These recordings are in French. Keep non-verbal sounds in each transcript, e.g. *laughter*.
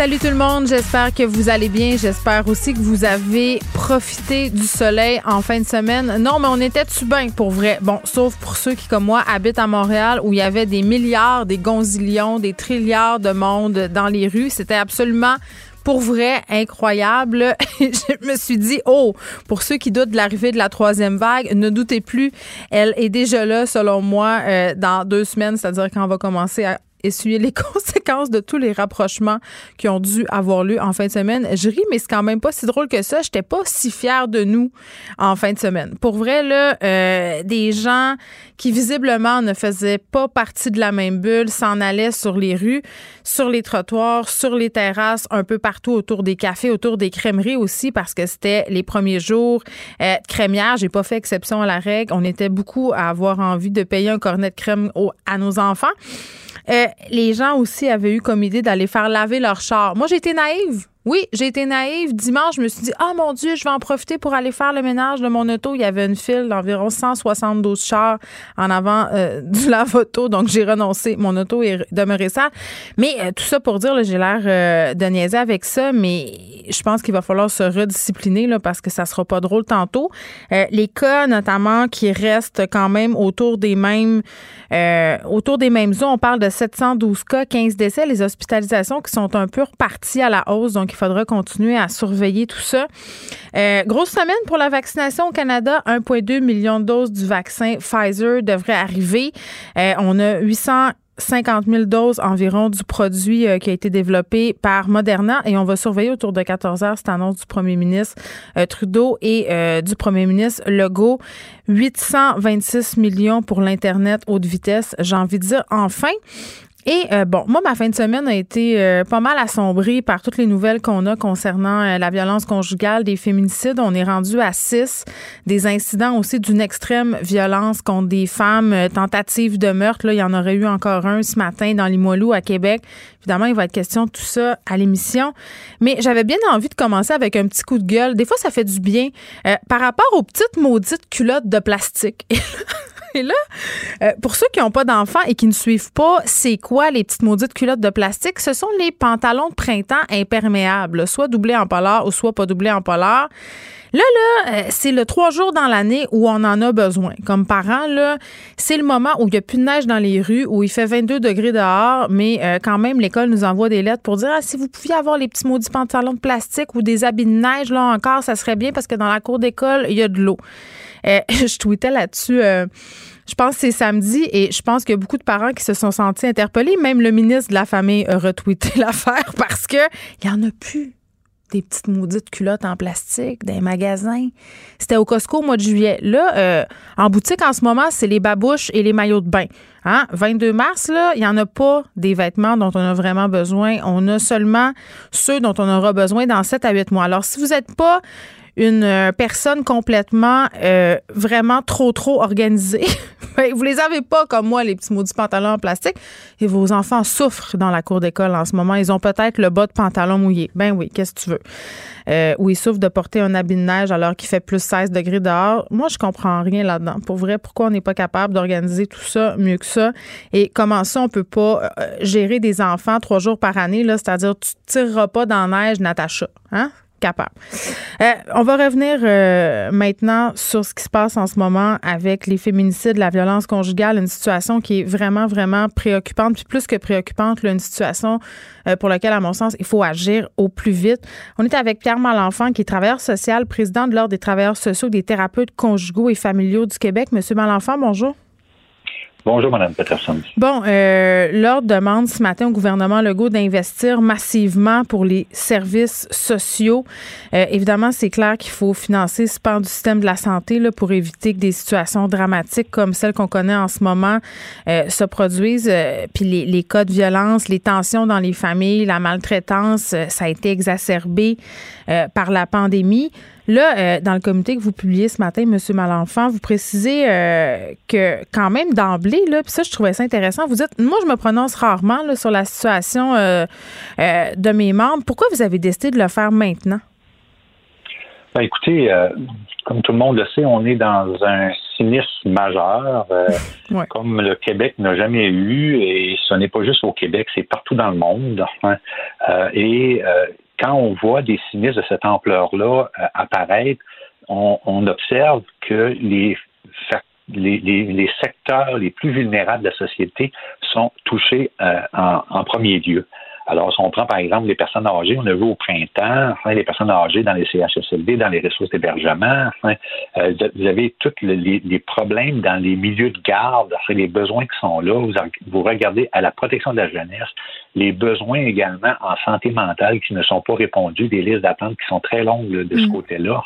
Salut tout le monde, j'espère que vous allez bien. J'espère aussi que vous avez profité du soleil en fin de semaine. Non, mais on était-tu bien pour vrai? Bon, sauf pour ceux qui, comme moi, habitent à Montréal où il y avait des milliards, des gonzillions, des trilliards de monde dans les rues. C'était absolument pour vrai incroyable. *laughs* je me suis dit, oh, pour ceux qui doutent de l'arrivée de la troisième vague, ne doutez plus, elle est déjà là, selon moi, euh, dans deux semaines, c'est-à-dire quand on va commencer à essuyer les *laughs* conséquences de tous les rapprochements qui ont dû avoir lieu en fin de semaine. Je ris, mais c'est quand même pas si drôle que ça. J'étais pas si fière de nous en fin de semaine. Pour vrai, là, euh, des gens qui visiblement ne faisaient pas partie de la même bulle s'en allaient sur les rues, sur les trottoirs, sur les terrasses, un peu partout autour des cafés, autour des crèmeries aussi, parce que c'était les premiers jours euh, de crémière. J'ai pas fait exception à la règle. On était beaucoup à avoir envie de payer un cornet de crème à nos enfants. Euh, les gens aussi avaient eu comme idée d'aller faire laver leur char. Moi, j'étais naïve. Oui, j'ai été naïve. Dimanche, je me suis dit, ah mon Dieu, je vais en profiter pour aller faire le ménage de mon auto. Il y avait une file d'environ 172 chars en avant euh, *laughs* du lave-auto, donc j'ai renoncé. Mon auto est demeuré ça. Mais euh, tout ça pour dire, j'ai l'air de niaiser avec ça, mais je pense qu'il va falloir se rediscipliner là, parce que ça sera pas drôle tantôt. les cas, notamment, qui restent quand même autour des mêmes autour des mêmes zones, on parle de 712 cas, 15 décès, les hospitalisations qui sont un peu reparties à la hausse. Donc, il faudra continuer à surveiller tout ça. Euh, grosse semaine pour la vaccination au Canada. 1,2 million de doses du vaccin Pfizer devraient arriver. Euh, on a 800 50 000 doses environ du produit euh, qui a été développé par Moderna et on va surveiller autour de 14 heures cette annonce du premier ministre Trudeau et du premier ministre Legault. 826 millions pour l'Internet haute vitesse. J'ai envie de dire enfin. Et euh, bon, moi, ma fin de semaine a été euh, pas mal assombrie par toutes les nouvelles qu'on a concernant euh, la violence conjugale, des féminicides. On est rendu à six, des incidents aussi d'une extrême violence contre des femmes, tentatives de meurtre. Là, il y en aurait eu encore un ce matin dans Limoilou à Québec. Évidemment, il va être question de tout ça à l'émission. Mais j'avais bien envie de commencer avec un petit coup de gueule. Des fois, ça fait du bien. par rapport aux petites maudites culottes de plastique. *laughs* Et là, euh, pour ceux qui n'ont pas d'enfants et qui ne suivent pas, c'est quoi les petites maudites culottes de plastique? Ce sont les pantalons de printemps imperméables, soit doublés en polar ou soit pas doublés en polar. Là, là, euh, c'est le trois jours dans l'année où on en a besoin. Comme parents, là, c'est le moment où il n'y a plus de neige dans les rues, où il fait 22 degrés dehors, mais euh, quand même, l'école nous envoie des lettres pour dire ah, si vous pouviez avoir les petits maudits pantalons de plastique ou des habits de neige, là encore, ça serait bien parce que dans la cour d'école, il y a de l'eau. Euh, *laughs* je tweetais là-dessus. Euh, je pense que c'est samedi et je pense qu'il y a beaucoup de parents qui se sont sentis interpellés. Même le ministre de la Famille a retweeté *laughs* l'affaire parce que il y en a plus des petites maudites culottes en plastique des magasins. C'était au Costco au mois de juillet. Là, euh, en boutique en ce moment, c'est les babouches et les maillots de bain. Hein? 22 mars, il n'y en a pas des vêtements dont on a vraiment besoin. On a seulement ceux dont on aura besoin dans 7 à 8 mois. Alors, si vous n'êtes pas une euh, personne complètement euh, vraiment trop trop organisée. *laughs* Ben, vous les avez pas comme moi les petits maudits pantalons en plastique et vos enfants souffrent dans la cour d'école en ce moment. Ils ont peut-être le bas de pantalon mouillé. Ben oui, qu'est-ce que tu veux? Euh, Ou ils souffrent de porter un habit de neige alors qu'il fait plus 16 degrés dehors. Moi, je comprends rien là-dedans. Pour vrai, pourquoi on n'est pas capable d'organiser tout ça mieux que ça? Et comment ça on peut pas gérer des enfants trois jours par année c'est-à-dire tu tireras pas dans la neige Natacha, hein? Capable. Euh, on va revenir euh, maintenant sur ce qui se passe en ce moment avec les féminicides, la violence conjugale, une situation qui est vraiment, vraiment préoccupante, puis plus que préoccupante, une situation euh, pour laquelle, à mon sens, il faut agir au plus vite. On est avec Pierre Malenfant, qui est travailleur social, président de l'Ordre des travailleurs sociaux, des thérapeutes conjugaux et familiaux du Québec. Monsieur Malenfant, bonjour. Bonjour, Mme Peterson. Bon, euh, l'Ordre demande ce matin au gouvernement Legault d'investir massivement pour les services sociaux. Euh, évidemment, c'est clair qu'il faut financer ce pan du système de la santé là, pour éviter que des situations dramatiques comme celles qu'on connaît en ce moment euh, se produisent. Euh, puis les, les, cas de violence, les tensions dans les familles, la maltraitance, ça a été exacerbé par la pandémie. Là, euh, dans le communiqué que vous publiez ce matin, M. Malenfant, vous précisez euh, que quand même d'emblée, là, puis ça, je trouvais ça intéressant, vous dites, moi, je me prononce rarement là, sur la situation euh, de mes membres. Pourquoi vous avez décidé de le faire maintenant? Ben, écoutez, comme tout le monde le sait, on est dans un sinistre majeur, *laughs* comme le Québec n'a jamais eu, et ce n'est pas juste au Québec, c'est partout dans le monde. Hein. et quand on voit des sinistres de cette ampleur-là euh, apparaître, on, observe que les, les, secteurs les plus vulnérables de la société sont touchés euh, en, premier lieu. Alors, si on prend par exemple les personnes âgées, on a vu au printemps, les personnes âgées dans les CHSLD, dans les ressources d'hébergement, euh, vous avez tous les, problèmes dans les milieux de garde, les besoins qui sont là. Vous, vous regardez à la protection de la jeunesse, les besoins également en santé mentale qui ne sont pas répondus, des listes d'attente qui sont très longues de ce mm. côté-là.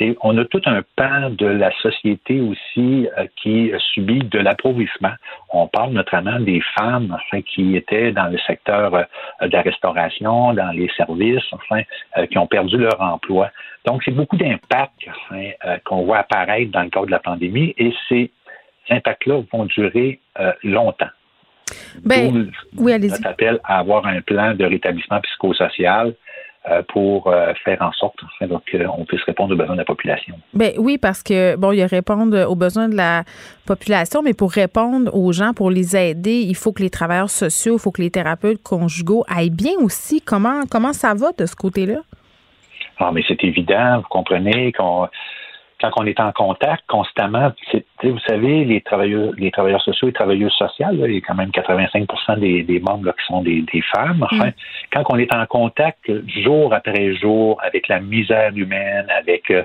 Et on a tout un pan de la société aussi euh, qui subit de l'appauvrissement. On parle notamment des femmes enfin, qui étaient dans le secteur euh, de la restauration, dans les services, enfin, euh, qui ont perdu leur emploi. Donc, c'est beaucoup d'impacts qu'on voit apparaître dans le cadre de la pandémie et ces impacts-là vont durer longtemps. Ben, oui. Notre appel à avoir un plan de rétablissement psychosocial euh, pour euh, faire en sorte qu'on puisse répondre aux besoins de la population. Ben oui, parce que bon, il y a répondre aux besoins de la population, mais pour répondre aux gens, pour les aider, il faut que les travailleurs sociaux, il faut que les thérapeutes conjugaux aillent bien aussi. Comment comment ça va de ce côté-là? Ah, mais c'est évident, vous comprenez qu'on quand on est en contact constamment, vous savez, les travailleurs, les travailleurs sociaux et travailleuses sociales, il y a quand même 85 des, des membres qui sont des, femmes. Enfin, mm. Quand on est en contact jour après jour avec la misère humaine, avec euh,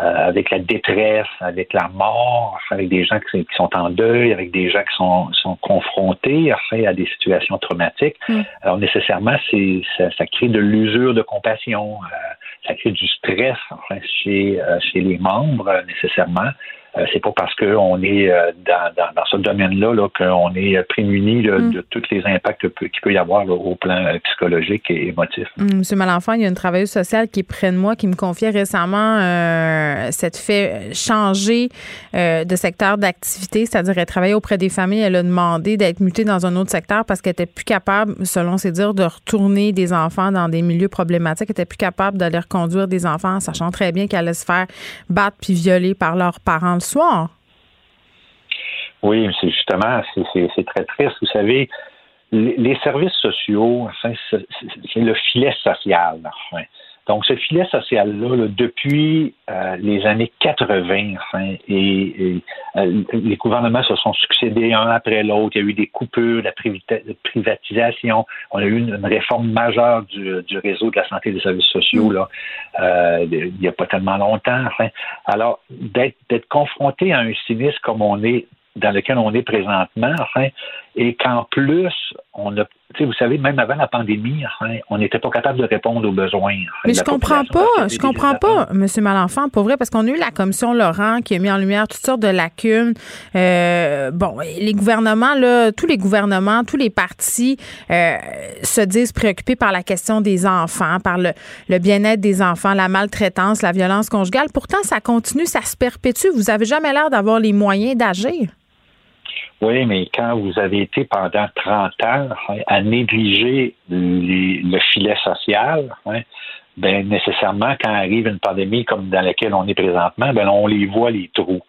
euh, avec la détresse, avec la mort, avec des gens qui, sont en deuil, avec des gens qui sont, sont confrontés enfin, à des situations traumatiques. Mm. Alors nécessairement, c'est ça, ça, crée de l'usure de compassion. Euh, ça crée du stress enfin, chez, euh, chez les membres nécessairement. Euh, c'est pas parce qu'on est euh, dans, dans, dans, ce domaine-là -là, qu'on est prémuni mm. de tous les impacts qu'il peut y avoir au plan psychologique et émotif. Mm, Monsieur Malenfant, il y a une travailleuse sociale qui est près de moi qui me confiait récemment euh, cette fait changer de secteur d'activité, c'est-à-dire elle travaillait auprès des familles, elle a demandé d'être mutée dans un autre secteur parce qu'elle était plus capable, selon ses dires, de retourner des enfants dans des milieux problématiques, elle était plus capable d'aller reconduire des enfants, sachant très bien qu'elle allait se faire battre puis violer par leurs parents Oui, c'est justement, c'est très triste. Vous savez, les services sociaux, c'est le filet social. Donc, ce filet social-là, depuis euh, les années 80, et, euh, les gouvernements se sont succédés un après l'autre. Il y a eu des coupures, la privatisation. On a eu une, réforme majeure du, réseau de la santé et des services sociaux euh, il n'y a pas tellement longtemps. Alors, d'être confronté à un sinistre comme on est dans lequel on est présentement, et qu'en plus, on a, vous savez, même avant la pandémie, enfin, on n'était pas capable de répondre aux besoins. Mais je comprends pas, je comprends pas, M. Malenfant, pour vrai, parce qu'on a eu la commission Laurent qui a mis en lumière toutes sortes de lacunes. Euh, bon, les gouvernements, là, tous les gouvernements, tous les partis euh, se disent préoccupés par la question des enfants, par le, le bien-être des enfants, la maltraitance, la violence conjugale. Pourtant, ça continue, ça se perpétue. Vous avez jamais l'air d'avoir les moyens d'agir. Oui, mais quand vous avez été pendant 30 ans à négliger le filet social, ben nécessairement, quand arrive une pandémie comme dans laquelle on est présentement, ben on les voit les trous.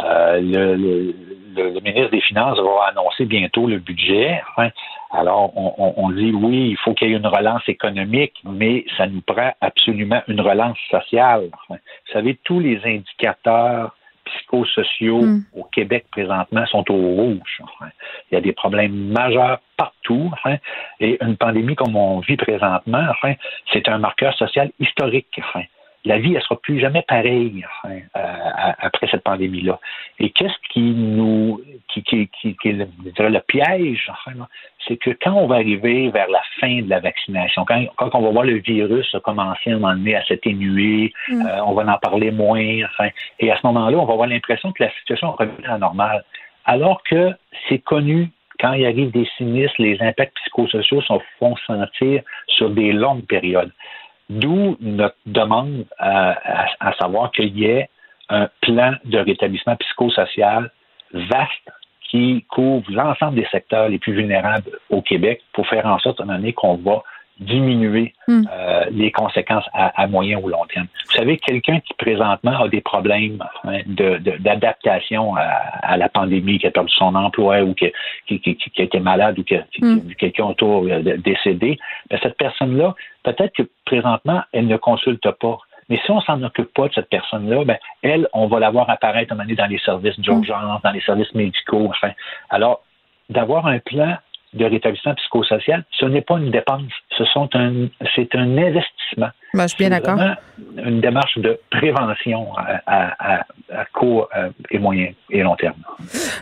Euh, le, ministre des Finances va annoncer bientôt le budget. Alors, on, on, dit oui, il faut qu'il y ait une relance économique, mais ça nous prend absolument une relance sociale. Vous savez, tous les indicateurs psychosociaux hmm. au Québec présentement sont au rouge. Il y a des problèmes majeurs partout. et une pandémie comme on vit présentement, c'est un marqueur social historique la vie, elle sera plus jamais pareille euh, après cette pandémie-là. Et qu'est-ce qui nous, qui, qui, qui, est le, le piège, c'est que quand on va arriver vers la fin de la vaccination, quand, quand on va voir le virus commencer à un moment donné à s'atténuer, mm. euh, on va en parler moins, enfin, et à ce moment-là, on va avoir l'impression que la situation revient à la normale. Alors que c'est connu quand il arrive des sinistres, les impacts psychosociaux se font sentir sur des longues périodes D'où notre demande à, savoir qu'il y ait un plan de rétablissement psychosocial vaste qui couvre l'ensemble des secteurs les plus vulnérables au Québec pour faire en sorte, à un moment donné, qu'on va diminuer hmm. euh, les conséquences à, moyen ou long terme. Vous savez, quelqu'un qui présentement a des problèmes hein, d'adaptation à, la pandémie, qui a perdu son emploi ou qui, a été malade ou qui a, hmm. vu quelqu'un autour euh, décédé, ben, cette personne-là, peut-être que présentement, elle ne consulte pas. Mais si on s'en occupe pas de cette personne-là, ben, elle, on va la voir apparaître à un moment donné dans les services d'urgence, dans les services médicaux, enfin. Alors, d'avoir un plan de rétablissement psychosocial, ce n'est pas une dépense, ce sont un, c'est un investissement. Ben, je suis bien d'accord. Une démarche de prévention à, court euh, et moyen et long terme.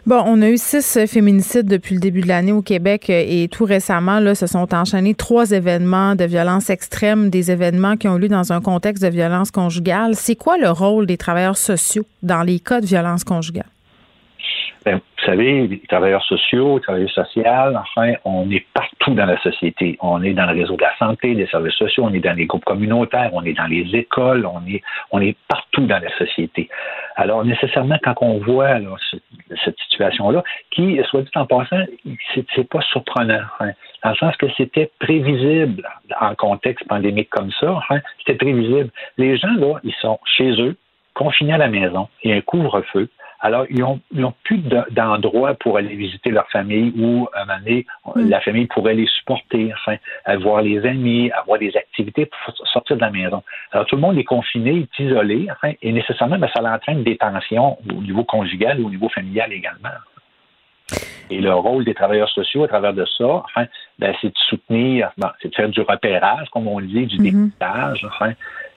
Bon, on a eu six féminicides depuis le début de l'année au Québec euh, et tout récemment, là, se sont enchaînés trois événements de violence extrême, des événements qui ont eu lieu dans un contexte de violence conjugale. C'est quoi le rôle des travailleurs sociaux dans les cas de violence conjugale? Ben, vous savez, les travailleurs sociaux, les travailleurs sociaux, enfin, on est partout dans la société. On est dans le réseau de la santé, des services sociaux, on est dans les groupes communautaires, on est dans les écoles, on est, on est partout dans la société. Alors, nécessairement, quand on voit cette situation-là, qui, soit dit en passant, c'est pas surprenant, hein, dans le sens que c'était prévisible en contexte pandémique comme ça, hein, c'était prévisible. Les gens, là, ils sont chez eux, confinés à la maison, il y a un couvre-feu, alors, ils n'ont ont plus d'endroit pour aller visiter leur famille ou, à un moment donné, mm. la famille pourrait les supporter, enfin, voir les amis, avoir des activités pour sortir de la maison. Alors, tout le monde est confiné, est isolé, enfin, et nécessairement, ben, ça entraîne des tensions au niveau conjugal ou au niveau familial également. Et le rôle des travailleurs sociaux à travers de ça, enfin, ben, c'est de soutenir, c'est de faire du repérage, comme on dit, du mm enfin,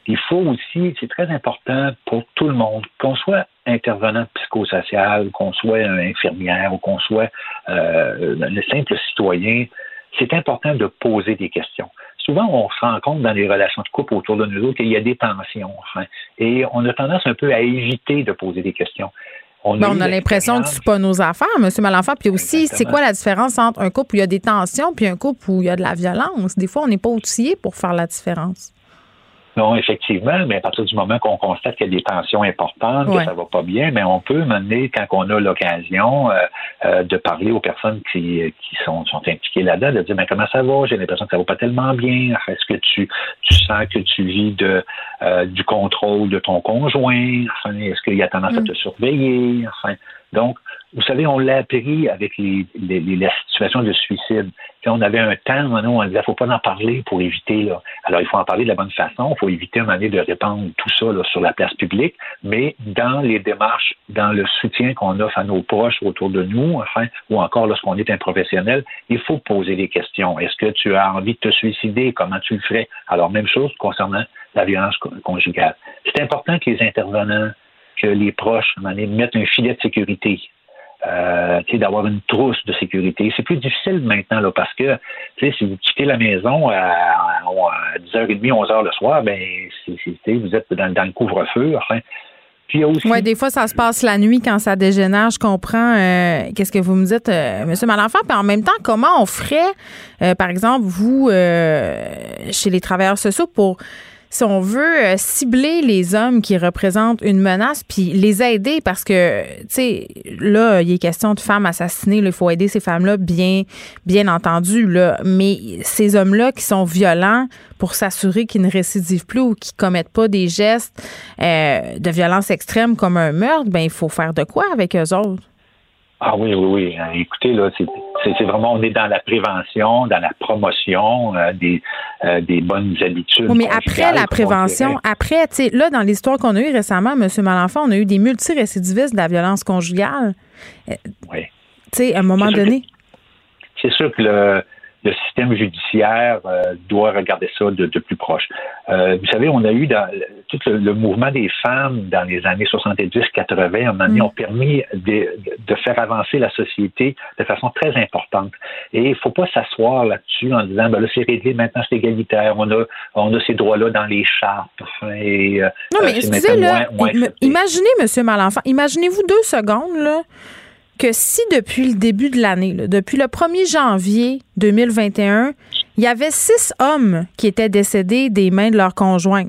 il faut aussi, c'est très important pour tout le monde, qu'on soit intervenant psychosocial, qu'on soit infirmière ou qu'on soit euh, le simple citoyen, c'est important de poser des questions. Souvent, on se rend compte dans les relations de couple autour de nous autres qu'il y a des tensions, enfin, et on a tendance un peu à éviter de poser des questions. On, ben, a, l'impression que c'est pas nos affaires, M. Malenfant. Puis aussi, c'est quoi la différence entre un couple où il y a des tensions puis un couple où il y a de la violence? Des fois, on n'est pas outillé pour faire la différence. Non, effectivement, mais à partir du moment qu'on constate qu'il y a des tensions importantes, que ça va pas bien, mais on peut mener, quand on a l'occasion euh, euh, de parler aux personnes qui, qui sont, sont impliquées là-dedans, de dire mais comment ça va, j'ai l'impression que ça va pas tellement bien. Est-ce que tu, tu sens que tu vis de euh, du contrôle de ton conjoint? Enfin, est-ce qu'il y a tendance à mm. te surveiller? Enfin, donc, vous savez, on l'a appris avec les, les, les, situations de suicide. on avait un temps, où on disait, faut pas en parler pour éviter. Là. Alors, il faut en parler de la bonne façon. Il faut éviter un moment de répandre tout ça sur la place publique. Mais dans les démarches, dans le soutien qu'on offre à nos proches autour de nous, enfin, ou encore lorsqu'on est un professionnel, il faut poser des questions. Est-ce que tu as envie de te suicider? Comment tu le ferais? Alors, même chose concernant la violence conjugale. C'est important que les intervenants que les proches mettent un filet de sécurité. Euh, d'avoir une trousse de sécurité. C'est plus difficile maintenant parce que si vous quittez la maison à, 10h30, 11h le soir, ben vous êtes dans, le couvre-feu. Enfin, Oui, des fois, ça se passe la nuit quand ça dégénère. Je comprends. Euh, qu'est-ce que vous me dites, euh, M. Malenfant? Puis en même temps, comment on ferait, euh, par exemple, vous, chez les travailleurs sociaux, pour si on veut euh, cibler les hommes qui représentent une menace, puis les aider, parce que, tu sais, là, il est question de femmes assassinées, il faut aider ces femmes-là, bien, bien entendu, là. Mais ces hommes-là qui sont violents pour s'assurer qu'ils ne récidivent plus ou qu'ils commettent pas des gestes euh, de violence extrême comme un meurtre, ben il faut faire de quoi avec eux autres? Ah oui, oui, oui. Euh, écoutez, là, c'est vraiment, on est dans la prévention, dans la promotion euh, des, euh, des bonnes habitudes. Oui, mais après la prévention, après, tu sais, là, dans l'histoire qu'on a eue récemment, M. Malenfant, on a eu des multirécidivistes de la violence conjugale. Oui. Tu sais, à un moment donné. C'est sûr que le, le système judiciaire euh, doit regarder ça de, plus proche. Euh, vous savez, on a eu dans, tout le, mouvement des femmes dans les années 70-80, à un moment donné, mm. ont permis de, de, faire avancer la société de façon très importante. Et il faut pas s'asseoir là-dessus en disant, ben là, c'est réglé, maintenant c'est égalitaire, on a, on a ces droits-là dans les chartes. Et, euh, non, mais excusez, là, imaginez, M. Malenfant, imaginez-vous deux secondes, là, que si depuis le début de l'année, depuis le 1er janvier 2021, Il y avait six hommes qui étaient décédés des mains de leurs conjoints.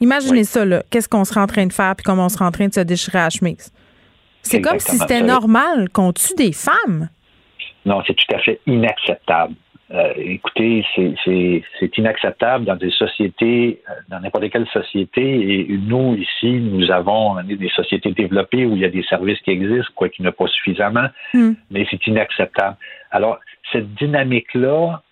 Imaginez ça, là. Qu'est-ce qu'on serait en train de faire puis comment on serait en train de se déchirer à la chemise? C'est comme si c'était normal qu'on tue des femmes. Non, c'est tout à fait inacceptable. Euh, écoutez, c'est inacceptable dans des sociétés, dans n'importe quelle société. Et nous, ici, nous avons des sociétés développées où il y a des services qui existent, quoi qu'il n'y a pas suffisamment, hmm. mais c'est inacceptable. Alors, cette dynamique-là,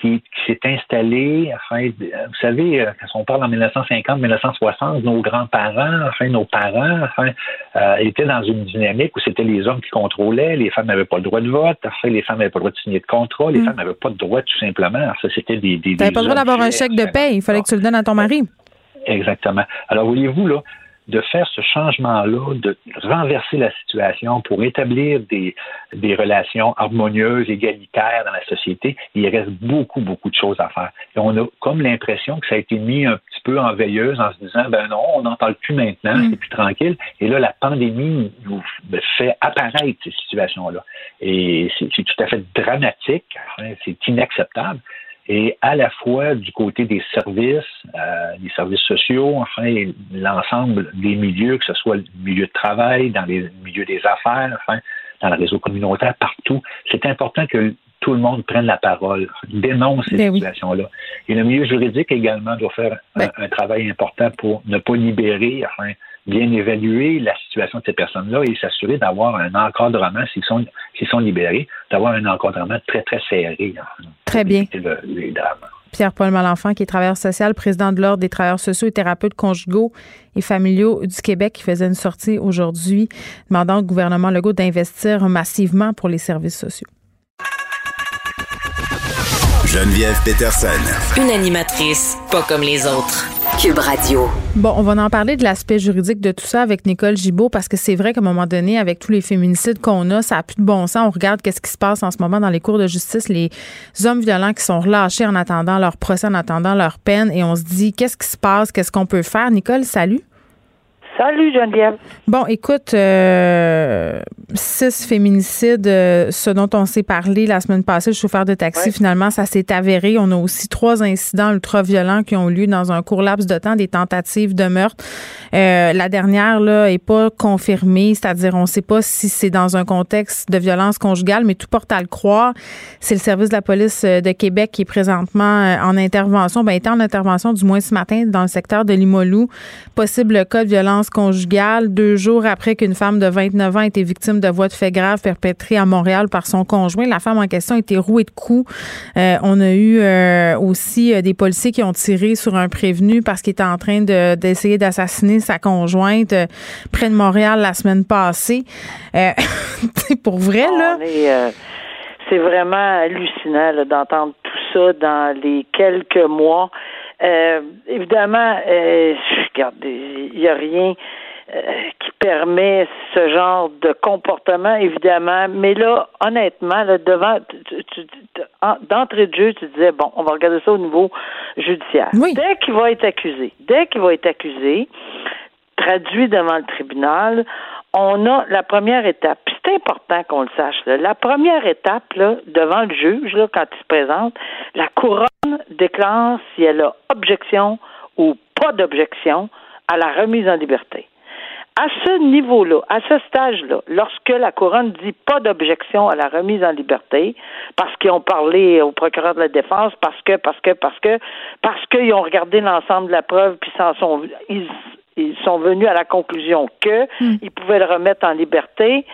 qui, s'est installé, enfin, vous savez, euh, quand on parle en 1950, 1960, nos grands-parents, enfin, nos parents, enfin, euh, étaient dans une dynamique où c'était les hommes qui contrôlaient, les femmes n'avaient pas le droit de vote, enfin, les femmes n'avaient pas le droit de signer de contrat, les mm. femmes n'avaient pas de droit tout simplement. ça, c'était des, des, pas le droit d'avoir un chèque de paie, il fallait que tu le donnes à ton mari. Exactement. Alors, voyez-vous, là, de faire ce changement-là, de renverser la situation pour établir des, des relations harmonieuses, égalitaires dans la société, il reste beaucoup, beaucoup de choses à faire. Et on a comme l'impression que ça a été mis un petit peu en veilleuse en se disant, ben non, on n'en parle plus maintenant, mm. c'est plus tranquille. Et là, la pandémie nous fait apparaître ces situations-là. Et c'est tout à fait dramatique, c'est inacceptable et à la fois du côté des services, euh, des services sociaux, enfin l'ensemble des milieux, que ce soit le milieu de travail, dans les milieux des affaires, enfin dans le réseau communautaire, partout. C'est important que tout le monde prenne la parole, dénonce ces ben situations-là. Et le milieu juridique également doit faire un, ben travail important pour ne pas libérer, enfin, bien évaluer la situation de ces personnes-là et s'assurer d'avoir un encadrement, s'ils sont, s'ils sont libérés, d'avoir un encadrement très, très serré. très bien. Pierre-Paul Malenfant, qui est travailleur social, président de l'Ordre des travailleurs sociaux et thérapeutes conjugaux et familiaux du Québec, qui faisait une sortie aujourd'hui demandant au gouvernement Legault d'investir massivement pour les services sociaux. Geneviève Peterson. Une animatrice pas comme les autres. Bon, on va en parler de l'aspect juridique de tout ça avec Nicole Gibault parce que c'est vrai qu'à un moment donné, avec tous les féminicides qu'on a, ça n'a plus de bon sens. On regarde qu'est-ce qui se passe en ce moment dans les cours de justice, les hommes violents qui sont relâchés en attendant leur procès, en attendant leur peine, et on se dit qu'est-ce qui se passe, qu'est-ce qu'on peut faire? Nicole, salut. Salut Geneviève. Bon, écoute, euh, six féminicides, euh, ce dont on s'est parlé la semaine passée, le chauffeur de taxi, finalement, ça s'est avéré. On a aussi trois incidents ultra-violents qui ont eu lieu dans un court laps de temps, des tentatives de meurtre. Euh, la dernière, là, est pas confirmée, c'est-à-dire on ne sait pas si c'est dans un contexte de violence conjugale, mais tout porte à le croire. C'est le service de la police de Québec qui est présentement en intervention, ben, était en intervention du moins ce matin dans le secteur de Limoilou. Possible cas de violence conjugale deux jours après qu'une femme de 29 ans ait été victime de voies de fait graves perpétrées à Montréal par son conjoint. La femme en question a été rouée de coups. Euh, on a eu euh, aussi euh, des policiers qui ont tiré sur un prévenu parce qu'il était en train d'essayer d'assassiner sa conjointe près de Montréal la semaine passée. *laughs* pour vrai, là. c'est vraiment hallucinant d'entendre tout ça dans les quelques mois euh, évidemment, euh, il n'y a rien euh, qui permet ce genre de comportement, évidemment. Mais là, honnêtement, là, devant, d'entrée de jeu, tu disais, bon, on va regarder ça au niveau judiciaire. Dès qu'il va être accusé, dès qu'il va être accusé, traduit devant le tribunal, on a la première étape. C'est important qu'on le sache. La première étape, là, devant le juge, là, quand il se présente, la couronne déclare si elle a objection ou pas d'objection à la remise en liberté. À ce niveau-là, à ce stage-là, lorsque la couronne dit pas d'objection à la remise en liberté, parce qu'ils ont parlé au procureur de la défense, parce que, parce que, parce que, parce qu'ils ont regardé l'ensemble de la preuve, puis s'en sont, ils, ils sont venus à la conclusion que hmm. ils pouvaient le remettre en liberté.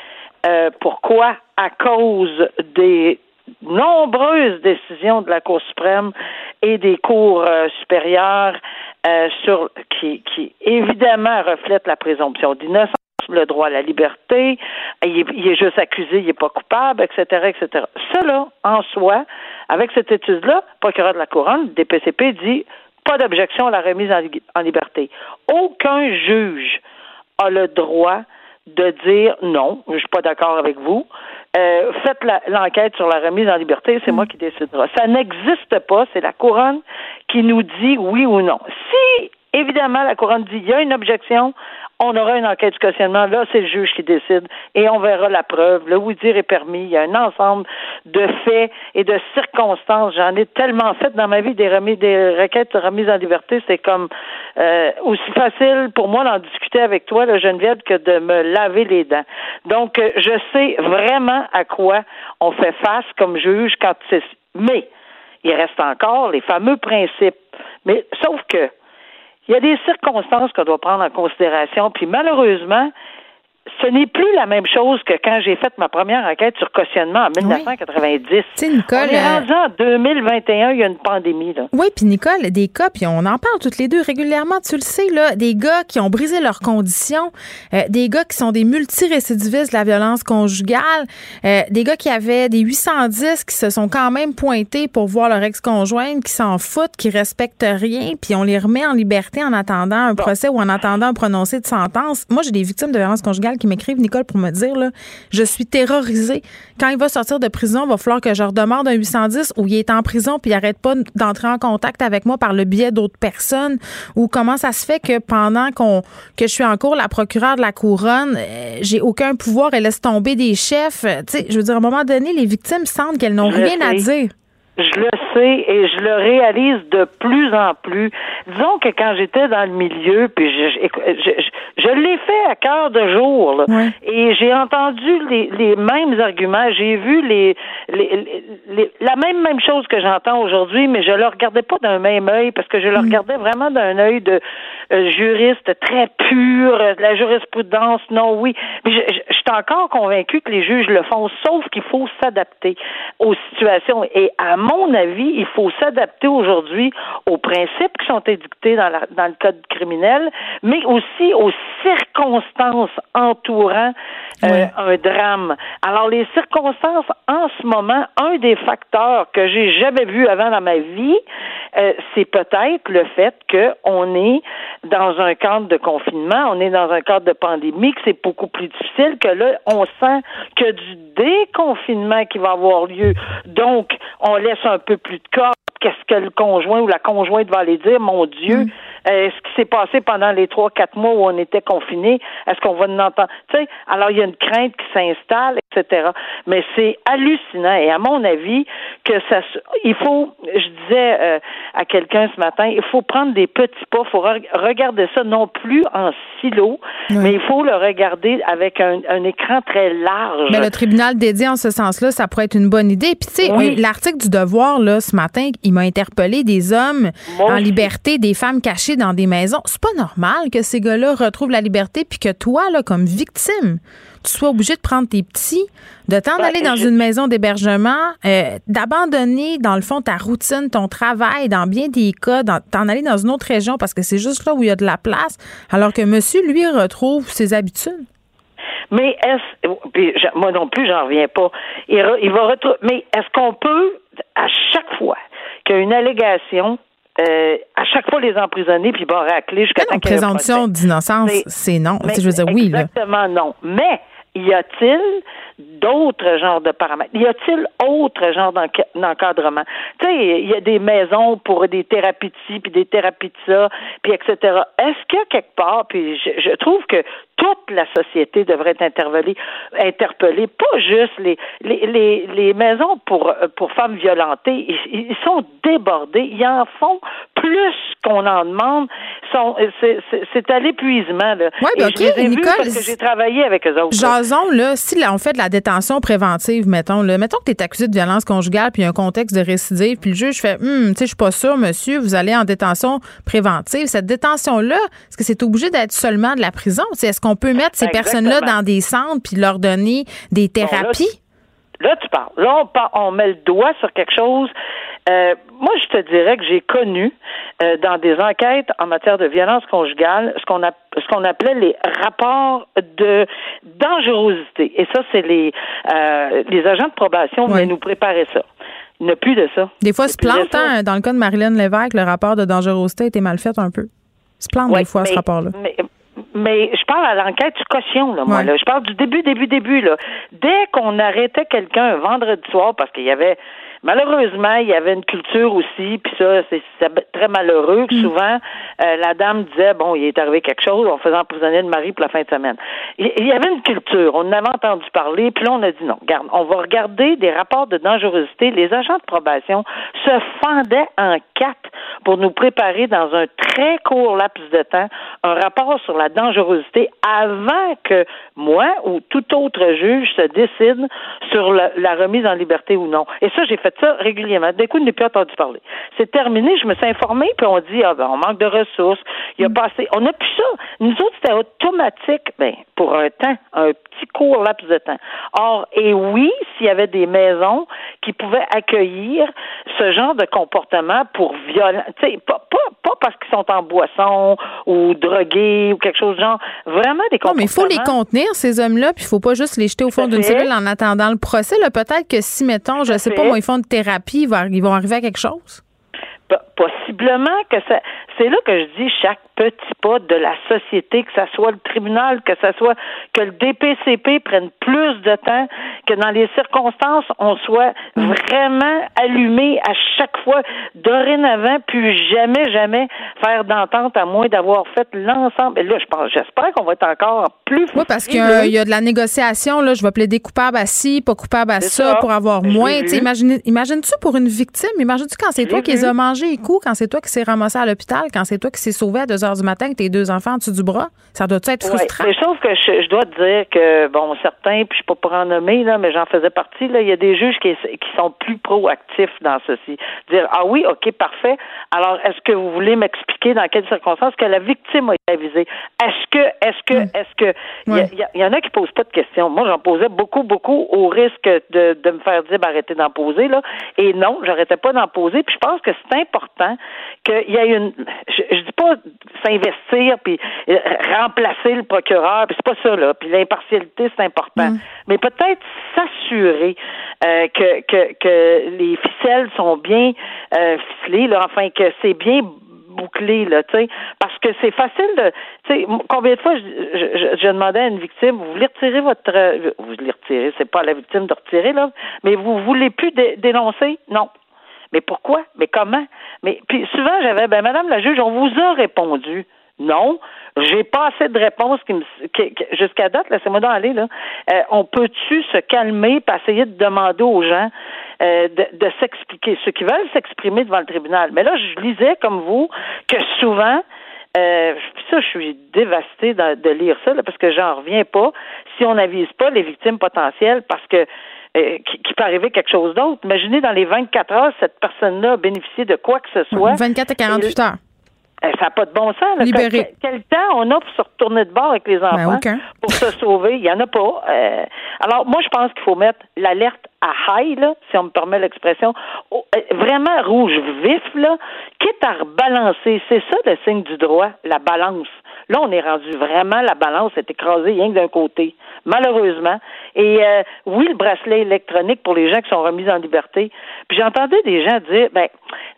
Euh, pourquoi? À cause des nombreuses décisions de la Cour suprême et des cours euh, supérieures euh, sur qui, qui évidemment reflètent la présomption d'innocence le droit à la liberté, il est, il est juste accusé, il n'est pas coupable, etc., etc. Cela, en soi, avec cette étude-là, procureur de la Couronne, DPCP dit pas d'objection à la remise en, liberté. Aucun juge a le droit de dire non, je suis pas d'accord avec vous. Euh, faites l'enquête sur la remise en liberté, c'est moi qui décidera. Ça n'existe pas, c'est la couronne qui nous dit oui ou non. Si évidemment la couronne dit il y a une objection, on aura une enquête du cautionnement. Là, c'est le juge qui décide et on verra la preuve. Le oui-dire est permis. Il y a un ensemble de faits et de circonstances. J'en ai tellement fait dans ma vie des remis, des requêtes de remise en liberté. C'est comme euh, aussi facile pour moi d'en discuter avec toi, le Geneviève, que de me laver les dents. Donc, euh, je sais vraiment à quoi on fait face comme juge quand c'est. Mais il reste encore les fameux principes. Mais sauf que il y a des circonstances qu'on doit prendre en considération, puis malheureusement, ce n'est plus la même chose que quand j'ai fait ma première enquête sur cautionnement en 1990. Oui. Nicole, on est euh, rendu en 2021, il y a une pandémie. Là. Oui, puis Nicole, des cas, puis on en parle toutes les deux régulièrement, tu le sais, là, des gars qui ont brisé leurs conditions, euh, des gars qui sont des multirécidivistes de la violence conjugale, euh, des gars qui avaient des 810 qui se sont quand même pointés pour voir leur ex-conjointe, qui s'en foutent, qui respectent rien, puis on les remet en liberté en attendant un procès ou en attendant un prononcé de sentence. Moi, j'ai des victimes de violence conjugale qui m'écrivent, Nicole, pour me dire, là, je suis terrorisée. Quand il va sortir de prison, il va falloir que je redemande un 810 où il est en prison puis il n'arrête pas d'entrer en contact avec moi par le biais d'autres personnes. Ou comment ça se fait que pendant qu'on que je suis en cours, la procureure de la couronne, euh, j'ai aucun pouvoir, elle laisse tomber des chefs. Tu sais, je veux dire, à un moment donné, les victimes sentent qu'elles n'ont rien à dire. Je le sais et je le réalise de plus en plus. Disons que quand j'étais dans le milieu, puis je, je, je, l'ai fait à cœur de jour, là, et j'ai entendu les, les mêmes arguments, j'ai vu les, les, les, la même même chose que j'entends aujourd'hui, mais je le regardais pas d'un même œil parce que je le mm. regardais vraiment d'un œil de euh, juriste très pur, de la jurisprudence, non, oui. Mais je, je, suis encore convaincu que les juges le font, sauf qu'il faut s'adapter aux situations et à mon avis, il faut s'adapter aujourd'hui aux principes qui sont édictés dans, dans le code criminel, mais aussi aux circonstances entourant euh, un drame. Alors, les circonstances en ce moment, un des facteurs que j'ai jamais vu avant dans ma vie, euh, c'est peut-être le fait qu'on est dans un cadre de confinement, on est dans un cadre de pandémie, que c'est beaucoup plus difficile, que là, on sent que du déconfinement qui va avoir lieu. Donc, on laisse un peu plus de corps. Qu'est-ce que le conjoint ou la conjointe va aller dire? Mon Dieu, mm. euh, ce qui s'est passé pendant les trois, quatre mois où on était confinés, est-ce qu'on va nous entendre? Tu sais, alors il y a une crainte qui s'installe, etc. Mais c'est hallucinant. Et à mon avis, que ça, il faut, je disais euh, à quelqu'un ce matin, il faut prendre des petits pas, il faut regarder ça non plus en silo, mais il faut le regarder avec un, écran très large. Mais le tribunal dédié en ce sens-là, ça pourrait être une bonne idée. Puis tu sais, l'article du Devoir là ce matin, il m'a interpellé des hommes en liberté, des femmes cachées dans des maisons. C'est pas normal que ces gars-là retrouvent la liberté puis que toi là comme victime tu sois obligé de prendre tes petits, de t'en aller dans une maison d'hébergement, euh, d'abandonner, dans le fond, ta routine, ton travail, dans bien des cas, t'en aller dans une autre région parce que c'est juste là où il y a de la place, alors que monsieur, lui, retrouve ses habitudes. Mais est-ce, moi non plus, j'en reviens pas. Il, va retrouver, mais est-ce qu'on peut, à chaque fois qu'il y a une allégation, euh, à chaque fois les emprisonner puis bon racler jusqu'à temps présomption d'innocence, c'est non. je veux dire oui. Exactement non. Mais y a-t-il d'autres genres de paramètres? Y a-t-il autre genre d'encadrement? Tu sais, il y a des maisons pour des thérapies de ci, puis des thérapies de ça, puis etc. Est-ce que quelque part, puis je, trouve que toute la société devrait être interpellée, interpellée pas juste les, les, les, les maisons pour, pour femmes violentées, ils, ils sont débordés, ils en font plus qu'on en demande. C'est à l'épuisement. Oui, ben, OK, Nicole. Parce que j'ai travaillé avec eux autres. Jason, là, si on fait de la détention préventive, mettons, là, mettons que tu es accusé de violence conjugale, puis il y a un contexte de récidive, puis le juge fait, hum, tu sais, je suis pas sûr, monsieur, vous allez en détention préventive. Cette détention-là, est-ce que c'est obligé d'être seulement de la prison? Est-ce qu'on peut mettre ces personnes-là dans des centres puis leur donner des thérapies? là, tu parles. Là, on, on met le doigt sur quelque chose euh, moi, je te dirais que j'ai connu euh, dans des enquêtes en matière de violence conjugale ce qu'on a ce qu'on appelait les rapports de dangerosité. Et ça, c'est les euh, les agents de probation venaient nous préparer ça. Il n'y a plus de ça. Des fois, se plante, hein, dans le cas de Marilyn Lévesque, le rapport de dangerosité a été mal fait un peu. Se plante des fois, ce rapport-là. Mais, je parle à l'enquête du caution, là, moi. Là. Je parle du début, début, début. Là. Dès qu'on arrêtait quelqu'un un vendredi soir parce qu'il y avait Malheureusement, il y avait une culture aussi, puis ça, c'est très malheureux que mm. souvent, euh, la dame disait, bon, il est arrivé quelque chose, on faisait emprisonner le mari pour la fin de semaine. Il y avait une culture, on en avait entendu parler, puis là, on a dit non, regarde, on va regarder des rapports de dangerosité. Les agents de probation se fendaient en quatre pour nous préparer dans un très court laps de temps un rapport sur la dangerosité avant que moi ou tout autre juge se décide sur la, remise en liberté ou non. Et ça, j'ai fait ça régulièrement. D'un coup, je n'ai plus entendu parler. C'est terminé, je me suis informée, puis on dit, ah ben, on manque de ressources, il y a pas assez. On n'a plus ça. Nous autres, c'était automatique, ben, pour un temps, un petit court laps de temps. Or, et oui, s'il y avait des maisons qui pouvaient accueillir ce genre de comportement pour sais, pas, pas, pas parce qu'ils sont en boisson ou drogués ou quelque chose de genre, vraiment des comportements. Non, mais il faut les contenir, ces hommes-là, puis il faut pas juste les jeter au fond d'une cellule en attendant le procès. Peut-être que si, mettons, je sais pas, moi, ils font thérapie, ils vont arriver à quelque chose? Possiblement que ça c'est là que je dis chaque petit pas de la société, que ce soit le tribunal, que ce soit que le DPCP prenne plus de temps, que dans les circonstances, on soit vraiment allumé à chaque fois, dorénavant, puis jamais, jamais faire d'entente à moins d'avoir fait l'ensemble. Et là, je pense, j'espère qu'on va être encore plus Oui, parce qu'il y, a de la négociation, là, je vais plaider coupable à ci, pas coupable à ça, pour avoir moins. Imagine, imagines-tu pour une victime, imagines-tu quand c'est toi qui les as mangés et coups, quand c'est toi qui s'est ramassé à l'hôpital, quand c'est toi qui s'est sauvé à 2 heures du matin avec tes deux enfants en dessous du bras? Ça doit être frustrant? Oui, sauf que je, dois te dire que, bon, certains, puis je ne peux pas en nommer, là, mais j'en faisais partie, là, il y a des juges qui, qui sont plus proactifs dans ceci. Dire, ah oui, OK, parfait. Alors, est-ce que vous voulez m'expliquer dans quelles circonstances que la victime a été avisée? Est-ce que, est-ce que, hmm. est-ce que, il y, en a qui posent pas de questions. Moi, j'en posais beaucoup, beaucoup au risque de, de me faire dire, ben, arrêtez d'en poser, là. Et non, j'arrêtais pas d'en poser. Puis je pense que c'est important qu'il y ait une, je, je dis pas s'investir puis euh, remplacer le procureur, puis c'est pas ça là. Puis l'impartialité c'est important, mm. mais peut-être s'assurer euh, que, que que les ficelles sont bien euh, ficelées, là, enfin que c'est bien bouclé, là, tu sais, parce que c'est facile de, tu sais, combien de fois je, je, je, demandais à une victime, vous voulez retirer votre, vous voulez retirer, c'est pas à la victime de retirer là, mais vous voulez plus dénoncer, non, mais pourquoi? Mais comment? Mais puis souvent j'avais ben Madame la juge, on vous a répondu. Non, j'ai pas assez de réponses qui me jusqu'à date, laissez-moi dans aller là. Euh, on peut-tu se calmer et essayer de demander aux gens euh, de, s'expliquer, ceux qui veulent s'exprimer devant le tribunal. Mais là, je lisais comme vous que souvent euh, ça, je suis dévastée de, lire ça parce que j'en reviens pas. Si on n'avise pas les victimes potentielles, parce que euh, qui, peut arriver quelque chose d'autre. Imaginez dans les 24 heures, cette personne-là a bénéficié de quoi que ce soit. 24 à 48 heures. Euh, ça n'a pas de bon sens. Quel, temps on a pour se retourner de bord avec les ben, enfants pour se *laughs* sauver? Il n'y en a pas. Euh, alors, moi, je pense qu'il faut mettre l'alerte à high, là, si on me permet l'expression, vraiment rouge vif, là, quitte à rebalancer. C'est ça le signe du droit, la balance. Là, on est rendu vraiment, la balance est écrasée rien que d'un côté, malheureusement. Et euh, oui, le bracelet électronique pour les gens qui sont remis en liberté. Puis j'entendais des gens dire, ben,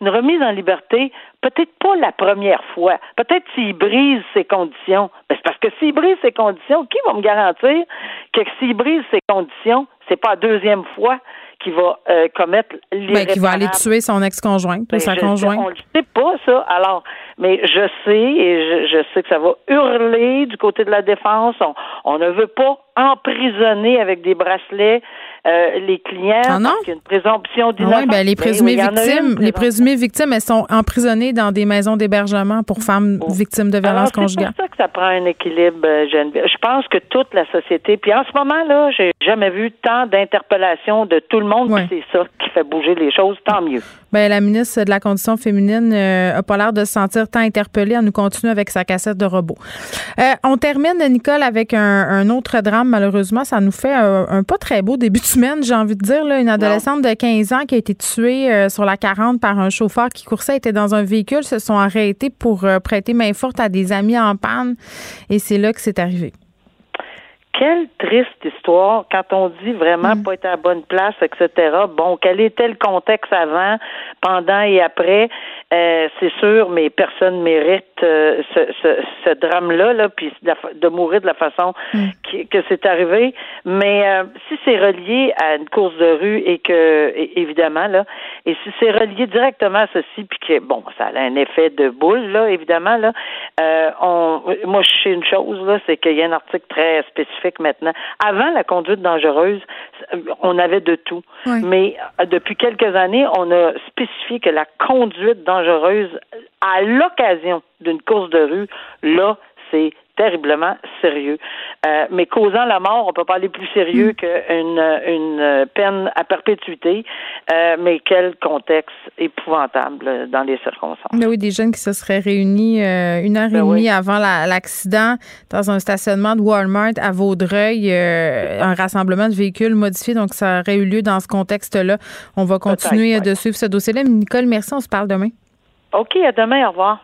une remise en liberté, peut-être pas la première fois. Peut-être s'il brise ses conditions. Ben, c'est parce que s'il brise ses conditions, qui va me garantir que s'il brise ses conditions, c'est pas la deuxième fois qui va euh, commettre l'irréparable. Ben, qui va aller tuer son ex-conjointe ou sa conjointe. On ne sait pas, ça. Alors, mais je sais, et je, sais que ça va hurler du côté de la défense. On, ne veut pas emprisonner avec des bracelets euh, les clients ah non? parce une présomption d'innocence. Oui, ben, les présumées victimes, les présumées victimes, elles sont emprisonnées dans des maisons d'hébergement pour femmes oh. victimes de violences conjugales. C'est pour ça que ça prend un équilibre, euh, Geneviève. Je pense que toute la société, puis en ce moment là, j'ai jamais vu tant d'interpellations de tout le monde. C'est ça qui fait bouger les choses. Tant mieux. Ben, la ministre de la Condition féminine n'a euh, pas l'air de se sentir tant interpellée. Elle nous continue avec sa cassette de robot. Euh, on termine, Nicole, avec un, autre drame. Malheureusement, ça nous fait un, pas très beau début de semaine, j'ai envie de dire. Une adolescente de 15 ans qui a été tuée euh, sur la 40 par un chauffeur qui coursait, était dans un véhicule, se sont arrêtés pour prêter main forte à des amis en panne. Et c'est là que c'est arrivé quelle triste histoire quand on dit vraiment mm. pas être à la bonne place, etc. Bon, quel était le contexte avant, pendant et après? Euh, c'est sûr, mais personne mérite euh, ce, ce, ce drame-là, là, puis de, mourir de la façon mm. que c'est arrivé. Mais euh, si c'est relié à une course de rue et que, évidemment, là, et si c'est relié directement à ceci, puis que, bon, ça a un effet de boule, là, évidemment, là, on, moi, je sais une chose, là, c'est qu'il y a un article très spécifique maintenant. Avant la conduite dangereuse, on avait de tout. Mais depuis quelques années, on a spécifié que la conduite dangereuse dangereuse à l'occasion d'une course de rue, là, c'est terriblement sérieux. Euh, mais causant la mort, on peut pas aller plus sérieux mm. qu'une une peine à perpétuité. Euh, mais quel contexte épouvantable dans les circonstances. Mais oui, des jeunes qui se seraient réunis euh, une heure et ben demie avant l'accident dans un stationnement de Walmart à Vaudreuil, un rassemblement de véhicules modifiés. Donc, ça aurait eu lieu dans ce contexte-là. On va continuer de suivre ce dossier-là. Nicole, merci. On se parle demain. OK, à demain. Au revoir.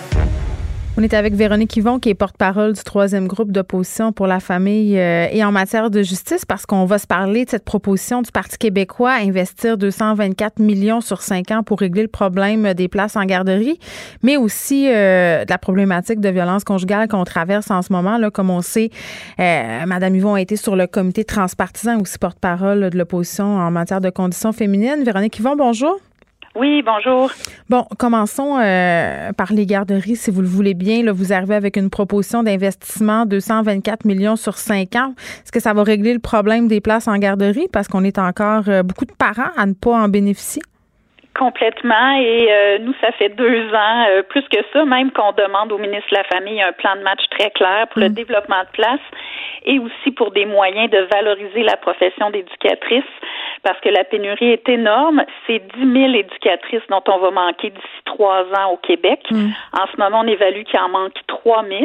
On est avec Véronique Yvon, qui est porte-parole du troisième groupe d'opposition pour la famille euh, et en matière de justice, parce qu'on va se parler de cette proposition du Parti québécois à investir 224 millions sur cinq ans pour régler le problème des places en garderie, mais aussi euh, de la problématique de violence conjugale qu'on traverse en ce moment. Là, comme on sait, euh, Madame Yvon a été sur le comité transpartisan, aussi porte-parole de l'opposition en matière de conditions féminines. Véronique Yvon, bonjour. Oui, bonjour. Bon, commençons euh, par les garderies, si vous le voulez bien. Là, vous arrivez avec une proposition d'investissement de 124 millions sur cinq ans. Est-ce que ça va régler le problème des places en garderie? Parce qu'on est encore euh, beaucoup de parents à ne pas en bénéficier. Complètement. Et euh, nous, ça fait deux ans, plus que ça, même qu'on demande au ministre de la Famille un plan de match très clair pour le mm. développement de places et aussi pour des moyens de valoriser la profession d'éducatrice parce que la pénurie est énorme. C'est 10 000 éducatrices dont on va manquer d'ici trois ans au Québec. Mm. En ce moment, on évalue qu'il en manque 3 000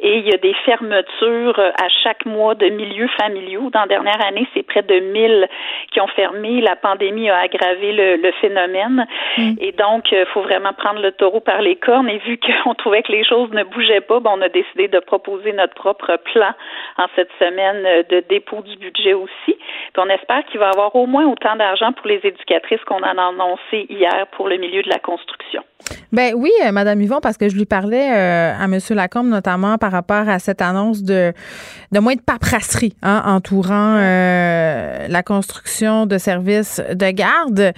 et il y a des fermetures à chaque mois de milieux familiaux. Dans la dernière année, c'est près de 1000 qui ont fermé. La pandémie a aggravé le, phénomène mm. et donc, il faut vraiment prendre le taureau par les cornes et vu *laughs* qu'on trouvait que les choses ne bougeaient pas, ben, on a décidé de proposer notre propre plan en cette semaine de dépôt du budget aussi. Puis on espère qu'il va y avoir au moins autant d'argent pour les éducatrices qu'on en a annoncé hier pour le milieu de la construction. Ben oui, euh, Madame Yvon, parce que je lui parlais euh, à Monsieur Lacombe notamment par rapport à cette annonce de de moins de paperasserie hein, entourant euh, la construction de services de garde.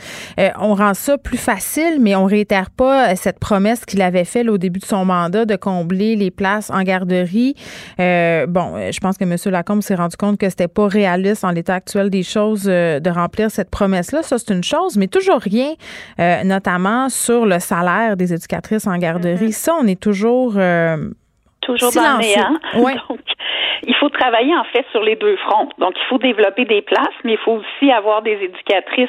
on rend ça plus facile, mais on réitère pas cette promesse qu'il avait faite au début de son mandat de combler les places en garderie. bon, je pense que Monsieur Lacombe s'est rendu compte que c'était pas réaliste en l'état actuel des choses de remplir cette promesse-là. Ça c'est une chose, mais toujours rien, notamment sur le salaire des éducatrices en garderie. Mm-hmm. Ça, on est toujours euh, toujours dans le *laughs* Donc, il faut travailler en fait sur les deux fronts. Donc, il faut développer des places, mais il faut aussi avoir des éducatrices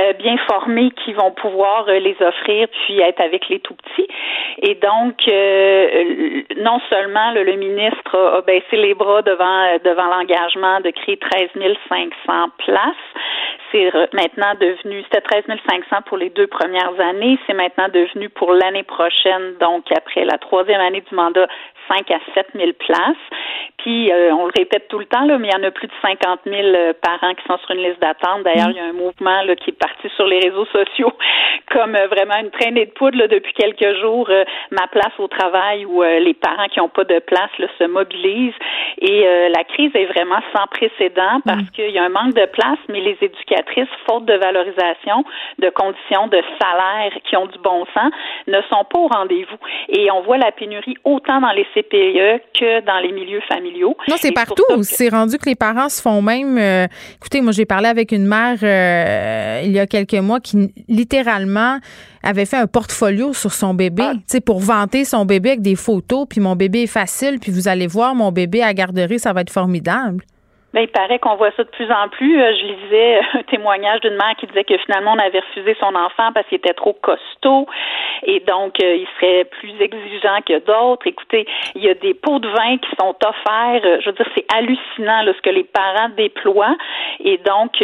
euh, bien formées qui vont pouvoir euh, les offrir puis être avec les tout petits. Et donc, non seulement le, ministre a, baissé les bras devant devant l'engagement de créer 13 500 places, c'est maintenant devenu, c'était 13 500 pour les deux premières années, c'est maintenant devenu pour l'année prochaine, donc après la troisième année du mandat, 5 à 7 000 places. Puis, euh, on le répète tout le temps, là, mais il y en a plus de 50 000 euh, parents qui sont sur une liste d'attente. D'ailleurs, il y a un mouvement là, qui est parti sur les réseaux sociaux *laughs* comme euh, vraiment une traînée de poudre là, depuis quelques jours. ma place au travail où les parents qui n'ont pas de place là, se mobilisent. Et la crise est vraiment sans précédent parce mm. qu'il y a un manque de place, mais les éducatrices, faute de valorisation, de conditions de salaire qui ont du bon sens, ne sont pas au rendez-vous. Et on voit la pénurie autant dans les CPE que dans les milieux familiaux. Non, c'est partout. C'est rendu que les parents se font même. Euh, écoutez, moi, j'ai parlé avec une mère euh, il y a quelques mois qui littéralement avait fait un portfolio sur son bébé, ah. tu sais, pour vanter son bébé avec des photos. Puis mon bébé est facile. Puis vous allez voir mon bébé à garderie, ça va être formidable. Ben, il paraît qu'on voit ça de plus en plus. Euh, je lisais *laughs* un témoignage d'une mère qui disait que finalement on avait refusé son enfant parce qu'il était trop costaud et donc euh, il serait plus exigeant que d'autres. Écoutez, il y a des pots de vin qui sont offerts. Euh, je veux dire, c'est hallucinant ce que les parents déploient et donc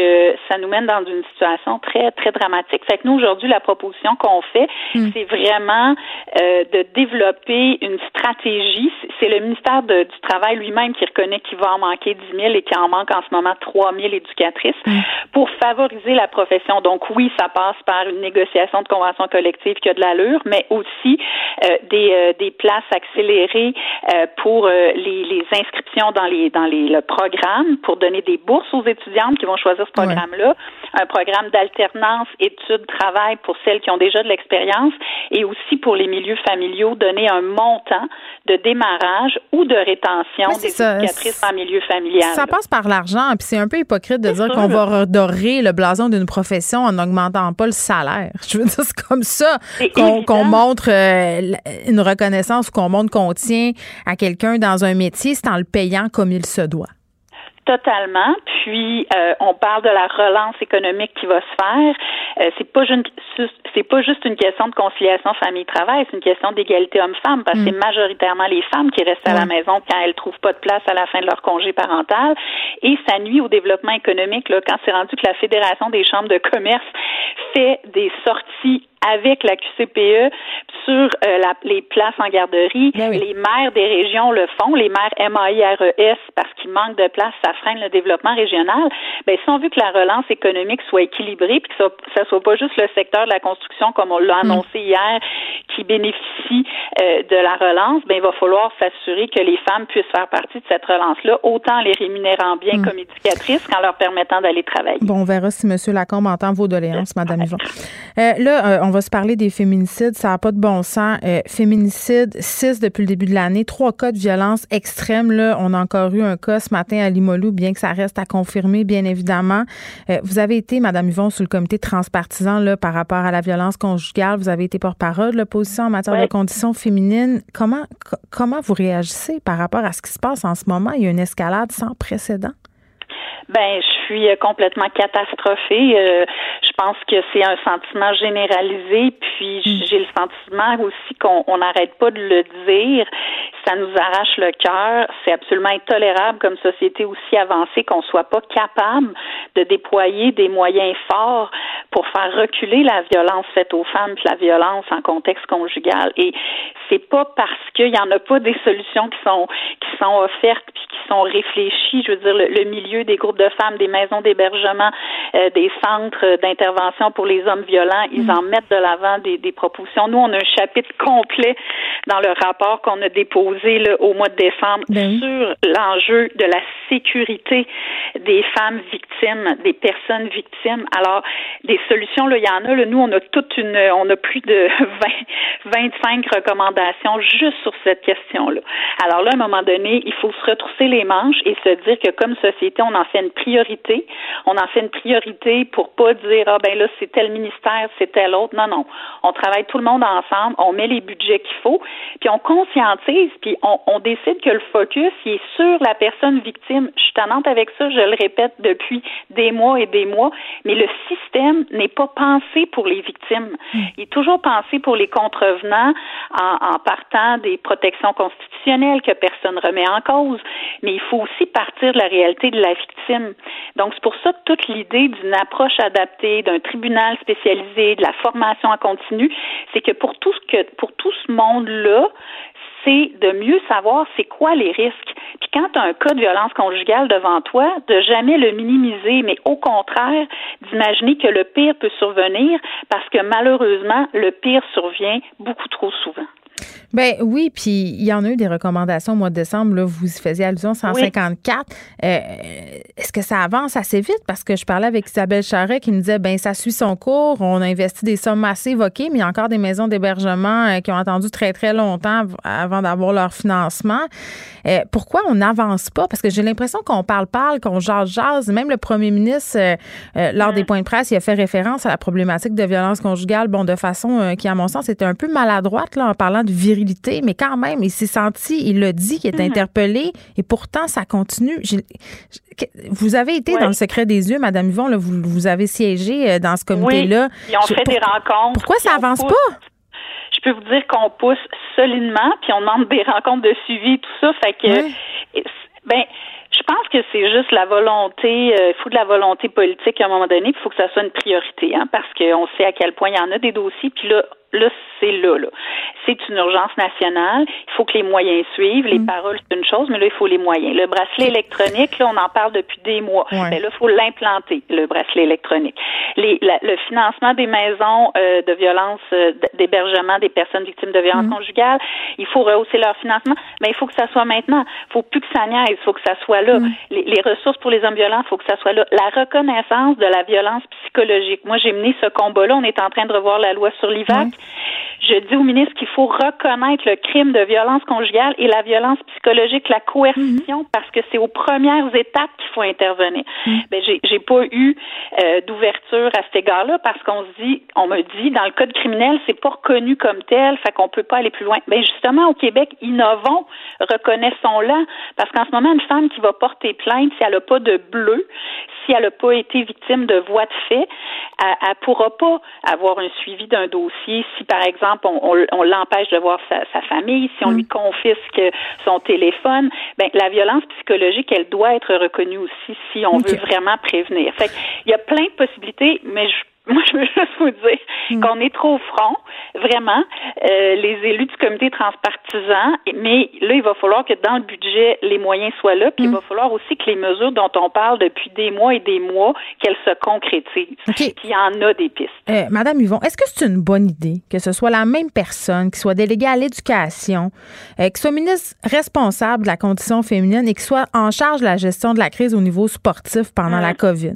ça nous mène dans une situation très très dramatique. Fait que nous aujourd'hui la proposition qu'on fait, hmm. c'est vraiment de développer une stratégie. C'est le ministère du Travail lui-même qui reconnaît qu'il va en manquer 10 000 et qui en manque en ce moment 3000 éducatrices mm. pour favoriser la profession. Donc oui, ça passe par une négociation de convention collective qui a de l'allure, mais aussi euh, des, euh, des places accélérées euh, pour les, les, inscriptions dans les dans les le programme pour donner des bourses aux étudiantes qui vont choisir ce programme-là, un programme d'alternance études-travail pour celles qui ont déjà de l'expérience et aussi pour les milieux familiaux donner un montant de démarrage ou de rétention des éducatrices en milieu familial. Ça passe par l'argent, puis c'est un peu hypocrite de dire qu'on va redorer le blason d'une profession en n'augmentant pas le salaire. *laughs* Je veux dire, c'est comme ça qu'on montre euh, une reconnaissance ou qu'on montre qu'on tient à quelqu'un dans un métier, c'est en le payant comme il se doit. Totalement. Puis euh, on parle de la relance économique qui va se faire. Euh, c'est pas juste c'est pas juste une question de conciliation famille-travail, c'est une question d'égalité homme-femme parce que c'est mm. majoritairement les femmes qui restent à la maison quand elles trouvent pas de place à la fin de leur congé parental et ça nuit au développement économique là quand c'est rendu que la Fédération des chambres de commerce fait des sorties avec la QCPE sur euh, la, les places en garderie. Ben les maires des régions le font, les maires MAIRES, parce qu'il manque de place, ça freine le développement régional. Ben, si on veut que la relance économique soit équilibrée, puis que ça, ça soit pas juste le secteur de la construction, comme on l'a hmm. annoncé hier, qui bénéficie euh, de la relance, ben, il va falloir s'assurer que les femmes puissent faire partie de cette relance-là, autant les rémunérant bien hmm. comme éducatrices qu'en leur permettant d'aller travailler. Bon, on verra si M. Lacombe entend vos doléances, Mme Yvon. Euh, là, on va se parler des féminicides. Ça n'a pas de bon sens. Euh, féminicide, 6 depuis le début de l'année. Trois cas de violence extrême. Là, on a encore eu un cas ce matin à Limoilou, bien que ça reste à confirmer, bien évidemment. Euh, vous avez été, Mme Yvon, sur le comité transpartisan là, par rapport à la violence conjugale. Vous avez été porte-parole de l'opposition en matière de conditions féminines. Comment, comment vous réagissez par rapport à ce qui se passe en ce moment? Il y a une escalade sans précédent. Ben, je suis euh, complètement catastrophée. Euh, je pense que c'est un sentiment généralisé, puis mm. j'ai le sentiment aussi qu'on n'arrête pas de le dire. Ça nous arrache le cœur. C'est absolument intolérable comme société aussi avancée qu'on soit pas capable de déployer des moyens forts pour faire reculer la violence faite aux femmes, puis la violence en contexte conjugal. Et c'est pas parce qu'il y en a pas des solutions qui sont qui sont offertes puis qui sont réfléchies. Je veux dire, le milieu des groupes de femmes, des maisons d'hébergement, euh, des centres d'intervention pour les hommes violents, ils en mettent de l'avant des, des, propositions. Nous, on a un chapitre complet dans le rapport qu'on a déposé là, au mois de décembre ben sur l'enjeu de la sécurité des femmes victimes, des personnes victimes. Alors, des solutions, là, il y en a. Là, nous, on a toute une, on a plus de *laughs* 20, 25 recommandations juste sur cette question-là. Alors là, à un moment donné, il faut se retrousser les manches et se dire que comme société, on en fait une priorité. On en fait une priorité pour pas dire ah ben là c'est tel ministère, c'est tel autre. Non non, on travaille tout le monde ensemble, on met les budgets qu'il faut, puis on conscientise, puis on, on décide que le focus il est sur la personne victime. Je suis tannante avec ça, je le répète depuis des mois et des mois, mais le système n'est pas pensé pour les victimes. Hmm. Il est toujours pensé pour les contrevenants en, en partant des protections constitutionnelles que personne remet en cause, mais il faut aussi partir de la réalité de la victime donc, c'est pour ça que toute l'idée d'une approche adaptée, d'un tribunal spécialisé, de la formation en continu, c'est que pour tout ce que, pour tout ce monde-là, c'est de mieux savoir c'est quoi les risques. Puis quand tu as un cas de violence conjugale devant toi, de jamais le minimiser, mais au contraire, d'imaginer que le pire peut survenir parce que malheureusement, le pire survient beaucoup trop souvent. Ben oui, puis il y en a eu des recommandations au mois de décembre. Là, vous y faisiez allusion 154. Euh, est-ce que ça avance assez vite? Parce que je parlais avec Isabelle Charret qui me disait ben ça suit son cours. On a investi des sommes assez évoquées, mais il y a encore des maisons d'hébergement euh, qui ont attendu très, très longtemps avant d'avoir leur financement. Euh, pourquoi on n'avance pas? Parce que j'ai l'impression qu'on parle, parle, qu'on jase, jase. Même le premier ministre, lors des points de presse, il a fait référence à la problématique de violence conjugale, bon, de façon qui, à mon sens, était un peu maladroite là, en parlant de virilité, mais quand même, il s'est senti, il l'a dit, qu'il est mm-hmm. interpellé, et pourtant, ça continue. Vous avez été dans le secret des yeux, Madame Yvon, là, vous, vous avez siégé euh, dans ce comité-là. Oui, ils ont fait des rencontres. Pourquoi ça avance pas? Je peux vous dire qu'on pousse solidement, puis on demande des *laughs* rencontres de suivi, tout ça. Fait que, ben, je pense que c'est juste la volonté, euh, il faut de la volonté politique à un moment donné, il faut que ça soit une priorité, hein, parce qu'on sait à quel point il y en a des dossiers, puis là, là, c'est là, là. C'est une urgence nationale. Il faut que les moyens suivent. Les mm. paroles, c'est une chose, mais là, il faut les moyens. Le bracelet électronique, là, on en parle depuis des mois. Mais là, il faut l'implanter, le bracelet électronique. Les, le financement des maisons euh, de violence, euh, d'hébergement des personnes victimes de violences mm. conjugales, il faut rehausser leur financement, mais il faut que ça soit maintenant. Il faut plus que ça niaise, il faut que ça soit là. Mm. Les, les, ressources pour les hommes violents, il faut que ça soit là. La reconnaissance de la violence psychologique. Moi, j'ai mené ce combat-là. On est en train de revoir la loi sur l'IVAC. Je dis au ministre qu'il faut reconnaître le crime de violence conjugale et la violence psychologique, la coercition, mhm. parce que c'est aux premières étapes qu'il faut intervenir. Mhm. Ben, j'ai, pas eu euh, d'ouverture à cet égard-là parce qu'on se dit, on me dit, dans le code criminel, c'est pas reconnu comme tel, fait qu'on peut pas aller plus loin. Ben justement, au Québec, innovons, reconnaissons-la, parce qu'en ce moment, une femme qui va porter plainte, si elle a pas de bleu, si elle n'a pas été victime de voies de fait, elle ne pourra pas avoir un suivi d'un dossier si, par exemple, on, l'empêche de voir sa, famille, si on mm. lui confisque son téléphone. Ben, la violence psychologique, elle doit être reconnue aussi si on veut vraiment prévenir. Fait il y a plein de possibilités, mais je *laughs* moi, je veux juste vous dire hmm. qu'on est trop franc, vraiment, euh, les élus du comité transpartisan, mais là, il va falloir que dans le budget, les moyens soient là, puis il hmm. va falloir aussi que les mesures dont on parle depuis des mois et des mois, qu'elles se concrétisent. Puis il y en a des pistes. Euh, Madame Yvon, est-ce que c'est une bonne idée que ce soit la même personne qui soit déléguée à l'éducation, euh, qui soit ministre responsable de la condition féminine et qui soit en charge de la gestion de la crise au niveau sportif pendant la COVID?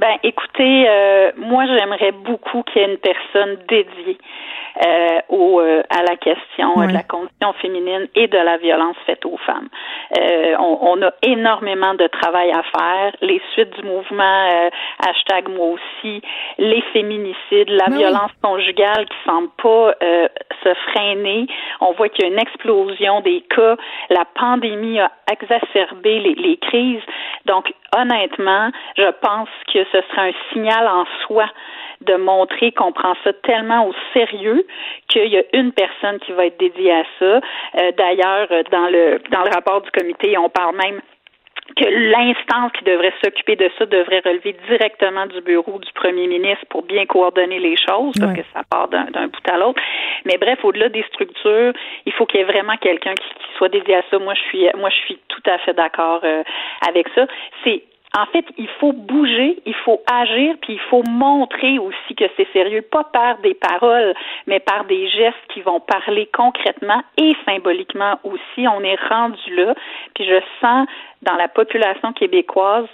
Ben, écoutez, euh, moi, j'aimerais beaucoup qu'il y ait une personne dédiée euh, au, euh, à la question de la condition féminine et de la violence faite aux femmes. Euh, on, on, a énormément de travail à faire. Les suites du mouvement hashtag moi aussi, les féminicides, la ben violence conjugale qui semble pas se freiner. On voit qu'il y a une explosion des cas. La pandémie a exacerbé les, les crises. Donc, honnêtement, je pense que ce serait un signal en soi de montrer qu'on prend ça tellement au sérieux qu'il y a une personne qui va être dédiée à ça. Euh, d'ailleurs, dans le dans le rapport du comité, on parle même que l'instance qui devrait s'occuper de ça devrait relever directement du bureau du premier ministre pour bien coordonner les choses, parce que ça part d'un bout à l'autre. Mais bref, au-delà des structures, il faut qu'il y ait vraiment quelqu'un qui, soit dédié à ça. Moi, je suis, moi, je suis tout à fait d'accord euh, avec ça. C'est en fait, il faut bouger, il faut agir, puis il faut montrer aussi que c'est sérieux, pas par des paroles, mais par des gestes qui vont parler concrètement et symboliquement aussi. On est rendu là, puis je sens dans la population québécoise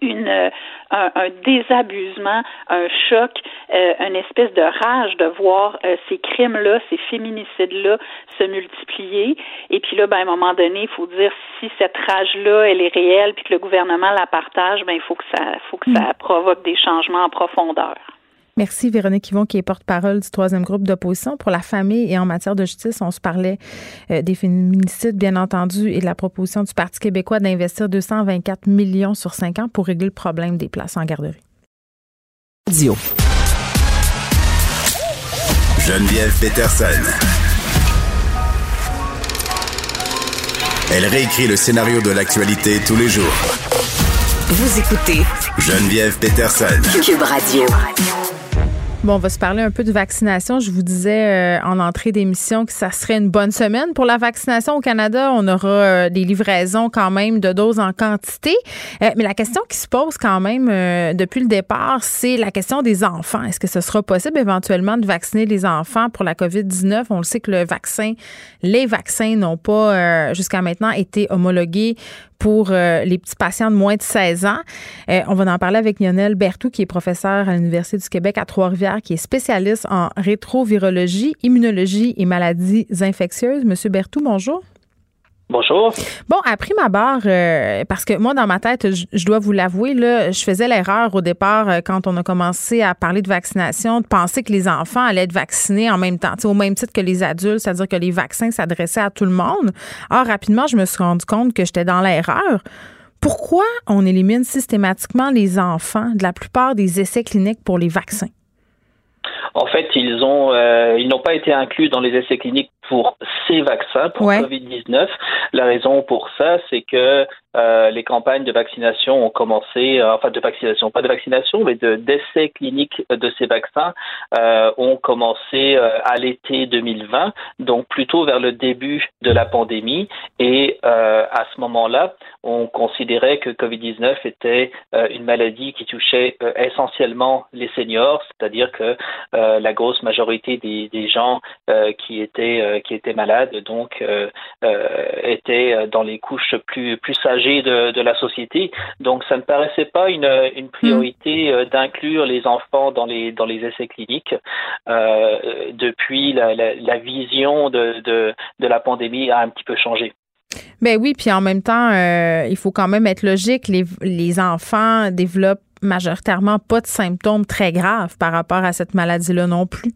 une, euh, un, désabusement, un choc, euh, une espèce de rage de voir euh, ces crimes-là, ces féminicides-là se multiplier. Et puis là, ben, à un moment donné, il faut dire si cette rage-là, elle est réelle, puis que le gouvernement la partage, ben, il faut que ça, faut que ça mm. provoque des changements en profondeur. Merci Véronique Yvon, qui est porte-parole du troisième groupe d'opposition pour la famille et en matière de justice. On se parlait euh, des féminicides, bien entendu, et de la proposition du Parti québécois d'investir 224 millions sur cinq ans pour régler le problème des places en garderie. Geneviève Peterson. Elle réécrit le scénario de l'actualité tous les jours. Vous écoutez Geneviève Peterson. Cube Radio. Bon, on va se parler un peu de vaccination. Je vous disais euh, en entrée d'émission que ça serait une bonne semaine pour la vaccination au Canada. On aura euh, des livraisons quand même de doses en quantité. Euh, mais la question qui se pose quand même depuis le départ, c'est la question des enfants. Est-ce que ce sera possible éventuellement de vacciner les enfants pour la COVID-19? On le sait que le vaccin, les vaccins n'ont pas jusqu'à maintenant été homologués pour les petits patients de moins de 16 ans. On va en parler avec Lionel Bertou, qui est professeur à l'Université du Québec à Trois-Rivières, qui est spécialiste en rétrovirologie, immunologie et maladies infectieuses. Monsieur Bertou, bonjour. Bonjour. Bon, après ma barre, euh, parce que moi, dans ma tête, je, dois vous l'avouer, là, je faisais l'erreur au départ, euh, quand on a commencé à parler de vaccination, de penser que les enfants allaient être vaccinés en même temps, au même titre que les adultes, c'est-à-dire que les vaccins s'adressaient à tout le monde. Or, rapidement, je me suis rendu compte que j'étais dans l'erreur. Pourquoi on élimine systématiquement les enfants de la plupart des essais cliniques pour les vaccins? En fait, ils ont, euh, ils n'ont pas été inclus dans les essais cliniques pour ces vaccins, pour Covid-19. La raison pour ça, c'est que euh, les campagnes de vaccination ont commencé, euh, enfin de vaccination, pas de vaccination, mais de d'essais cliniques de ces vaccins euh, ont commencé à l'été 2020, donc plutôt vers le début de la pandémie. Et à ce moment-là, on considérait que Covid-19 était une maladie qui touchait essentiellement les seniors, c'est-à-dire que la grosse majorité des, des gens qui étaient qui étaient malades, donc euh, euh, étaient dans les couches plus plus âgées de, de, la société. Donc ça ne paraissait pas une, une priorité hmm. d'inclure les enfants dans les dans les essais cliniques. depuis la, la, la vision de, de, de la pandémie a un petit peu changé. Ben oui, puis en même temps, euh, il faut quand même être logique. Les, les enfants développent majoritairement pas de symptômes très graves par rapport à cette maladie-là non plus.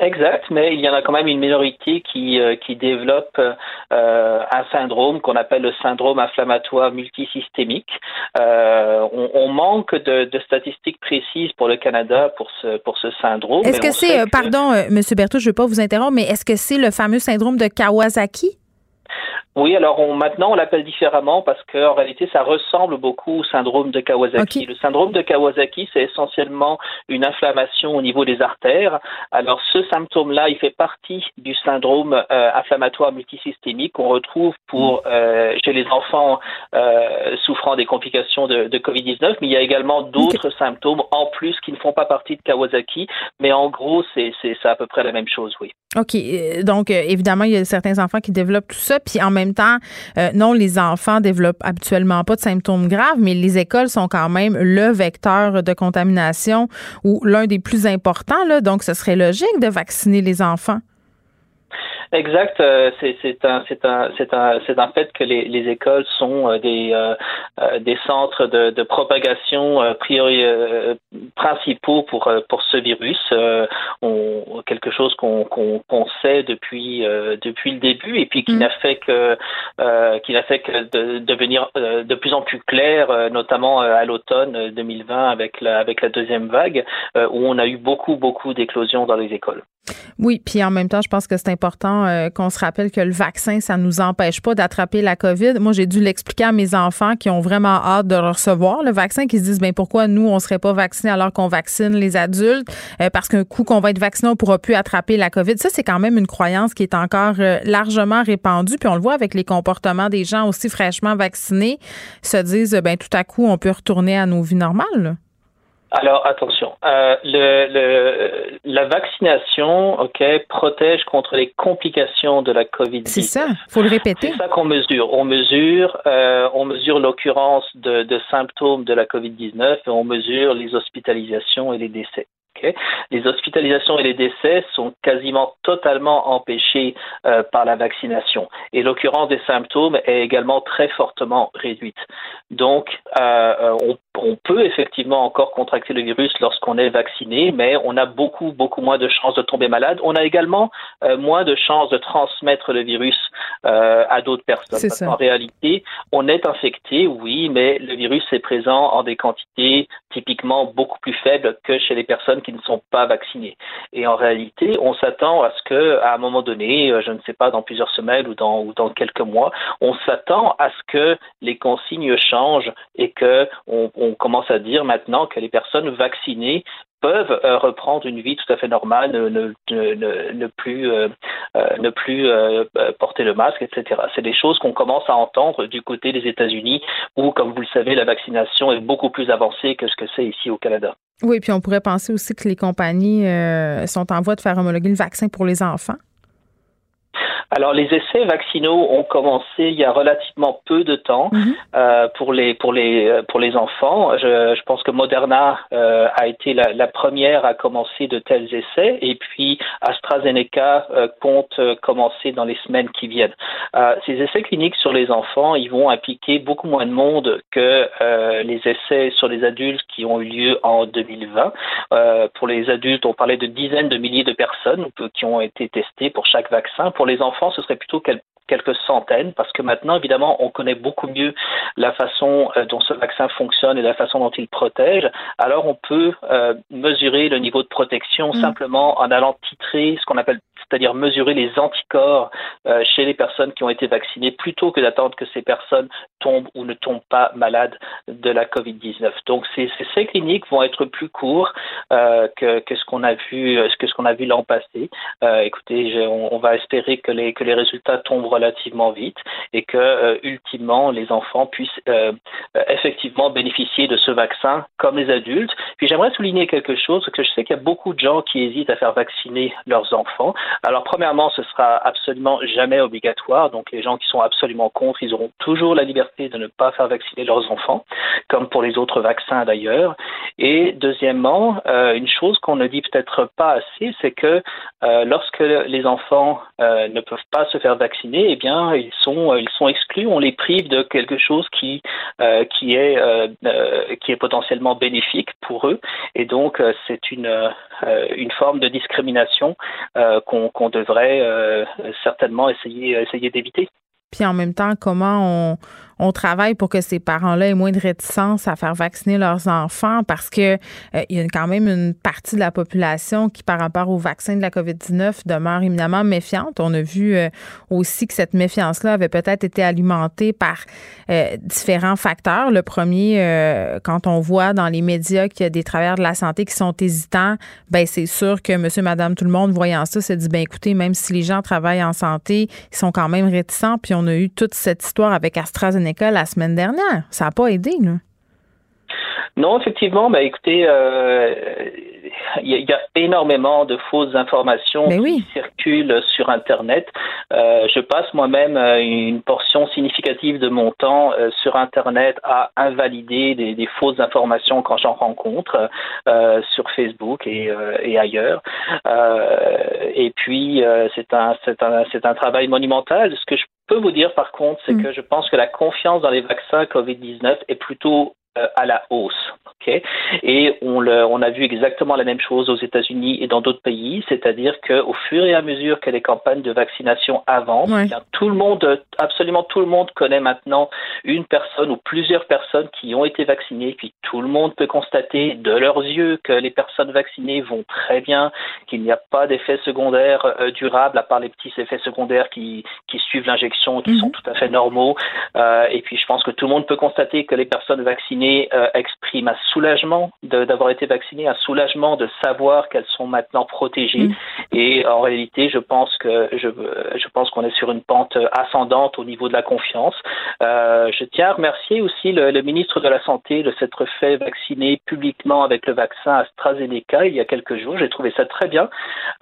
Exact, mais il y en a quand même une minorité qui, euh, qui développe euh, un syndrome qu'on appelle le syndrome inflammatoire multisystémique. Euh, on, on, manque de, de, statistiques précises pour le Canada pour ce, pour ce syndrome. Est-ce que c'est, pardon, Monsieur Berthaud, je ne veux pas vous interrompre, mais est-ce que c'est le fameux syndrome de Kawasaki? Oui, alors on, maintenant on l'appelle différemment parce qu'en réalité ça ressemble beaucoup au syndrome de Kawasaki. Le syndrome de Kawasaki, c'est essentiellement une inflammation au niveau des artères. Alors ce symptôme-là, il fait partie du syndrome euh, inflammatoire multisystémique qu'on retrouve pour euh, chez les enfants euh, souffrant des complications de, de Covid-19, mais il y a également d'autres symptômes en plus qui ne font pas partie de Kawasaki. Mais en gros, c'est à peu près la même chose, oui. OK. Donc, évidemment, il y a certains enfants qui développent tout ça, puis en même temps, euh, non, les enfants développent habituellement pas de symptômes graves, mais les écoles sont quand même le vecteur de contamination ou l'un des plus importants. Là, donc, ce serait logique de vacciner les enfants. Exact. Euh, c'est un, un, un, un, fait que les, les écoles sont euh, des, euh, des centres de, de propagation priori, principaux pour, pour ce virus. On, quelque chose qu'on sait depuis, depuis le début et puis qui mm. n'a fait que, qui n'a fait que de, devenir de plus en plus clair, notamment à l'automne 2020 avec la, avec la deuxième vague, où on a eu beaucoup, beaucoup d'éclosions dans les écoles. Oui, puis en même temps, je pense que c'est important euh, qu'on se rappelle que le vaccin, ça ne nous empêche pas d'attraper la COVID. Moi, j'ai dû l'expliquer à mes enfants qui ont vraiment hâte de recevoir le vaccin, qui se disent, ben pourquoi nous, on serait pas vaccinés alors qu'on vaccine les adultes? Euh, parce qu'un coup qu'on va être vacciné, on pourra plus attraper la COVID. Ça, c'est quand même une croyance qui est encore euh, largement répandue. Puis on le voit avec les comportements des gens aussi fraîchement vaccinés, se disent, ben tout à coup, on peut retourner à nos vies normales. Alors attention, euh, le, le, la vaccination, ok, protège contre les complications de la Covid. 19 C'est ça, faut le répéter. C'est ça qu'on mesure. On mesure, euh, on mesure l'occurrence de, de, symptômes de la Covid 19 et on mesure les hospitalisations et les décès. Les hospitalisations et les décès sont quasiment totalement empêchés euh, par la vaccination et l'occurrence des symptômes est également très fortement réduite. Donc, on, on, peut effectivement encore contracter le virus lorsqu'on est vacciné, mais on a beaucoup, beaucoup moins de chances de tomber malade. On a également moins de chances de transmettre le virus à d'autres personnes. En réalité, on est infecté, oui, mais le virus est présent en des quantités typiquement beaucoup plus faibles que chez les personnes qui ne sont pas vaccinés. Et en réalité, on s'attend à ce que, à un moment donné, euh, je ne sais pas, dans plusieurs semaines ou dans, ou dans quelques mois, on s'attend à ce que les consignes changent et que on, on commence à dire maintenant que les personnes vaccinées peuvent euh, reprendre une vie tout à fait normale, ne, ne, ne, plus, euh, plus porter le masque, etc. C'est des choses qu'on commence à entendre du côté des États-Unis, où, comme vous le savez, la vaccination est beaucoup plus avancée que ce que c'est ici au Canada. Oui, puis on pourrait penser aussi que les compagnies euh, sont en voie de faire homologuer le vaccin pour les enfants. Alors les essais vaccinaux ont commencé il y a relativement peu de temps mhm. euh, pour les pour les euh, pour les enfants. Je, je pense que Moderna euh, a été la, la, première à commencer de tels essais et puis AstraZeneca euh, compte commencer dans les semaines qui viennent. ces essais cliniques sur les enfants, ils vont impliquer beaucoup moins de monde que les essais sur les adultes qui ont eu lieu en 2020. pour les adultes, on parlait de dizaines de milliers de personnes qui ont été testées pour chaque vaccin. Pour les enfants, ce serait plutôt quelques centaines, parce que maintenant, évidemment, on connaît beaucoup mieux la façon euh, dont ce vaccin fonctionne et la façon dont il protège. Alors, on peut euh, mesurer le niveau de protection mm. simplement en allant titrer ce qu'on appelle c'est-à-dire mesurer les anticorps euh, chez les personnes qui ont été vaccinées plutôt que d'attendre que ces personnes tombent ou ne tombent pas malades de la COVID-19. Donc ces, ces cliniques vont être plus courts euh, que, que, ce qu'on a vu que ce qu'on a vu l'an passé. Euh, écoutez, on, va espérer que les que les résultats tombent relativement vite et que ultimement les enfants puissent effectivement bénéficier de ce vaccin comme les adultes. Puis j'aimerais souligner quelque chose que je sais qu'il y a beaucoup de gens qui hésitent à faire vacciner leurs enfants. Alors, premièrement, ce sera absolument jamais obligatoire. Donc, les gens qui sont absolument contre, ils auront toujours la liberté de ne pas faire vacciner leurs enfants, comme pour les autres vaccins d'ailleurs. Et deuxièmement, euh, une chose qu'on ne dit peut-être pas assez, c'est que euh, lorsque les enfants euh, ne peuvent pas se faire vacciner, eh bien, ils sont, ils sont exclus. On les prive de quelque chose qui, qui est, qui est potentiellement bénéfique pour eux. Et donc, c'est une, une forme de discrimination qu'on qu'on devrait euh, certainement essayer, essayer d'éviter. Puis en même temps, comment on, on travaille pour que ces parents-là aient moins de réticence à faire vacciner leurs enfants parce que euh, il y a quand même une partie de la population qui, par rapport au vaccin de la COVID-19, demeure éminemment méfiante. On a vu euh, aussi que cette méfiance-là avait peut-être été alimentée par euh, différents facteurs. Le premier, quand on voit dans les médias qu'il y a des travailleurs de la santé qui sont hésitants, ben c'est sûr que monsieur, madame, tout le monde, voyant ça, se dit, ben écoutez, même si les gens travaillent en santé, ils sont quand même réticents. Puis on a eu toute cette histoire avec AstraZeneca école la semaine dernière. Ça n'a pas aidé. Non, effectivement, bah écoutez, il euh, y, a énormément de fausses informations qui circulent sur Internet. Euh, je passe moi-même euh, une portion significative de mon temps sur Internet à invalider des, fausses informations quand j'en rencontre sur Facebook et, et ailleurs. et puis, c'est un, travail monumental. Ce que je peux vous dire par contre, c'est mm. que je pense que la confiance dans les vaccins COVID-19 est plutôt à la hausse. Okay? Et on, le, on a vu exactement la même chose aux États-Unis et dans d'autres pays, c'est-à-dire qu'au fur et à mesure que les campagnes de vaccination avancent, tout le monde, absolument tout le monde connaît maintenant une personne ou plusieurs personnes qui ont été vaccinées, puis tout le monde peut constater de leurs yeux que les personnes vaccinées vont très bien, qu'il n'y a pas d'effets secondaires euh, durables à part les petits effets secondaires qui, qui suivent l'injection, qui sont mhm. tout à fait normaux. Euh, et puis je pense que tout le monde peut constater que les personnes vaccinées euh, exprime un soulagement d'avoir été vacciné, un soulagement de savoir qu'elles sont maintenant protégées. Mm. Et en réalité, je pense que je, je pense qu'on est sur une pente ascendante au niveau de la confiance. Euh, je tiens à remercier aussi le, ministre de la Santé de s'être fait vacciner publiquement avec le vaccin AstraZeneca il y a quelques jours. J'ai trouvé ça très bien.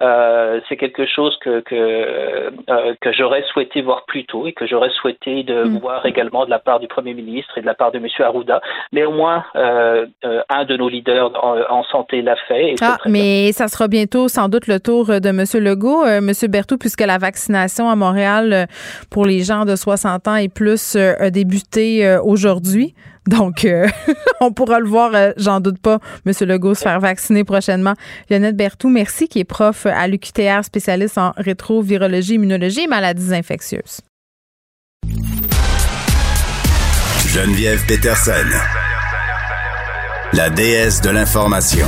Euh, C'est quelque chose que que, euh, que j'aurais souhaité voir plus tôt et que j'aurais souhaité de mm. voir également de la part du Premier ministre et de la part de M. Arruda Néanmoins, euh, euh, un de nos leaders en, santé l'a fait. ah, mais ça sera bientôt sans doute le tour de M. Legault. Euh, M. Berthoud, puisque la vaccination à Montréal pour les gens de 60 ans et plus a débuté aujourd'hui. Donc, *laughs* on pourra le voir, j'en doute pas, M. Legault se faire vacciner prochainement. Lionette Berthoud, merci, qui est prof à l'UQTR, spécialiste en rétrovirologie, immunologie et maladies infectieuses. Geneviève Peterson, la déesse de l'information.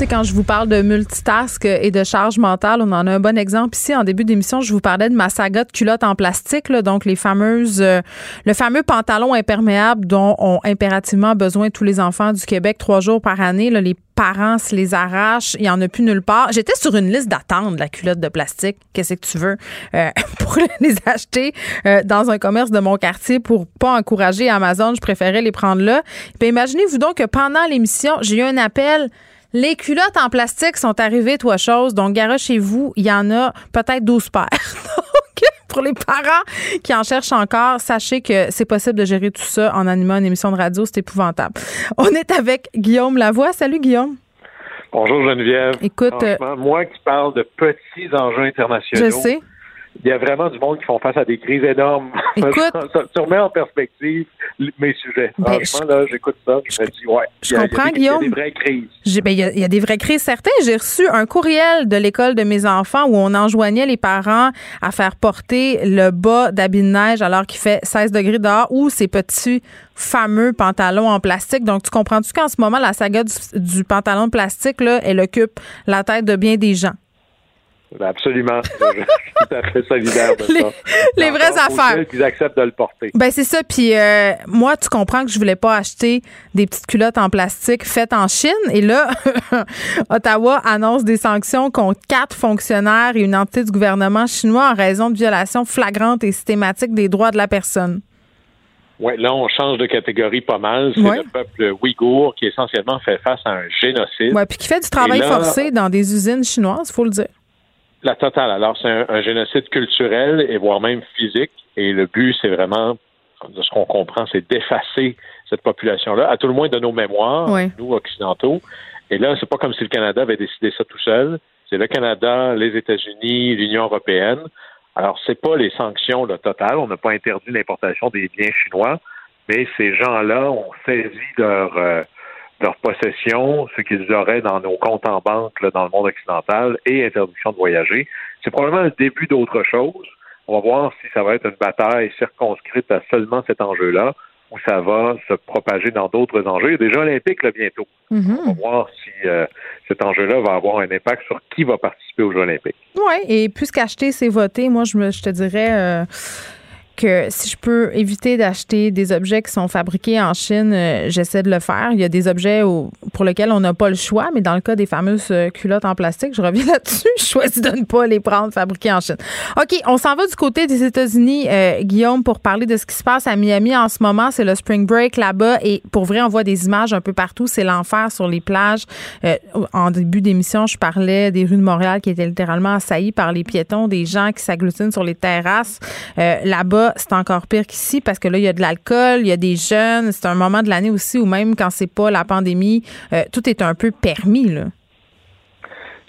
Sais, quand je vous parle de multitask et de charge mentale, on en a un bon exemple ici. En début d'émission, je vous parlais de ma saga de culottes en plastique, donc les fameuses, euh, le fameux pantalon imperméable dont ont impérativement besoin tous les enfants du Québec trois jours par année. Là, les parents se les arrachent, il n'y en a plus nulle part. J'étais sur une liste d'attente la culotte de plastique. Qu'est-ce que tu veux euh, *laughs* pour les acheter euh, dans un commerce de mon quartier pour pas encourager Amazon? Je préférais les prendre là. Puis imaginez-vous donc que pendant l'émission, j'ai eu un appel Les culottes en plastique sont arrivées, toi chose. Donc, garage chez vous, il y en a peut-être 12 paires. *laughs* donc, pour les parents qui en cherchent encore, sachez que c'est possible de gérer tout ça en animant une émission de radio. C'est épouvantable. On est avec Guillaume Lavoie. Salut, Guillaume. Bonjour Geneviève. Écoute, euh, moi qui parle de petits enjeux internationaux. Je sais il y a vraiment du monde qui font face à des crises énormes. *laughs* Écoute, ça, ça, remet en perspective mes sujets. Ben, Franchement, là, j'écoute ça, je, me dis, ouais. Je comprends, Guillaume. Il y a des vraies crises. Ben, il, y a, des vraies crises, certains. J'ai reçu un courriel de l'école de mes enfants où on enjoignait les parents à faire porter le bas d'habit de neige alors qu'il fait 16 degrés dehors ou ces petits fameux pantalons en plastique. Donc, tu comprends-tu qu'en ce moment, la saga du, du pantalon de plastique, là, elle occupe la tête de bien des gens? Ben, absolument. *laughs* je suis tout à fait solidaire de les, ça. Les vraies affaires. Ils acceptent de le porter. Ben c'est ça. Puis euh, moi, tu comprends que je voulais pas acheter des petites culottes en plastique faites en Chine. Et là, *laughs* Ottawa annonce des sanctions contre quatre fonctionnaires et une entité du gouvernement chinois en raison de violations flagrantes et systématiques des droits de la personne. Oui, là, on change de catégorie pas mal. C'est le peuple ouïghour qui essentiellement fait face à un génocide. Oui, puis qui fait du travail forcé dans des usines chinoises, il faut le dire. La totale. Alors, c'est un, génocide culturel et voire même physique. Et le but, c'est vraiment, de ce qu'on comprend, c'est d'effacer cette population-là, à tout le moins de nos mémoires, nous occidentaux. Et là, c'est pas comme si le Canada avait décidé ça tout seul. C'est le Canada, les États-Unis, l'Union européenne. Alors, c'est pas les sanctions là, totales. On n'a pas interdit l'importation des biens chinois, mais ces gens-là ont saisi leur euh, leur possession, ce qu'ils auraient dans nos comptes en banque dans le monde occidental et interdiction de voyager. C'est probablement le début d'autre chose. On va voir si ça va être une bataille circonscrite à seulement cet enjeu-là ou ça va se propager dans d'autres enjeux. Il y a déjà olympique là, bientôt. Mm-hmm. On va voir si euh, cet enjeu-là va avoir un impact sur qui va participer aux Jeux olympiques. Oui, et puisqu'acheter, c'est voter, moi, je, me, je te dirais... Euh, si je peux éviter d'acheter des objets qui sont fabriqués en Chine, euh, j'essaie de le faire. Il y a des objets pour lesquels on n'a pas le choix, mais dans le cas des fameuses euh, culottes en plastique, je reviens *laughs* là-dessus, je choisis de ne pas les prendre fabriquées en Chine. OK, on s'en va du côté des États-Unis, euh, Guillaume, pour parler de ce qui se passe à Miami en ce moment. C'est le spring break là-bas et pour vrai, on voit des images un peu partout. C'est l'enfer sur les plages. en début d'émission, je parlais des rues de Montréal qui étaient littéralement assaillies par les piétons, des gens qui s'agglutinent sur les terrasses. là-bas, c'est encore pire qu'ici parce que là, il y a de l'alcool, il y a des jeunes. C'est un moment de l'année aussi où même quand c'est pas la pandémie, euh, tout est un peu permis. Là.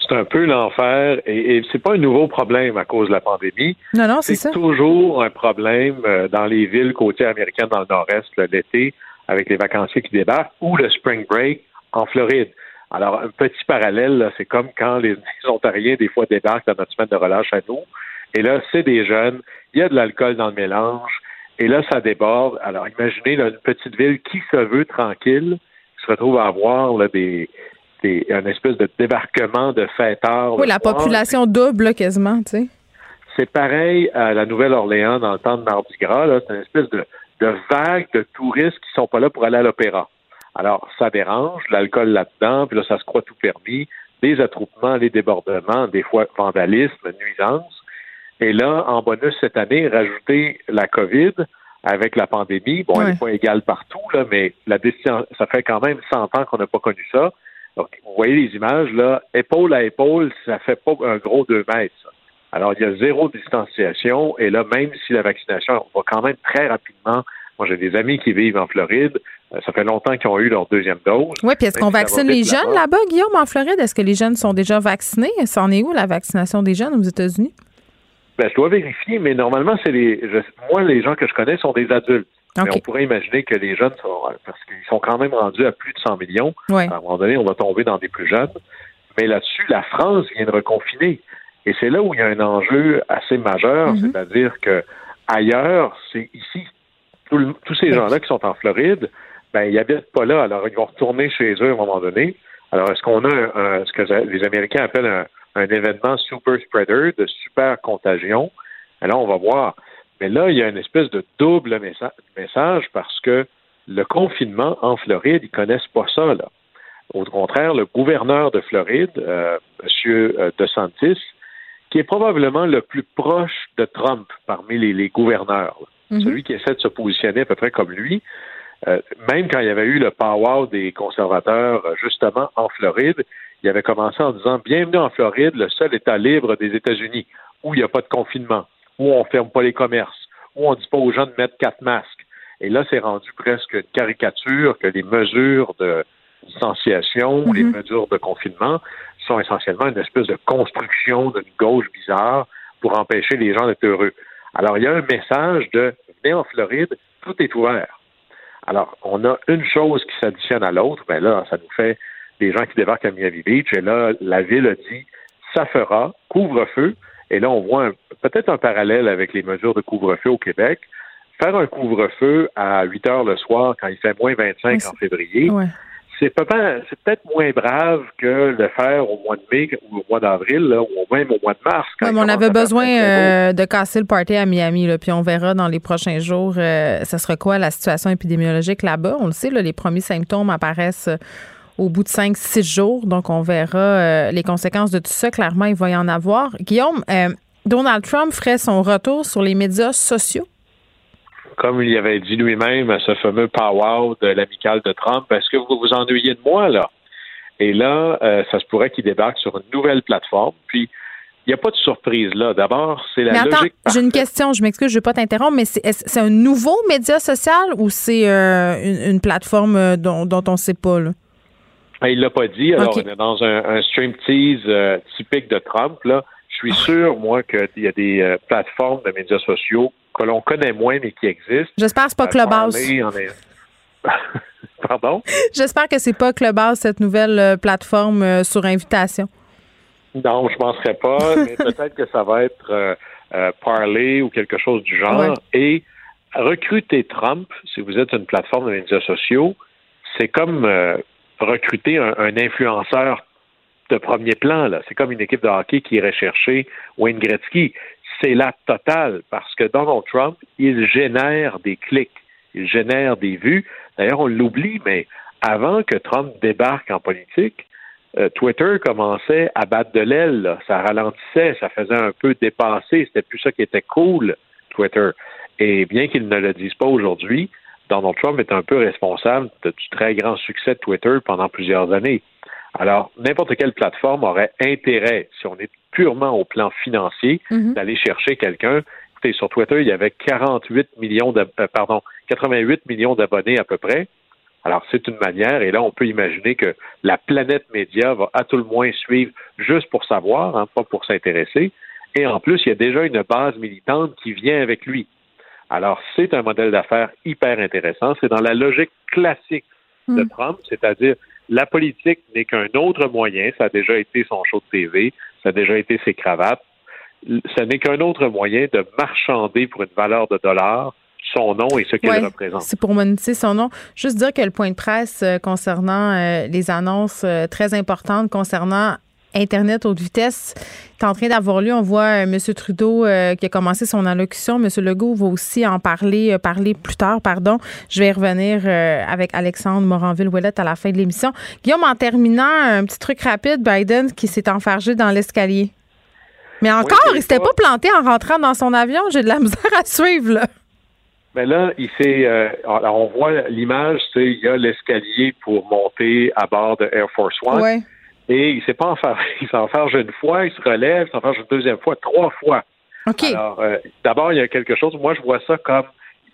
C'est un peu l'enfer et, et c'est pas un nouveau problème à cause de la pandémie. Non, non, c'est ça. C'est toujours un problème euh, dans les villes côtières américaines dans le nord-est l'été avec les vacanciers qui débarquent ou le spring break en Floride. Alors, un petit parallèle, c'est comme quand les, les *laughs* Ontariens, des fois, débarquent dans notre semaine de relâche à nous. Et là, c'est des jeunes il y a de l'alcool dans le mélange, et là, ça déborde. Alors, imaginez une petite ville qui se veut tranquille, qui se retrouve à avoir là, des, des, un espèce de débarquement de fêtards. Oui, la population double quasiment, tu sais. C'est pareil à la Nouvelle-Orléans dans le temps de Mardi Gras. C'est une espèce de, de vague de touristes qui sont pas là pour aller à l'opéra. Alors, ça dérange, l'alcool là-dedans, puis là, ça se croit tout permis, des attroupements, les débordements, des fois vandalisme, nuisance. Et là, en bonus cette année, rajouter la COVID avec la pandémie. Bon, elle n'est pas égale partout, là, mais la ça fait quand même 100 ans qu'on n'a pas connu ça. Donc, vous voyez les images, là, épaule à épaule, ça fait pas un gros deux mètres. Alors, il y a zéro distanciation, et là, même si la vaccination va quand même très rapidement, moi, j'ai des amis qui vivent en Floride. Euh, ça fait longtemps qu'ils ont eu leur deuxième dose. Oui, puis est-ce qu'on vaccine les jeunes là-bas, Guillaume, en Floride? Est-ce que les jeunes sont déjà vaccinés? C'en est où, la vaccination des jeunes aux États-Unis? Ben, je dois vérifier, mais normalement, c'est les. moi, les gens que je connais sont des adultes. Mais on pourrait imaginer que les jeunes sont. Parce qu'ils sont quand même rendus à plus de 100 millions. À un moment donné, on va tomber dans des plus jeunes. Mais là-dessus, la France vient de reconfiner. Et c'est là où il y a un enjeu assez majeur, mm-hmm. c'est-à-dire que ailleurs, c'est ici. tous ces gens-là qui sont en Floride, ben, ils habitent pas là. Alors, ils vont retourner chez eux à un moment donné. Alors, est-ce qu'on a ce que les Américains appellent un, un événement super spreader, de super contagion. Alors, on va voir. Mais là, il y a une espèce de double message parce que le confinement en Floride, ils connaissent pas ça. Là. Au contraire, le gouverneur de Floride, euh, M. Euh, DeSantis, qui est probablement le plus proche de Trump parmi les, gouverneurs, mm-hmm. celui qui essaie de se positionner à peu près comme lui, Euh, même quand il y avait eu le power des conservateurs, euh, justement, en Floride, il avait commencé en disant Bienvenue en Floride, le seul État libre des États-Unis, où il n'y a pas de confinement, où on ne ferme pas les commerces, où on ne dit pas aux gens de mettre quatre masques. Et là, c'est rendu presque une caricature que les mesures de distanciation, ou les mhm. mesures de confinement sont essentiellement une espèce de construction d'une gauche bizarre pour empêcher les gens d'être heureux. Alors, il y a un message de venez en Floride, tout est ouvert. Alors, on a une chose qui s'additionne à l'autre, mais là, ça nous fait des gens qui débarquent à Miami Beach, et là, la ville a dit ça fera couvre-feu, et là, on voit peut-être un parallèle avec les mesures de couvre-feu au Québec. Faire un couvre-feu à 8 heures le soir quand il fait moins 25 en février, c'est peut-être moins brave que le faire au mois de mai ou au mois d'avril ou même au mois de mars. on avait besoin euh, de casser le party à Miami, là, puis on verra dans les prochains jours, euh, ça sera quoi la situation épidémiologique là-bas. On le sait, les premiers symptômes apparaissent euh, au bout de 5-6 jours, donc on verra les conséquences de tout ça. Clairement, il va y en avoir. Guillaume, Donald Trump ferait son retour sur les médias sociaux? Comme il avait dit lui-même à ce fameux power de l'amical de Trump, est-ce que vous vous ennuyez de moi, là? Et là, euh, ça se pourrait qu'il débarque sur une nouvelle plateforme. Puis, il n'y a pas de surprise là. D'abord, c'est la mais attends, J'ai une question, je m'excuse, je ne vais pas t'interrompre, mais c'est un nouveau média social ou c'est euh, une, plateforme euh, dont, on ne sait pas? Là? Ben, il ne l'a pas dit. Alors, on est dans un, un stream tease typique de Trump. Là. Je suis sûr, moi, qu'il y a des plateformes de médias sociaux que l'on connaît moins, mais qui existent. J'espère que c'est pas Clubhouse. *laughs* Pardon? J'espère que c'est pas Clubhouse, cette nouvelle euh, plateforme euh, sur invitation. Non, je ne penserais pas, *laughs* mais peut-être que ça va être euh, Parler ou quelque chose du genre. Et recruter Trump, si vous êtes une plateforme de médias sociaux, c'est comme recruter un, influenceur de premier plan. C'est comme une équipe de hockey qui irait chercher Wayne Gretzky c'est la totale parce que Donald Trump, il génère des clics, il génère des vues. D'ailleurs, on l'oublie, mais avant que Trump débarque en politique, euh, Twitter commençait à battre de l'aile, ça ralentissait, ça faisait un peu dépasser, c'était plus ça qui était cool, Twitter. Et bien qu'il ne le dise pas aujourd'hui, Donald Trump est un peu responsable du très grand succès de Twitter pendant plusieurs années. Alors, n'importe quelle plateforme aurait intérêt, si on est purement au plan financier, mhm. d'aller chercher quelqu'un. Écoutez, sur Twitter, il y avait 48 millions de, euh, pardon, 88 millions d'abonnés à peu près. Alors, c'est une manière, et là, on peut imaginer que la planète média va à tout le moins suivre juste pour savoir, hein, pas pour s'intéresser. Et en plus, il y a déjà une base militante qui vient avec lui. Alors, c'est un modèle d'affaires hyper intéressant. C'est dans la logique classique de mhm. Trump, c'est-à-dire la politique n'est qu'un autre moyen. Ça a déjà été son show de TV, ça a déjà été ses cravates. Ce n'est qu'un autre moyen de marchander pour une valeur de dollar son nom et ce qu'il représente. C'est pour monétiser son nom. Juste dire que le point de presse euh, concernant euh, les annonces euh, très importantes concernant Internet haute vitesse est en train d'avoir lieu. On voit euh, M. Trudeau euh, qui a commencé son allocution. M. Legault va aussi en parler, euh, parler plus tard, pardon. Je vais y revenir avec Alexandre Moranville-Ouellette à la fin de l'émission. Guillaume, en terminant, un petit truc rapide, Biden qui s'est enfargé dans l'escalier. Mais encore, il s'était pas planté en rentrant dans son avion. J'ai de la *laughs* misère à suivre, là. Mais là, il s'est. on voit l'image, c'est il y a l'escalier pour monter à bord de Air Force One. Ouais. Et il s'est pas enfermé. *laughs* Il s'enferme une fois, il se relève, il s'enferme une deuxième fois, trois fois. Alors, euh, d'abord, il y a quelque chose. Moi, je vois ça comme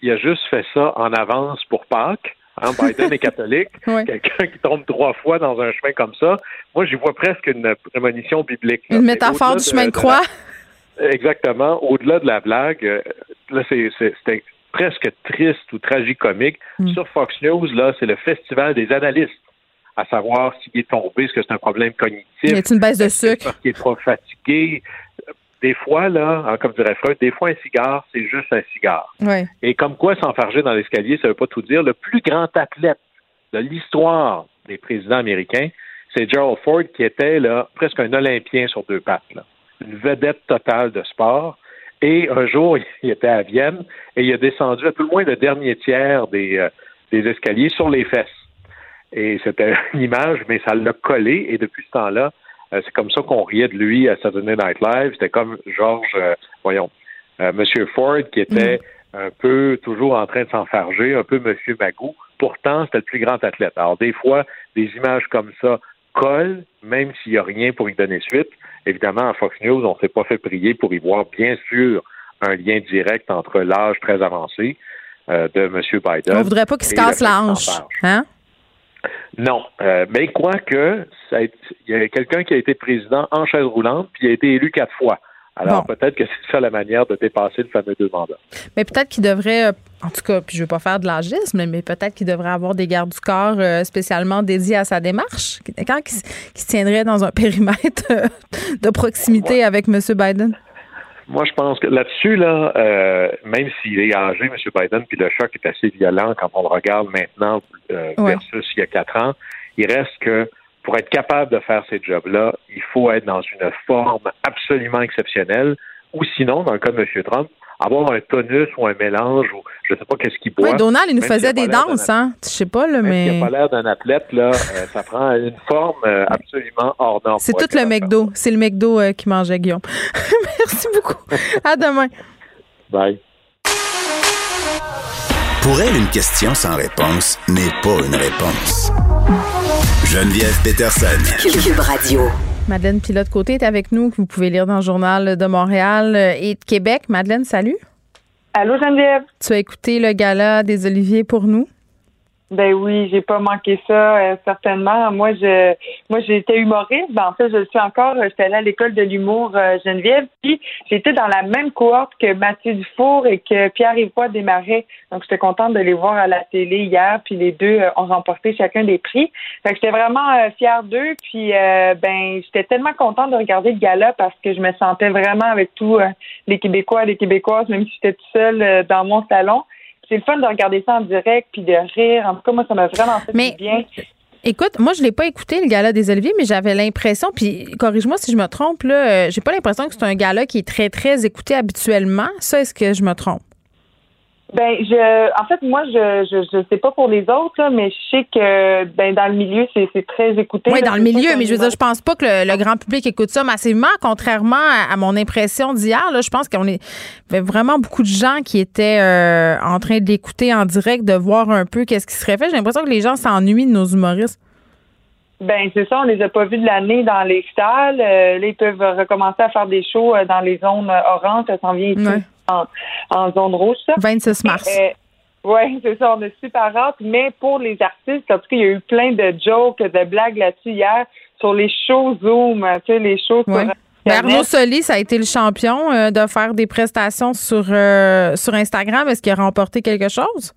il a juste fait ça en avance pour Pâques. Hein, Biden est *laughs* catholique. Quelqu'un qui tombe trois fois dans un chemin comme ça. Moi, j'y vois presque une prémonition biblique. Une métaphore du chemin de, croix. *laughs* exactement. Au-delà de la blague, euh, là, c'était presque triste ou tragicomique. Mm. Sur Fox News, là, c'est le festival des analystes à savoir s'il est tombé, est-ce que c'est un problème cognitif. Y a une baisse de sucre? Parce qu'il est trop fatigué? Des fois, là, hein, comme dirait Freud, des fois, un cigare, c'est juste un cigare. Et comme quoi s'enfarger dans l'escalier, ça ne veut pas tout dire. Le plus grand athlète de l'histoire des présidents américains, c'est Gerald Ford, qui était là presque un Olympien sur deux pattes. Une vedette totale de sport. Et un jour, *laughs* il était à Vienne et il a descendu à tout le moins le dernier tiers des, euh, des escaliers sur les fesses. Et c'était *laughs* une image, mais ça l'a collé. Et depuis ce temps-là, euh, c'est comme ça qu'on riait de lui à Saturday Night Live. C'était comme George, euh, voyons, euh, Monsieur Ford qui était mm. un peu toujours en train de s'enfarger, un peu Monsieur Magou. Pourtant, c'était le plus grand athlète. Alors, des fois, des images comme ça collent, même s'il n'y a rien pour y donner suite. Évidemment, à Fox News, on ne s'est pas fait prier pour y voir, bien sûr, un lien direct entre l'âge très avancé euh, de M. Biden. On voudrait pas qu'il se casse la hanche, hein? Non, euh, mais quoique, il y a quelqu'un qui a été président en chaise roulante, puis il a été élu quatre fois. Alors peut-être que c'est ça la manière de dépasser le fameux deux mandats. Mais peut-être qu'il devrait, euh, en tout cas, puis je ne veux pas faire de l'agisme, mais peut-être qu'il devrait avoir des gardes du corps euh, spécialement dédiés à sa démarche, quand qui, se tiendrait dans un périmètre de proximité avec M. Biden. Moi, je pense que là-dessus, là, euh, même s'il est âgé, M. Biden, puis le choc est assez violent quand on le regarde maintenant euh, versus il y a quatre ans, il reste que pour être capable de faire ces jobs-là, il faut être dans une forme absolument exceptionnelle, ou sinon, dans le cas de M. Trump, avoir un tonus ou un mélange ou je sais pas qu'est-ce qu'il boit. Oui, Donald, il nous faisait des danses, hein? Je sais pas, là, mais. Il n'a pas l'air d'un athlète, là. Euh, ça prend une forme euh, absolument hors norme. C'est tout le McDo. C'est le McDo euh, qui mangeait Guillaume. *laughs* Merci beaucoup. à demain. Bye. Pour elle, une question sans réponse n'est pas une réponse. Geneviève Peterson. Cube Radio. Madeleine Pilote-Côté est avec nous, que vous pouvez lire dans le Journal de Montréal et de Québec. Madeleine, salut. Allô, Geneviève. Tu as écouté le gala des Oliviers pour nous? Ben oui, j'ai pas manqué ça, euh, certainement. Moi, je moi j'étais humoriste. Ben, en fait, je le suis encore. J'étais allée à l'école de l'humour euh, Geneviève. Puis j'étais dans la même cohorte que Mathieu Dufour et que Pierre-Yves Desmarais. Donc j'étais contente de les voir à la télé hier. Puis les deux euh, ont remporté chacun des prix. Fait que j'étais vraiment fière d'eux. Puis ben j'étais tellement contente de regarder le gala parce que je me sentais vraiment avec tous les Québécois les Québécoises, même si j'étais toute seule dans mon salon c'est le fun de regarder ça en direct puis de rire. En tout cas, moi, ça m'a vraiment fait du bien. Écoute, moi, je l'ai pas écouté, le gala des Oliviers, mais j'avais l'impression, puis corrige-moi si je me trompe, là, euh, j'ai pas l'impression que c'est un gala qui est très, très écouté habituellement. Ça, est-ce que je me trompe? Ben, je, en fait, moi, je, je, je sais pas pour les autres, mais je sais que, ben, dans le milieu, c'est, c'est très écouté. Oui, dans le milieu, mais je veux dire, je pense pas que le, grand public écoute ça massivement, contrairement à, mon impression d'hier. Là, je pense qu'on est avait vraiment beaucoup de gens qui étaient euh, en train d'écouter en direct, de voir un peu qu'est-ce qui serait fait. J'ai l'impression que les gens s'ennuient de nos humoristes. Ben c'est ça, on les a pas vus de l'année dans les salles. Euh, là, ils peuvent recommencer à faire des shows euh, dans les zones oranges. Ça s'en vient ici en, zone rouge. Ça. 26 mars. Euh, oui, *laughs* c'est ça, on est super hâte. Mais pour les artistes, en tout cas, il y a eu plein de jokes, de blagues là-dessus hier sur les shows Zoom, tu sais, les shows ouais. Ben, Arnaud Soli, ça a été le champion euh, de faire des prestations sur, euh, sur Instagram. Est-ce qu'il a remporté quelque chose?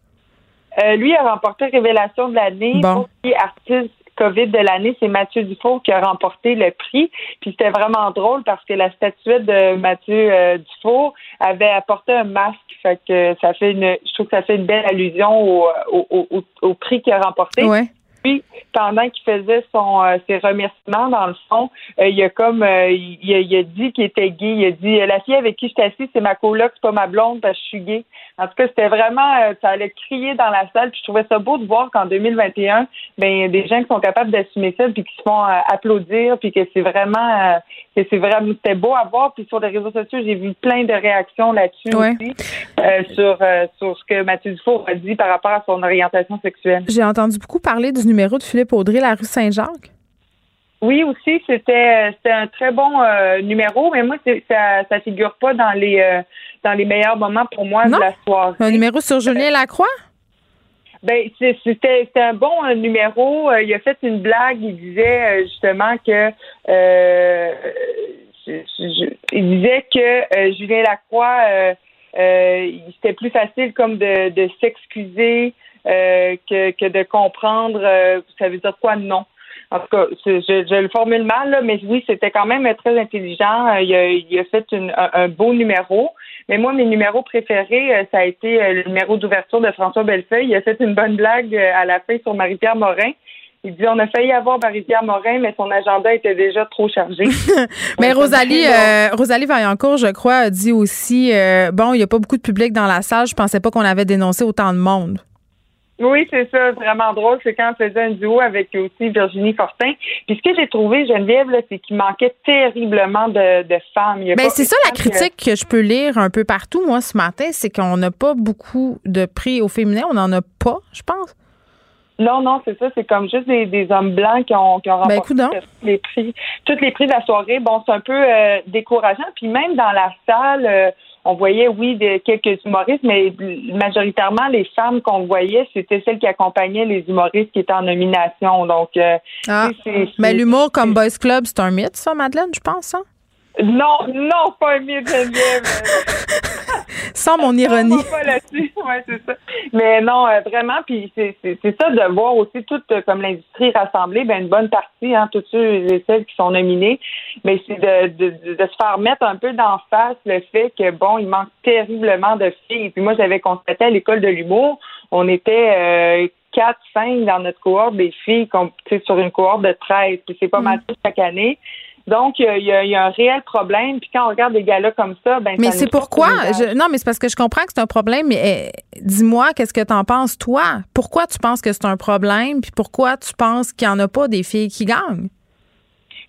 lui a remporté Révélation de l'année. Bon. artiste COVID de l'année, c'est Mathieu Dufour qui a remporté le prix. Puis c'était vraiment drôle parce que la statuette de Mathieu euh, Dufour avait apporté un masque. Fait que ça fait une, je trouve que ça fait une belle allusion au, au, prix qu'il a remporté. Ouais. Puis, pendant qu'il faisait son euh, ses remerciements, dans le fond, euh, il a comme il, il, a, dit qu'il était gay. Il a dit la fille avec qui je assis, c'est ma coloc, c'est pas ma blonde parce que je suis gay. En tout cas, c'était vraiment, euh, ça allait crier dans la salle. Puis je trouvais ça beau de voir qu'en 2021, ben, a des gens qui sont capables d'assumer ça, puis qui se font euh, applaudir, puis que c'est vraiment, euh, que c'est vraiment, c'était beau à voir. Puis sur les réseaux sociaux, j'ai vu plein de réactions là-dessus aussi, sur, sur ce que Mathieu Dufour a dit par rapport à son orientation sexuelle. J'ai entendu beaucoup parler du numéro de Philippe Audrey, la rue Saint-Jacques. Oui, aussi, c'était c'était un très bon numéro, mais moi, ça ça figure pas dans les dans les meilleurs moments pour moi de la soirée. Un numéro sur Julien Lacroix? Ben, c'était un bon euh, numéro. Euh, il a fait une blague. Il disait euh, justement que il disait que Julien Lacroix c'était plus facile comme de, de s'excuser que, que de comprendre ça veut dire quoi non. En tout cas, je, le formule mal, là, mais oui, c'était quand même très intelligent. Il a, il a fait une, un, beau numéro. Mais moi, mes numéros préférés, euh, ça a été euh, le numéro d'ouverture de François Bellefeuille. Il a fait une bonne blague euh, à la fin sur Marie-Pierre Morin. Il dit on a failli avoir Marie-Pierre Morin, mais son agenda était déjà trop chargé. *laughs* mais Rosalie, Rosalie Vaillancourt, je crois, a dit aussi bon, il n'y a pas beaucoup de public dans la salle. Je pensais pas qu'on avait dénoncé autant de monde. Oui, c'est ça, vraiment drôle. C'est quand on faisait un duo avec aussi Virginie Fortin. Puis ce que j'ai trouvé, Geneviève, c'est qu'il manquait terriblement de, femmes. Ben, c'est ça la critique que... je peux lire un peu partout, moi, ce matin, c'est qu'on n'a pas beaucoup de prix au féminin. On n'en a pas, je pense. Non, non, c'est ça. C'est comme juste des, hommes blancs qui ont, qui ont ben, remporté les prix, toutes les prix de la soirée. Bon, c'est un peu euh, décourageant. Puis même dans la salle, euh, on voyait, oui, quelques humoristes, mais majoritairement, les femmes qu'on voyait, c'était celles qui accompagnaient les humoristes qui étaient en nomination. Donc, euh, ah. mais l'humour comme Boys Club, c'est un mythe, ça, Madeleine, je pense, hein? Non, non, pas un mythe, Geneviève. *laughs* Sans mon ironie. Pas là-dessus. *laughs* Ouais, c'est ça. Mais non, euh, vraiment, puis c'est ça de voir aussi toute comme l'industrie rassemblée, ben une bonne partie, hein, tous ceux et celles qui sont nominés, mais c'est de, de, de, se faire mettre un peu d'en face le fait que bon, il manque terriblement de filles. Puis moi, j'avais constaté à l'école de l'humour, on était euh, 4, 5 dans notre cohorte des filles, sur une cohorte de 13, puis c'est pas mm. mal chaque année. Donc, il y, a un réel problème. Puis quand on regarde des gars-là comme ça, ben Mais c'est pourquoi? non, mais c'est parce que je comprends que c'est un problème, mais eh, dis-moi, qu'est-ce que tu en penses, toi? Pourquoi tu penses que c'est un problème? Puis pourquoi tu penses qu'il n'y en a pas des filles qui gagnent?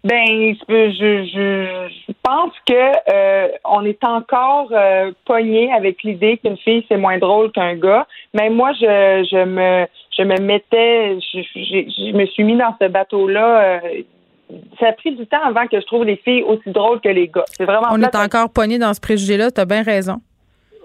Ben, je, je, pense que euh, on est encore euh, pogné avec l'idée qu'une fille c'est moins drôle qu'un gars. Mais moi, je, je me je me mettais, je, je, me suis mis dans ce bateau-là euh, ça a pris du temps avant que je trouve les filles aussi drôles que les gars. C'est vraiment. On est encore pogné dans ce préjugé-là. T'as bien raison.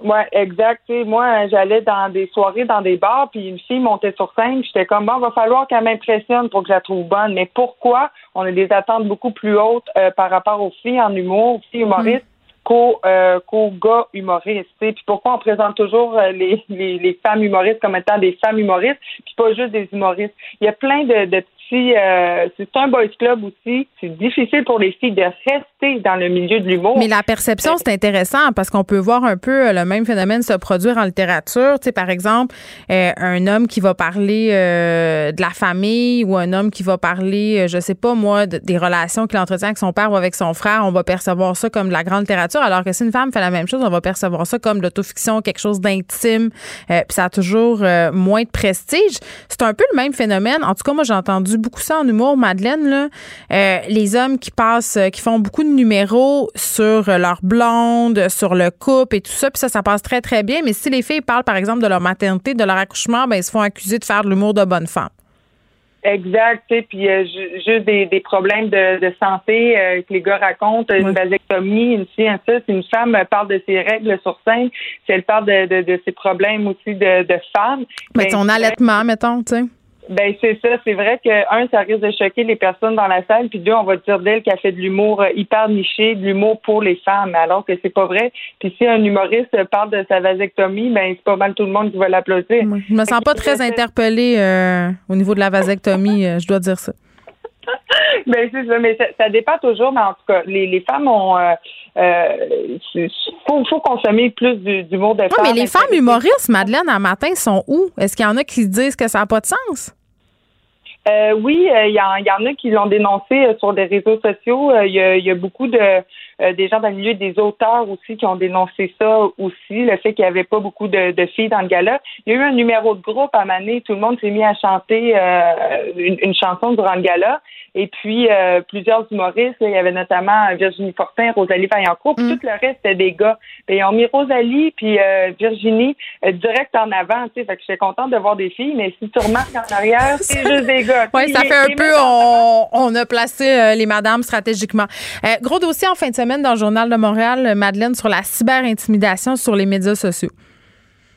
Oui, exact. moi, j'allais dans des soirées, dans des bars, puis une fille montait sur scène, j'étais comme bon, va falloir qu'elle m'impressionne pour que je la trouve bonne. Mais pourquoi? On a des attentes beaucoup plus hautes euh, par rapport aux filles en humour, aux filles humoristes? Mm. Euh, qu'aux gars humoristes. Puis pourquoi on présente toujours euh, les, les, femmes humoristes comme étant des femmes humoristes, puis pas juste des humoristes? Il y a plein de, de euh, c'est un boys club aussi, c'est difficile pour les filles de rester dans le milieu de l'humour. Mais la perception, c'est intéressant parce qu'on peut voir un peu euh, le même phénomène se produire en littérature. Tu sais, par exemple, euh, un homme qui va parler de la famille ou un homme qui va parler, je sais pas moi, des relations qu'il entretient avec son père ou avec son frère, on va percevoir ça comme de la grande littérature, alors que si une femme fait la même chose, on va percevoir ça comme de l'autofiction, quelque chose d'intime, puis ça a toujours moins de prestige. C'est un peu le même phénomène. En tout cas, moi, j'ai entendu beaucoup ça en humour, Madeleine. Là. Euh, les hommes qui passent, euh, qui font beaucoup de numéros sur euh, leur blonde, sur le couple et tout ça, puis ça, ça passe très, très bien. Mais si les filles parlent, par exemple, de leur maternité, de leur accouchement, ben, ils se font accuser de faire de l'humour de bonne femme. Exact, puis juste des, problèmes de, santé que les gars racontent, une vasectomie, une fille, un ça. Si une femme parle de ses règles sur scène, si elle parle de, ses problèmes aussi de, de femme. Mais ben, son allaitement, mettons, tu sais. Ben c'est ça, c'est vrai que un, ça risque de choquer les personnes dans la salle, puis deux, on va dire d'elle qu'elle fait de l'humour euh, hyper niché, de l'humour pour les femmes, alors que c'est pas vrai. Puis si un humoriste parle de sa vasectomie, ben c'est pas mal tout le monde qui va l'applaudir. Je me sens pas très interpellée euh, au niveau de la vasectomie, euh, je dois dire ça. *laughs* ben c'est ça, mais ça, dépend toujours, mais en tout cas, les, les femmes ont euh, faut, faut consommer plus d'humour de femmes. mais les femmes humoristes, Madeleine, un matin, sont où? Est-ce qu'il y en a qui disent que ça n'a pas de sens? Euh, oui, euh, il y, en a qui l'ont dénoncé euh, sur des réseaux sociaux. Il y, a beaucoup de des gens dans le milieu des auteurs aussi qui ont dénoncé ça aussi, le fait qu'il n'y avait pas beaucoup de, filles dans le gala. Il y a eu un numéro de groupe à Mané, tout le monde s'est mis à chanter une, une, chanson durant le gala. Et puis, euh, plusieurs humoristes, il y avait notamment Virginie Fortin, Rosalie Vaillancourt, puis mm. tout le reste, c'était des gars. ils ont mis Rosalie puis euh, Virginie euh, direct en avant, tu sais. Fait que j'étais contente de voir des filles, mais si tu remarques en arrière, *laughs* c'est juste des gars. Oui, ça fait un peu, on, a placé les madames stratégiquement. gros dossier en fin de semaine dans le Journal de Montréal, Madeleine, sur la cyber-intimidation sur les médias sociaux.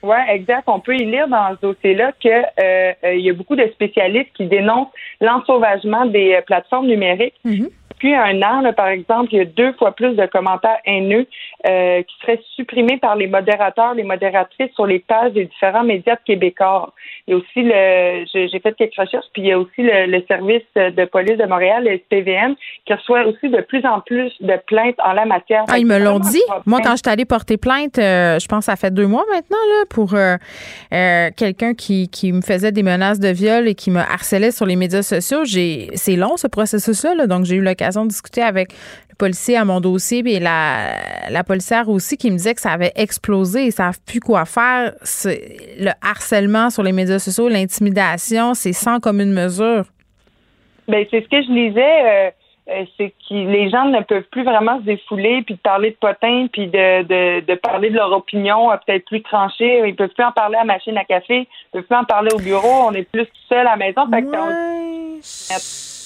Oui, exact. On peut y lire dans ce dossier-là qu'il euh, euh, y a beaucoup de spécialistes qui dénoncent l'ensauvagement des euh, plateformes numériques. Mm-hmm depuis un an, par exemple, il y a deux fois plus de commentaires haineux euh, qui seraient supprimés par les modérateurs, les modératrices sur les pages des différents médias de québécois. Il y a aussi le, j'ai fait quelques recherches, puis il y a aussi le, service de police de Montréal, le SPVM, qui reçoit aussi de plus en plus de plaintes en la matière. Ah, ils me l'ont dit. Moi, quand je suis allée porter plainte, euh, je pense que ça fait deux mois maintenant, là, pour euh, quelqu'un qui, qui me faisait des menaces de viol et qui me harcelait sur les médias sociaux. J'ai, c'est long, ce processus-là, donc j'ai eu l'occasion de discuter avec le policier à mon dossier et la, la policière aussi qui me disait que ça avait explosé. Ils ne savent plus quoi faire. Le harcèlement sur les médias sociaux, l'intimidation, c'est sans commune mesure. Bien, c'est ce que je lisais. Euh, euh, c'est que les gens ne peuvent plus vraiment se défouler puis de parler de potins puis de, de, de parler de leur opinion euh, peut-être plus tranchée. Ils peuvent plus en parler à la machine à café, ils peuvent plus en parler au bureau. On est plus seul à la maison. Je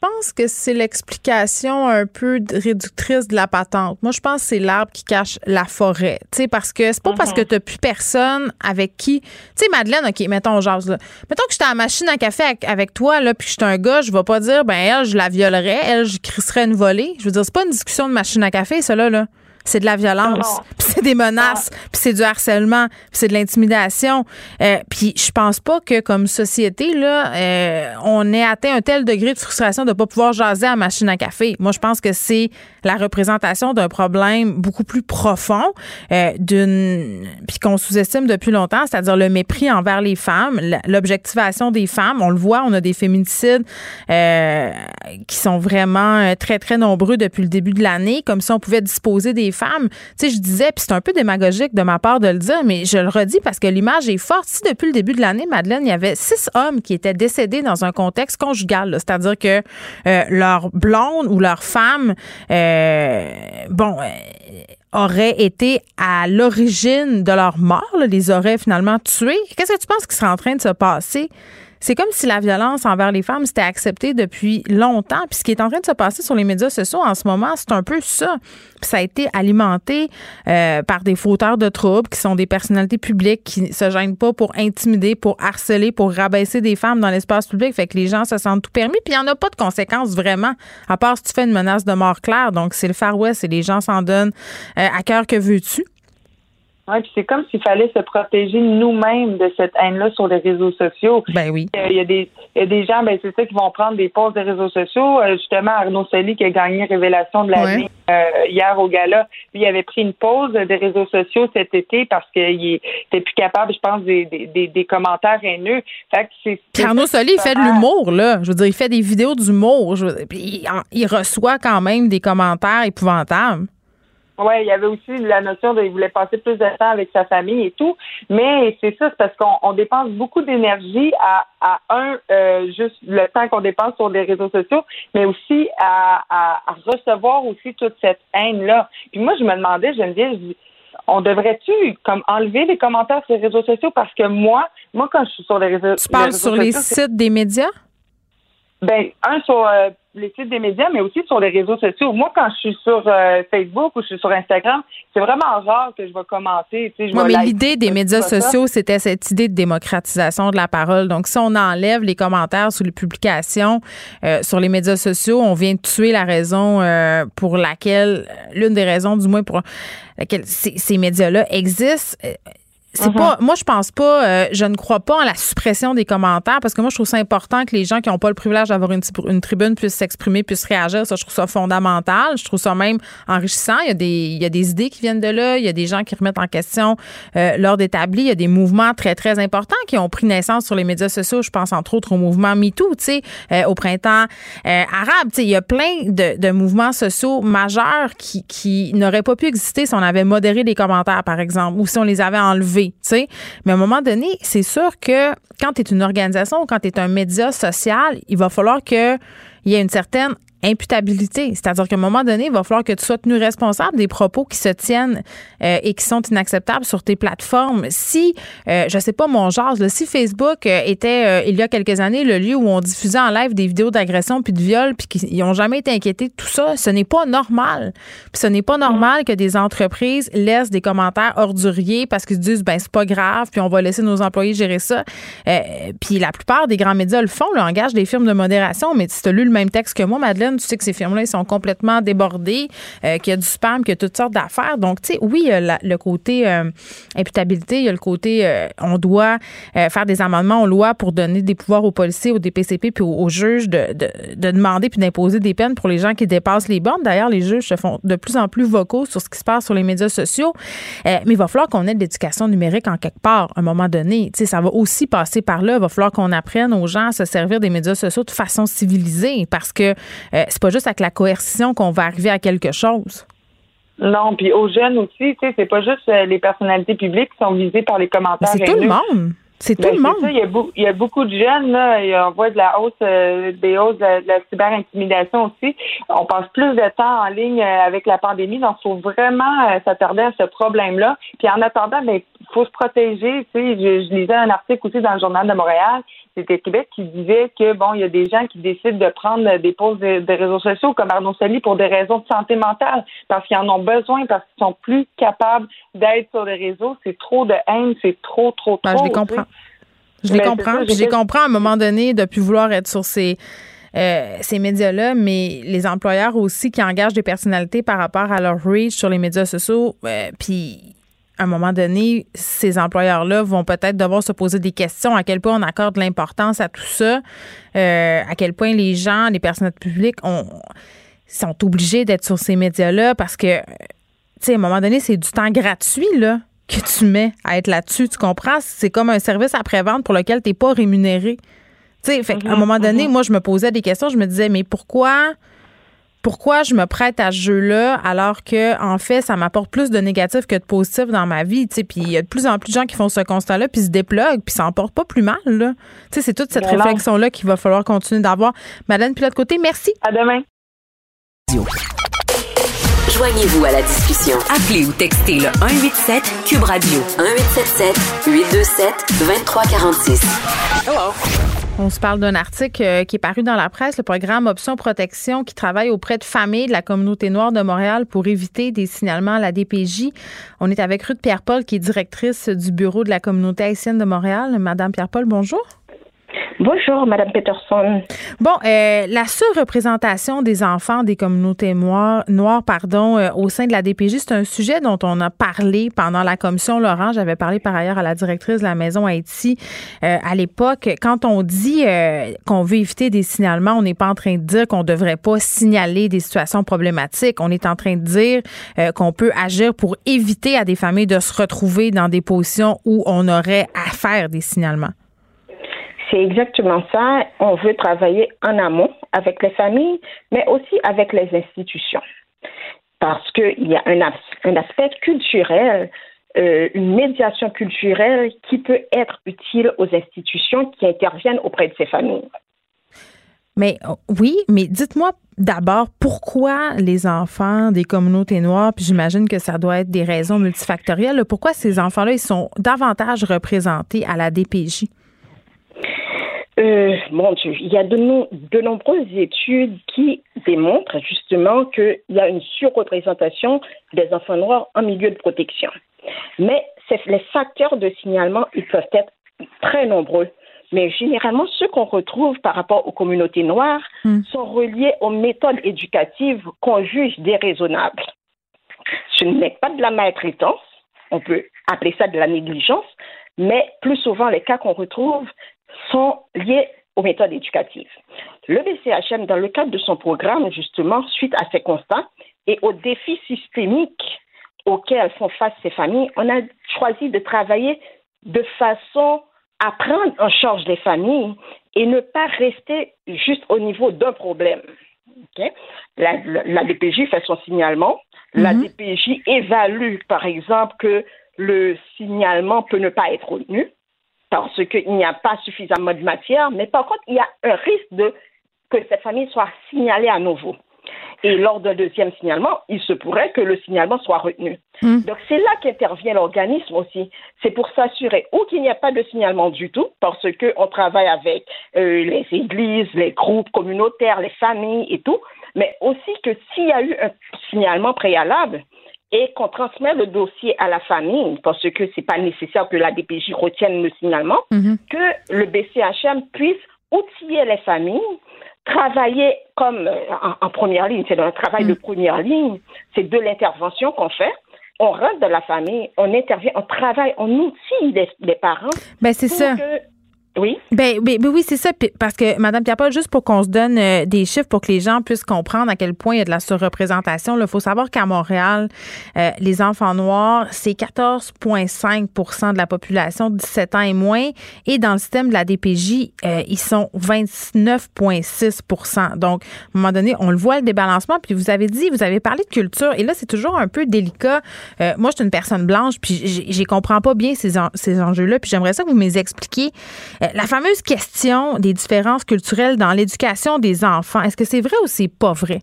pense que c'est l'explication un peu réductrice de la patente. Moi, je pense que c'est l'arbre qui cache la forêt. Tu sais, parce que c'est pas parce que mhm. tu plus personne avec qui. Tu sais, Madeleine, OK, mettons, jase, là. Mettons que j'étais à la machine à café avec, toi, là, puis que j'étais un gars, je vais pas dire, ben, elle, je la violerais, elle, je crisserais une volée. Je veux dire, c'est pas une discussion de machine à café, ça, là. C'est de la violence, puis c'est des menaces, puis c'est du harcèlement, puis c'est de l'intimidation. Euh, puis je pense pas que comme société là, euh, on ait atteint un tel degré de frustration de pas pouvoir jaser à la machine à café. Moi, je pense que c'est la représentation d'un problème beaucoup plus profond, euh, d'une puis qu'on sous-estime depuis longtemps, c'est-à-dire le mépris envers les femmes, l'objectivation des femmes. On le voit, on a des féminicides qui sont vraiment très très nombreux depuis le début de l'année, comme si on pouvait disposer des femmes. Tu je disais, puis c'est un peu démagogique de ma part de le dire, mais je le redis parce que l'image est forte. Si depuis le début de l'année, Madeleine, il y avait six hommes qui étaient décédés dans un contexte conjugal, c'est-à-dire que euh, leur blonde ou leur femme, euh, bon, euh, aurait été à l'origine de leur mort, les aurait finalement tués. Qu'est-ce que tu penses qui serait en train de se passer? C'est comme si la violence envers les femmes c'était accepté depuis longtemps. Puis ce qui est en train de se passer sur les médias sociaux en ce moment, c'est un peu ça. Puis ça a été alimenté euh, par des fauteurs de troubles qui sont des personnalités publiques qui se gênent pas pour intimider, pour harceler, pour rabaisser des femmes dans l'espace public. Fait que les gens se sentent tout permis. Puis il n'y en a pas de conséquences vraiment, à part si tu fais une menace de mort claire. Donc c'est le Far West et les gens s'en donnent euh, à cœur que veux-tu. Oui, puis c'est comme s'il fallait se protéger nous-mêmes de cette haine-là sur les réseaux sociaux. Ben oui. Il y a des, y a des gens, ben c'est ça, qui vont prendre des pauses des réseaux sociaux. Euh, justement, Arnaud Soli qui a gagné Révélation de la vie euh, hier au gala, lui il avait pris une pause des réseaux sociaux cet été parce qu'il était plus capable, je pense, des, des, des, commentaires haineux. Fait que c'est, Arnaud Soli, il fait de l'humour, là. Je veux dire, il fait des vidéos d'humour. Puis il reçoit quand même des commentaires épouvantables. Oui, il y avait aussi la notion de il voulait passer plus de temps avec sa famille et tout. Mais c'est ça, c'est parce qu'on dépense beaucoup d'énergie à, à un, euh, juste le temps qu'on dépense sur les réseaux sociaux, mais aussi à, à, recevoir aussi toute cette haine-là. Puis moi, je me demandais, Geneviève, je on devrait-tu comme enlever les commentaires sur les réseaux sociaux? Parce que moi, moi quand je suis sur les réseaux, tu parles sur les sites des médias? Ben un sur euh, les sites des médias, mais aussi sur les réseaux sociaux. Moi, quand je suis sur euh, Facebook ou je suis sur Instagram, c'est vraiment rare que je vais commenter. Tu sais, mais l'idée des médias sociaux, c'était cette idée de démocratisation de la parole. Donc, si on enlève les commentaires sous les publications euh, sur les médias sociaux, on vient de tuer la raison euh, pour laquelle, l'une des raisons du moins pour laquelle ces, ces médias-là existent c'est uh-huh. pas moi je pense pas euh, je ne crois pas en la suppression des commentaires parce que moi je trouve ça important que les gens qui n'ont pas le privilège d'avoir une, une, tribune puissent s'exprimer puissent réagir. Ça je trouve ça fondamental. Je trouve ça même enrichissant. Il y a des il y a des idées qui viennent de là. Il y a des gens qui remettent en question euh, l'ordre établi. Il y a des mouvements très très importants qui ont pris naissance sur les médias sociaux. Je pense entre autres au mouvement MeToo tu sais euh, au printemps euh, arabe. Tu sais il y a plein de, de mouvements sociaux majeurs qui qui n'auraient pas pu exister si on avait modéré les commentaires par exemple ou si on les avait enlevés mais à un moment donné, c'est sûr que quand tu es une organisation ou quand tu es un média social, il va falloir qu'il y ait une certaine imputabilité. C'est-à-dire qu'à un moment donné, il va falloir que tu sois tenu responsable des propos qui se tiennent euh, et qui sont inacceptables sur tes plateformes. Si, euh, je sais pas mon genre, si Facebook euh, était, il y a quelques années, le lieu où on diffusait en live des vidéos d'agression puis de viol puis qu'ils n'ont jamais été inquiétés de tout ça, ce n'est pas normal. Puis ce n'est pas normal que des entreprises laissent des commentaires orduriers parce qu'ils se disent, ben c'est pas grave, puis on va laisser nos employés gérer ça. puis la plupart des grands médias le font, le engagent des firmes de modération, mais si tu as lu le même texte que moi, Madeleine, tu sais que ces firmes-là, ils sont complètement débordés, euh, qu'il y a du spam, qu'il y a toutes sortes d'affaires. Donc, tu sais, oui, il y a le côté euh, imputabilité, il y a le côté euh, on doit faire des amendements aux lois pour donner des pouvoirs aux policiers, aux DPCP puis aux, juges de, demander puis d'imposer des peines pour les gens qui dépassent les bornes. D'ailleurs, les juges se font de plus en plus vocaux sur ce qui se passe sur les médias sociaux. mais il va falloir qu'on ait de l'éducation numérique en quelque part, à un moment donné. Tu sais, ça va aussi passer par là. Il va falloir qu'on apprenne aux gens à se servir des médias sociaux de façon civilisée parce que c'est pas juste avec la coercition qu'on va arriver à quelque chose. Non, puis aux jeunes aussi, tu sais, c'est pas juste euh, les personnalités publiques qui sont visées par les commentaires. C'est tout le monde. C'est tout ben, le monde. il, y a il y a beaucoup de jeunes, là, on voit de la hausse, euh, des hausses de, la cyber-intimidation aussi. On passe plus de temps en ligne euh, avec la pandémie, donc il faut vraiment euh, s'attarder à ce problème-là. Puis en attendant, ben, faut se protéger. Tu sais, je, je, lisais un article aussi dans le Journal de Montréal c'était Québec qui disait que bon, il y a des gens qui décident de prendre des pauses de, réseaux sociaux comme Arnaud Sally pour des raisons de santé mentale, parce qu'ils en ont besoin, parce qu'ils sont plus capables d'être sur les réseaux. C'est trop de haine, c'est trop, trop, trop. Ben, je les comprends. Je les comprends. je les comprends à un moment donné de plus vouloir être sur ces euh, ces médias-là, mais les employeurs aussi qui engagent des personnalités par rapport à leur reach sur les médias sociaux, euh, puis à un moment donné, ces employeurs-là vont peut-être devoir se poser des questions à quel point on accorde l'importance à tout ça, euh, à quel point les gens, les personnels publics ont, sont obligés d'être sur ces médias-là parce que, tu sais, à un moment donné, c'est du temps gratuit, là que tu mets à être là-dessus, tu comprends? C'est comme un service après-vente pour lequel tu n'es pas rémunéré. Tu sais, à un mm-hmm, moment donné, mm-hmm. moi, je me posais des questions, je me disais, mais pourquoi pourquoi je me prête à ce jeu-là alors que en fait ça m'apporte plus de négatifs que de positifs dans ma vie tu sais puis il y a de plus en plus de gens qui font ce constat-là puis se dépluguent puis ça en porte pas plus mal là. Tu sais c'est toute cette réflexion là qu'il va falloir continuer d'avoir. Madeleine puis l'autre côté merci. À demain. Joignez-vous à la discussion. Appelez ou textez le 187 Cube Radio. 1877 827 2346 Hello on se parle d'un article euh, qui est paru dans la presse, le programme Option Protection qui travaille auprès de familles de la communauté noire de Montréal pour éviter des signalements à la DPJ. On est avec Ruth Pierre-Paul qui est directrice du bureau de la communauté haïtienne de Montréal. Madame Pierre-Paul, bonjour. Bonjour, Madame Peterson. Bon, euh, la surreprésentation des enfants des communautés noires, pardon, euh, au sein de la DPJ, c'est un sujet dont on a parlé pendant la commission Laurent. J'avais parlé par ailleurs à la directrice de la Maison Haïti euh, à l'époque. Quand on dit qu'on veut éviter des signalements, on n'est pas en train de dire qu'on ne devrait pas signaler des situations problématiques. On est en train de dire qu'on peut agir pour éviter à des familles de se retrouver dans des positions où on aurait à faire des signalements. C'est exactement ça. On veut travailler en amont avec les familles, mais aussi avec les institutions. Parce qu'il y a un, aspect culturel, euh, une médiation culturelle qui peut être utile aux institutions qui interviennent auprès de ces familles. Mais oh, oui, mais dites-moi d'abord pourquoi les enfants des communautés noires, puis j'imagine que ça doit être des raisons multifactorielles, pourquoi ces enfants-là, sont davantage représentés à la DPJ? Euh, mon Dieu, il y a de, de nombreuses études qui démontrent justement qu'il y a une surreprésentation des enfants noirs en milieu de protection. Mais les facteurs de signalement, ils peuvent être très nombreux. Mais généralement, ceux qu'on retrouve par rapport aux communautés noires hmm. sont reliés aux méthodes éducatives qu'on juge déraisonnables. Ce n'est pas de la maltraitance, on peut appeler ça de la négligence, mais plus souvent, les cas qu'on retrouve, sont liées aux méthodes éducatives. Le BCHM, dans le cadre de son programme, justement, suite à ces constats et aux défis systémiques auxquels font face ces familles, on a choisi de travailler de façon à prendre en charge les familles et ne pas rester juste au niveau d'un problème. La, DPJ fait son signalement. La mhm. DPJ évalue, par exemple, que le signalement peut ne pas être retenu parce qu'il n'y a pas suffisamment de matière, mais par contre, il y a un risque de que cette famille soit signalée à nouveau. Et lors d'un deuxième signalement, il se pourrait que le signalement soit retenu. Hmm. Donc c'est là qu'intervient l'organisme aussi. C'est pour s'assurer ou qu'il n'y a pas de signalement du tout, parce qu'on travaille avec euh, les églises, les groupes communautaires, les familles et tout, mais aussi que s'il y a eu un signalement préalable, et qu'on transmet le dossier à la famille, parce que ce n'est pas nécessaire que la DPJ retienne le signalement, mhm. que le BCHM puisse outiller les familles, travailler comme euh, en, première ligne, c'est un travail de mhm. première ligne, c'est de l'intervention qu'on fait. On rentre dans la famille, on intervient, on travaille, on outille les, parents. Ben c'est ça. Oui? Ben, ben, ben, oui, c'est ça. Parce que, Mme Pierre-Paul, juste pour qu'on se donne euh, des chiffres pour que les gens puissent comprendre à quel point il y a de la surreprésentation, il faut savoir qu'à Montréal, euh, les enfants noirs, c'est 14,5% de la population de 17 ans et moins. Et dans le système de la DPJ, euh, ils sont 29,6% Donc, à un moment donné, on le voit, le débalancement. Puis vous avez dit, vous avez parlé de culture. Et là, c'est toujours un peu délicat. moi, je suis une personne blanche, puis je comprends pas bien ces, ces enjeux-là. Puis j'aimerais ça que vous me les expliquiez. Euh, la fameuse question des différences culturelles dans l'éducation des enfants, est-ce que c'est vrai ou c'est pas vrai?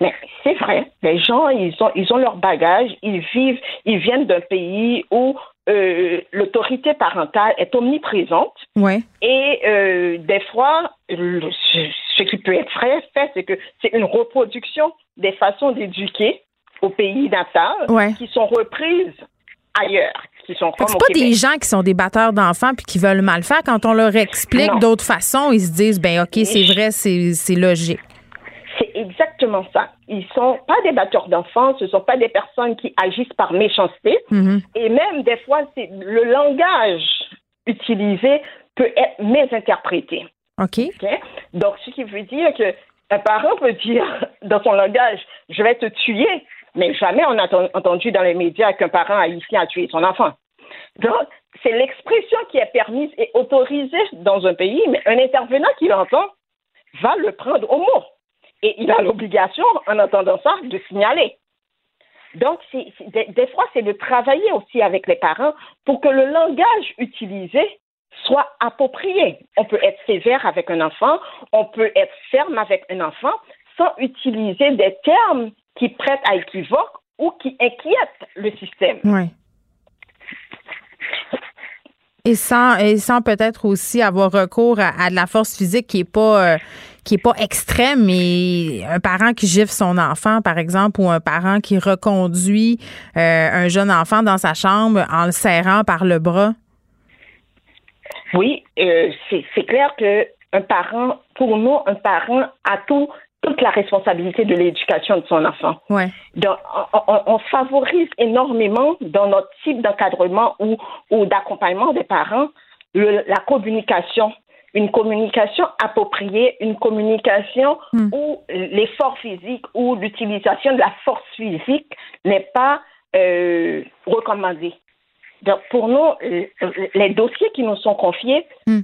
Mais c'est vrai. Les gens, ils ont, ils ont leur bagage, ils vivent, ils viennent d'un pays où euh, l'autorité parentale est omniprésente. Ouais. Et euh, des fois, ce qui peut être vrai, c'est que c'est une reproduction des façons d'éduquer au pays natal qui sont reprises ailleurs. C'est pas des gens qui sont des batteurs d'enfants puis qui veulent mal faire? Quand on leur explique d'autres façons, ils se disent ben ok, c'est vrai, c'est logique. C'est exactement ça. Ils sont pas des batteurs d'enfants, ce sont pas des personnes qui agissent par méchanceté. Mm-hmm. Et même des fois, c'est le langage utilisé peut être mésinterprété. OK? Donc, ce qui veut dire que un parent peut dire *laughs* dans son langage, je vais te tuer, mais jamais on a entendu dans les médias qu'un parent haïtien a tué son enfant. Donc, c'est l'expression qui est permise et autorisée dans un pays, mais un intervenant qui l'entend va le prendre au mot. Et il a l'obligation, en entendant ça, de signaler. Donc, des, fois, c'est de travailler aussi avec les parents pour que le langage utilisé soit approprié. On peut être sévère avec un enfant, on peut être ferme avec un enfant sans utiliser des termes qui prêtent à équivoque ou qui inquiètent le système. Oui. Et sans, peut-être aussi avoir recours à, de la force physique qui est pas euh, qui est pas extrême, mais un parent qui gifle son enfant, par exemple, ou un parent qui reconduit euh, un jeune enfant dans sa chambre en le serrant par le bras. Oui, euh, c'est clair que un parent, pour nous, un parent a tout toute la responsabilité de l'éducation de son enfant. Ouais. Donc, on, favorise énormément dans notre type d'encadrement ou, ou d'accompagnement des parents la communication. Une communication appropriée, une communication hmm. où l'effort physique ou l'utilisation de la force physique n'est pas euh, recommandé. Donc, pour nous, euh, les dossiers qui nous sont confiés, hmm.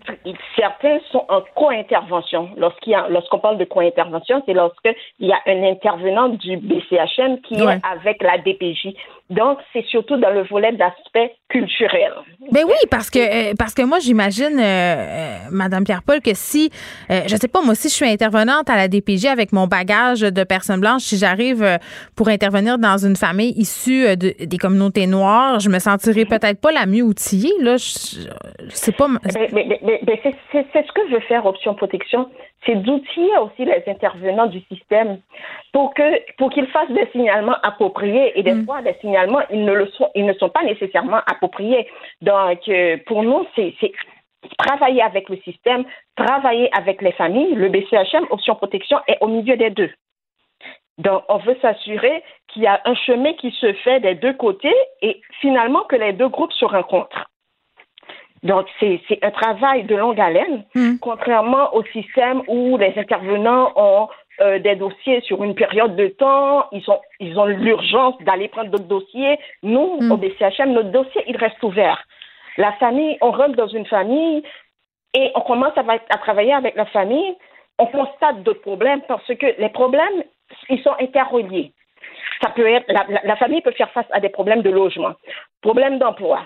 certains sont en co-intervention. Lorsqu'on parle de co-intervention, c'est lorsqu'il y a un intervenant du BCHM qui est avec la DPJ. Donc, c'est surtout dans le volet d'aspect culturel. Ben oui, parce que euh, parce que moi, j'imagine, euh, euh, Madame Pierre-Paul, que si, je sais pas, moi, si je suis intervenante à la DPJ avec mon bagage de personnes blanches, si j'arrive pour intervenir dans une famille issue des communautés noires, je me sentirais peut-être pas la mieux outillée. Là, je, sais pas. Ben, c'est ce que je veux faire, Option Protection c'est d'outiller aussi les intervenants du système pour que pour qu'ils fassent des signalements appropriés et des mm. fois des signalements ils ne le sont ils ne sont pas nécessairement appropriés donc euh, pour nous c'est travailler avec le système travailler avec les familles le BCHM option protection est au milieu des deux donc on veut s'assurer qu'il y a un chemin qui se fait des deux côtés et finalement que les deux groupes se rencontrent donc, c'est un travail de longue haleine, hmm. contrairement au système où les intervenants ont euh, des dossiers sur une période de temps, ils ont, ils ont l'urgence d'aller prendre d'autres dossiers. Nous, hmm. au BCHM, notre dossier, il reste ouvert. La famille, on rentre dans une famille et on commence à, à travailler avec la famille, on constate d'autres problèmes parce que les problèmes, ils sont interreliés. Ça peut être, la, la famille peut faire face à des problèmes de logement, problèmes d'emploi,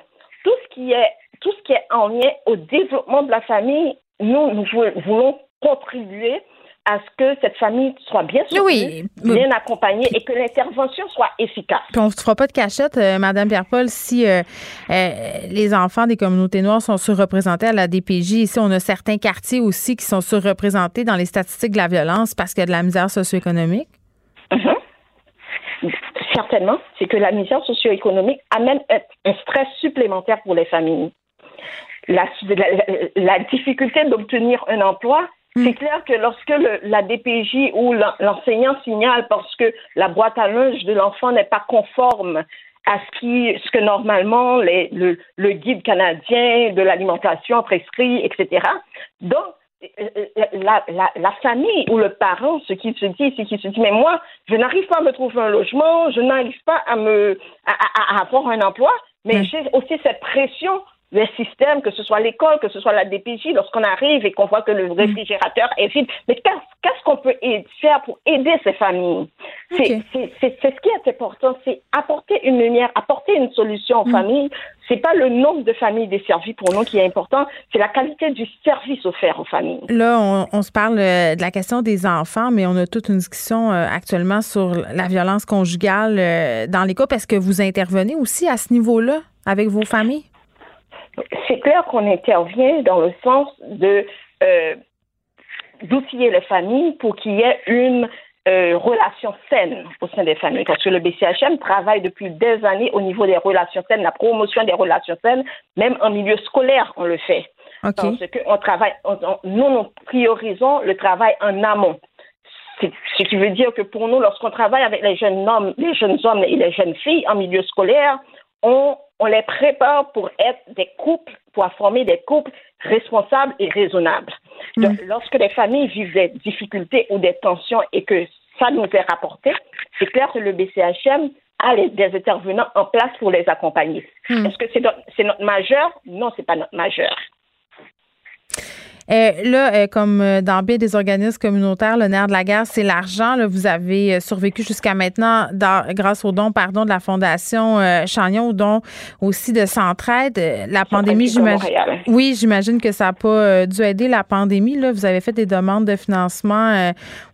tout ce qui est tout ce qui est en lien au développement de la famille, nous, nous voulons contribuer à ce que cette famille soit bien soutenue, bien accompagnée et que l'intervention soit efficace. Puis on ne se fera pas de cachette, Mme euh, Madame Pierre-Paul, si euh, euh, les enfants des communautés noires sont surreprésentés à la DPJ. Ici, on a certains quartiers aussi qui sont surreprésentés dans les statistiques de la violence parce qu'il y a de la misère socio-économique. Mm-hmm certainement, c'est que la misère socio-économique amène un stress supplémentaire pour les familles. La, difficulté d'obtenir un emploi, mm. c'est clair que lorsque la DPJ ou l'enseignant signale parce que la boîte à linge de l'enfant n'est pas conforme à ce qui, ce que normalement les, le, le guide canadien de l'alimentation prescrit, etc. Donc, la, la, la, famille ou le parent, ce qui se dit, ce qui se dit, mais moi, je n'arrive pas à me trouver un logement, je n'arrive pas à me, à, à, avoir un emploi, mais j'ai aussi cette pression les systèmes, que ce soit l'école, que ce soit la DPJ, lorsqu'on arrive et qu'on voit que le mm. réfrigérateur est vide. Mais qu'est-ce qu'on peut faire pour aider ces familles? C'est ce qui est important, c'est apporter une lumière, apporter une solution aux mm. familles. C'est pas le nombre de familles desservies pour nous qui est important, c'est la qualité du service offert aux familles. Là, on, se parle euh, de la question des enfants, mais on a toute une discussion euh, actuellement sur la violence conjugale euh, dans les cas. Est-ce que vous intervenez aussi à ce niveau-là avec vos familles? C'est clair qu'on intervient dans le sens de euh, d'outiller les familles pour qu'il y ait une euh, relation saine au sein des familles. Parce que le BCHM travaille depuis des années au niveau des relations saines, la promotion des relations saines, même en milieu scolaire, on le fait. Parce que travaille, nous, nous priorisons le travail en amont. Ce qui veut dire que pour nous, lorsqu'on travaille avec les jeunes hommes, les jeunes hommes et les jeunes filles en milieu scolaire, on on les prépare pour être des couples, pour former des couples responsables et raisonnables. Donc, mm. lorsque les familles vivent des difficultés ou des tensions et que ça nous est rapporté, c'est clair que le BCHM a des intervenants en place pour les accompagner. Mm. Est-ce que c'est notre, notre majeur? Non, c'est pas notre majeur. Euh, là, euh, comme euh, dans bien des organismes communautaires, le nerf de la guerre, c'est l'argent. Vous avez survécu jusqu'à maintenant grâce au don, pardon, de la Fondation Chagnon, au don aussi de Centraide. La pandémie, j'imagine. Oui, j'imagine que ça n'a pas dû aider la pandémie. Là. Vous avez fait des demandes de financement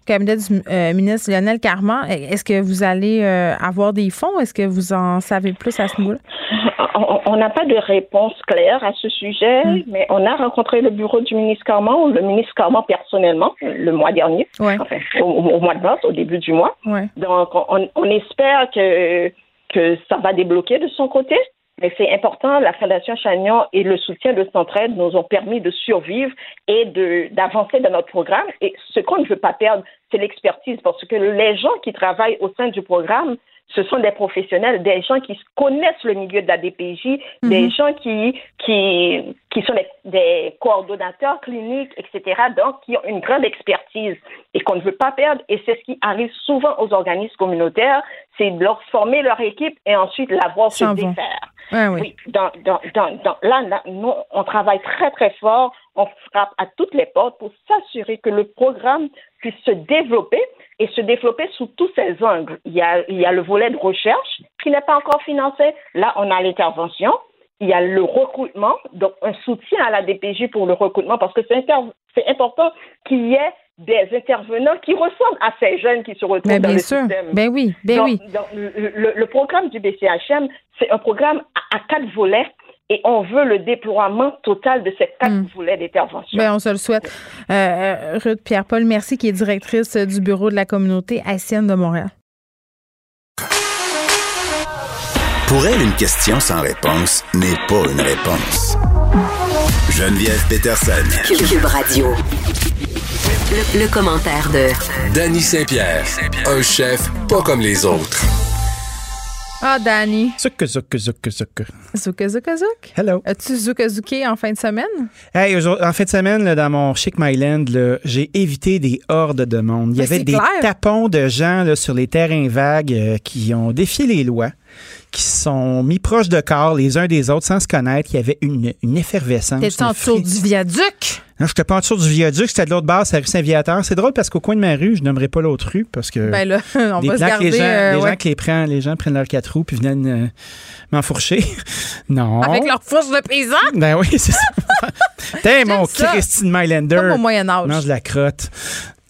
cabinet du ministre Lionel Carman. Est-ce que vous allez avoir des fonds? Est-ce que vous en savez plus à ce niveau-là? On n'a pas de réponse claire à ce sujet, hmm. mais on a rencontré le bureau du ministre Carman, le ministre Carman personnellement, le mois dernier, au, mois de mars, au début du mois. Donc, on, espère que, que ça va débloquer de son côté. Mais c'est important, la Fondation Chagnon et le soutien de Centraide nous ont permis de survivre et d'avancer dans notre programme. Et ce qu'on ne veut pas perdre, c'est l'expertise, parce que les gens qui travaillent au sein du programme ce sont des professionnels, des gens qui connaissent le milieu de la DPJ, des mhm. gens qui, qui, qui sont des, coordonnateurs cliniques, etc., donc qui ont une grande expertise et qu'on ne veut pas perdre. Et c'est ce qui arrive souvent aux organismes communautaires, c'est de leur former leur équipe et ensuite la voir se défaire. oui. dans, dans, dans, là, là, nous, on travaille très, très fort, on frappe à toutes les portes pour s'assurer que le programme puisse se développer et se développer sous tous ses angles. Il y a, il y a le volet de recherche qui n'est pas encore financé. Là, on a l'intervention. Il y a le recrutement, donc un soutien à la DPJ pour le recrutement parce que c'est important qu'il y ait des intervenants qui ressemblent à ces jeunes qui se retrouvent dans le système. Ben oui, ben oui. le, programme du BCHM, c'est un programme à quatre volets et on veut le déploiement total de ces quatre hmm. volets d'intervention. Bien, on se le souhaite. Euh, euh, Ruth Pierre-Paul, merci, qui est directrice du bureau de la communauté haïtienne de Montréal. Pour elle, une question sans réponse n'est pas une réponse. Geneviève Peterson. Cube Radio. Le, le commentaire de Danny Saint-Pierre, un chef pas comme les autres. Ah, Danny. Zouk, zouk, zouk. Zouk, zouk, zouk. Hello. As-tu zouk, zouké en fin de semaine? Hey, en fin de semaine, dans mon Chic Myland, j'ai évité des hordes de monde. Il y avait des tapons de gens là, sur les terrains vagues euh, qui ont défié les lois qui sont mis proches de corps les uns des autres sans se connaître. Il y avait une, une effervescence. T'es dessous du viaduc? Non, je n'étais pas en dessous du viaduc, c'était de l'autre base, c'est la rue Saint-Viateur. C'est drôle parce qu'au coin de ma rue, je n'aimerais pas l'autre rue parce que. Ben là, *laughs* on va se garder, les, gens, euh, les gens qui les prennent, les gens prennent leurs quatre roues puis viennent euh, m'enfourcher. *laughs* non. Avec leur fourche de paysan? Ben oui, c'est ça. *laughs* T'es mon Christine Mylander. Comme au Moyen-Âge. Mange la crotte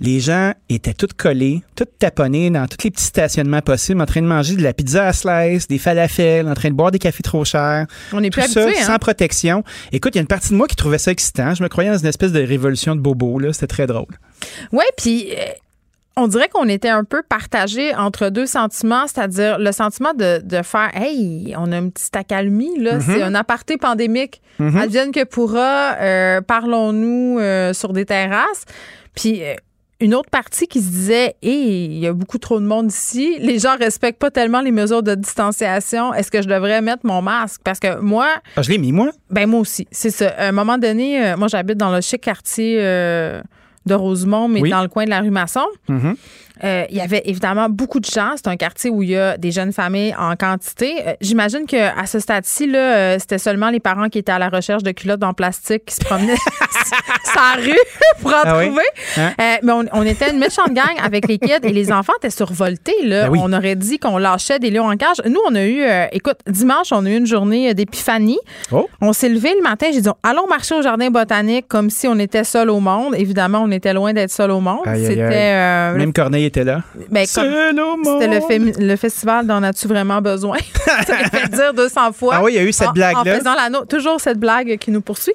les gens étaient tous collés, tous taponnés dans tous les petits stationnements possibles, en train de manger de la pizza à slice, des falafels, en train de boire des cafés trop chers. On est tout plus ça habitué, hein? sans protection. Écoute, il y a une partie de moi qui trouvait ça excitant. Je me croyais dans une espèce de révolution de bobo. Là. C'était très drôle. Oui, puis... Euh, on dirait qu'on était un peu partagé entre deux sentiments, c'est-à-dire le sentiment de, faire Hey, on a une petite accalmie, là, mm-hmm. c'est un aparté pandémique. Mm-hmm. Advienne que pourra, euh, parlons-nous euh, sur des terrasses. Puis une autre partie qui se disait et il y a beaucoup trop de monde ici, les gens respectent pas tellement les mesures de distanciation. Est-ce que je devrais mettre mon masque parce que moi ah, je l'ai mis moi. Ben moi aussi, c'est ça. À un moment donné, euh, moi j'habite dans le chic quartier euh, de Rosemont mais dans le coin de la rue Masson. Mm-hmm. Euh, il y avait évidemment beaucoup de gens. C'est un quartier où il y a des jeunes familles en quantité. Euh, j'imagine qu'à ce stade-ci, là, euh, c'était seulement les parents qui étaient à la recherche de culottes en plastique qui se promenaient *laughs* *laughs* sa rue pour en ah trouver. Hein? mais on, était une méchante gang avec les kids et les enfants étaient survoltés. Là. Ben on aurait dit qu'on lâchait des lions en cage. Nous, on a eu, écoute, dimanche, on a eu une journée d'épiphanie. Oh. On s'est levé le matin. J'ai dit, allons marcher au jardin botanique comme si on était seul au monde. Évidemment, on était loin d'être seul au monde. C'était même Corneille était là. Ben, c'était le, le, festival d'en as-tu vraiment besoin? *laughs* ça fait dire 200 fois. Ah oui, il y a eu cette blague-là. En faisant la toujours cette blague qui nous poursuit.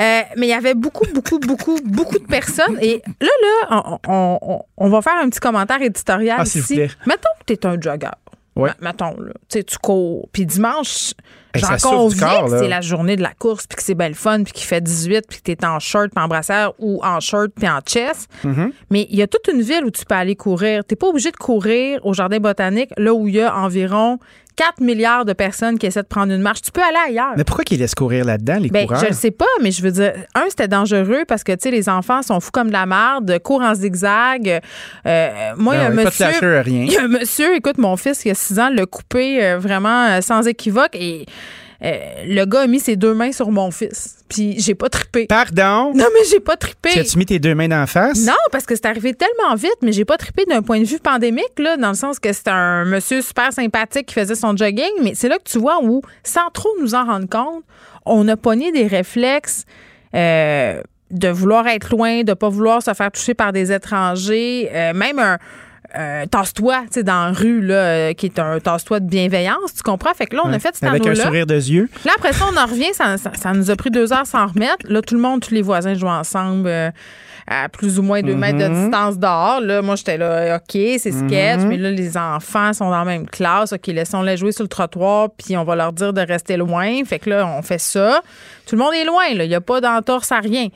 Euh, mais il y avait beaucoup, beaucoup, beaucoup, beaucoup de personnes. Et là, là, on, on, va faire un petit commentaire éditorial ah, ici. Mettons que tu es un jogger. Ouais. Mettons, là, tu cours. Puis dimanche, J'en conviens que c'est la journée de la course, puis que c'est belle fun, puis qu'il fait 18, puis que t'es en short, puis en brassière, ou en short, puis en chest. Mm-hmm. Mais il y a toute une ville où tu peux aller courir. T'es pas obligé de courir au jardin botanique, là où il y a environ 4 milliards de personnes qui essaient de prendre une marche. Tu peux aller ailleurs. Mais pourquoi qu'ils laissent courir là-dedans, les ben, coureurs? Je ne sais pas, mais je veux dire, un, c'était dangereux parce que, tu sais, les enfants sont fous comme de la merde, courent en zigzag. Euh, moi, il y a un monsieur. *laughs* Il y a un monsieur, écoute, mon fils, qui a 6 ans, l'a coupé euh, vraiment euh, sans équivoque et euh, le gars a mis ses deux mains sur mon fils. Puis j'ai pas trippé. Pardon? Non, mais j'ai pas trippé. Tu as-tu mis tes deux mains d'en face? Non, parce que c'est arrivé tellement vite, mais j'ai pas trippé d'un point de vue pandémique, là, dans le sens que c'est un monsieur super sympathique qui faisait son jogging. Mais c'est là que tu vois où, sans trop nous en rendre compte, on a pogné des réflexes. Euh, de vouloir être loin, de pas vouloir se faire toucher par des étrangers, euh, même un, euh, tasse-toi, tu sais, dans la rue, là, euh, qui est un tasse-toi de bienveillance, tu comprends? Fait que là, on a fait cet Avec un sourire de yeux. Là, après ça, on en revient, ça, ça, nous a pris deux heures sans remettre. Là, tout le monde, tous les voisins jouent ensemble. Euh, à plus ou moins deux mètres de mm-hmm. distance dehors. Là, moi, j'étais là, OK, c'est sketch, mm-hmm. mais là, les enfants sont dans la même classe. OK, laissons-les jouer sur le trottoir, puis on va leur dire de rester loin. Fait que là, on fait ça. Tout le monde est loin, là. Il n'y a pas d'entorse à rien.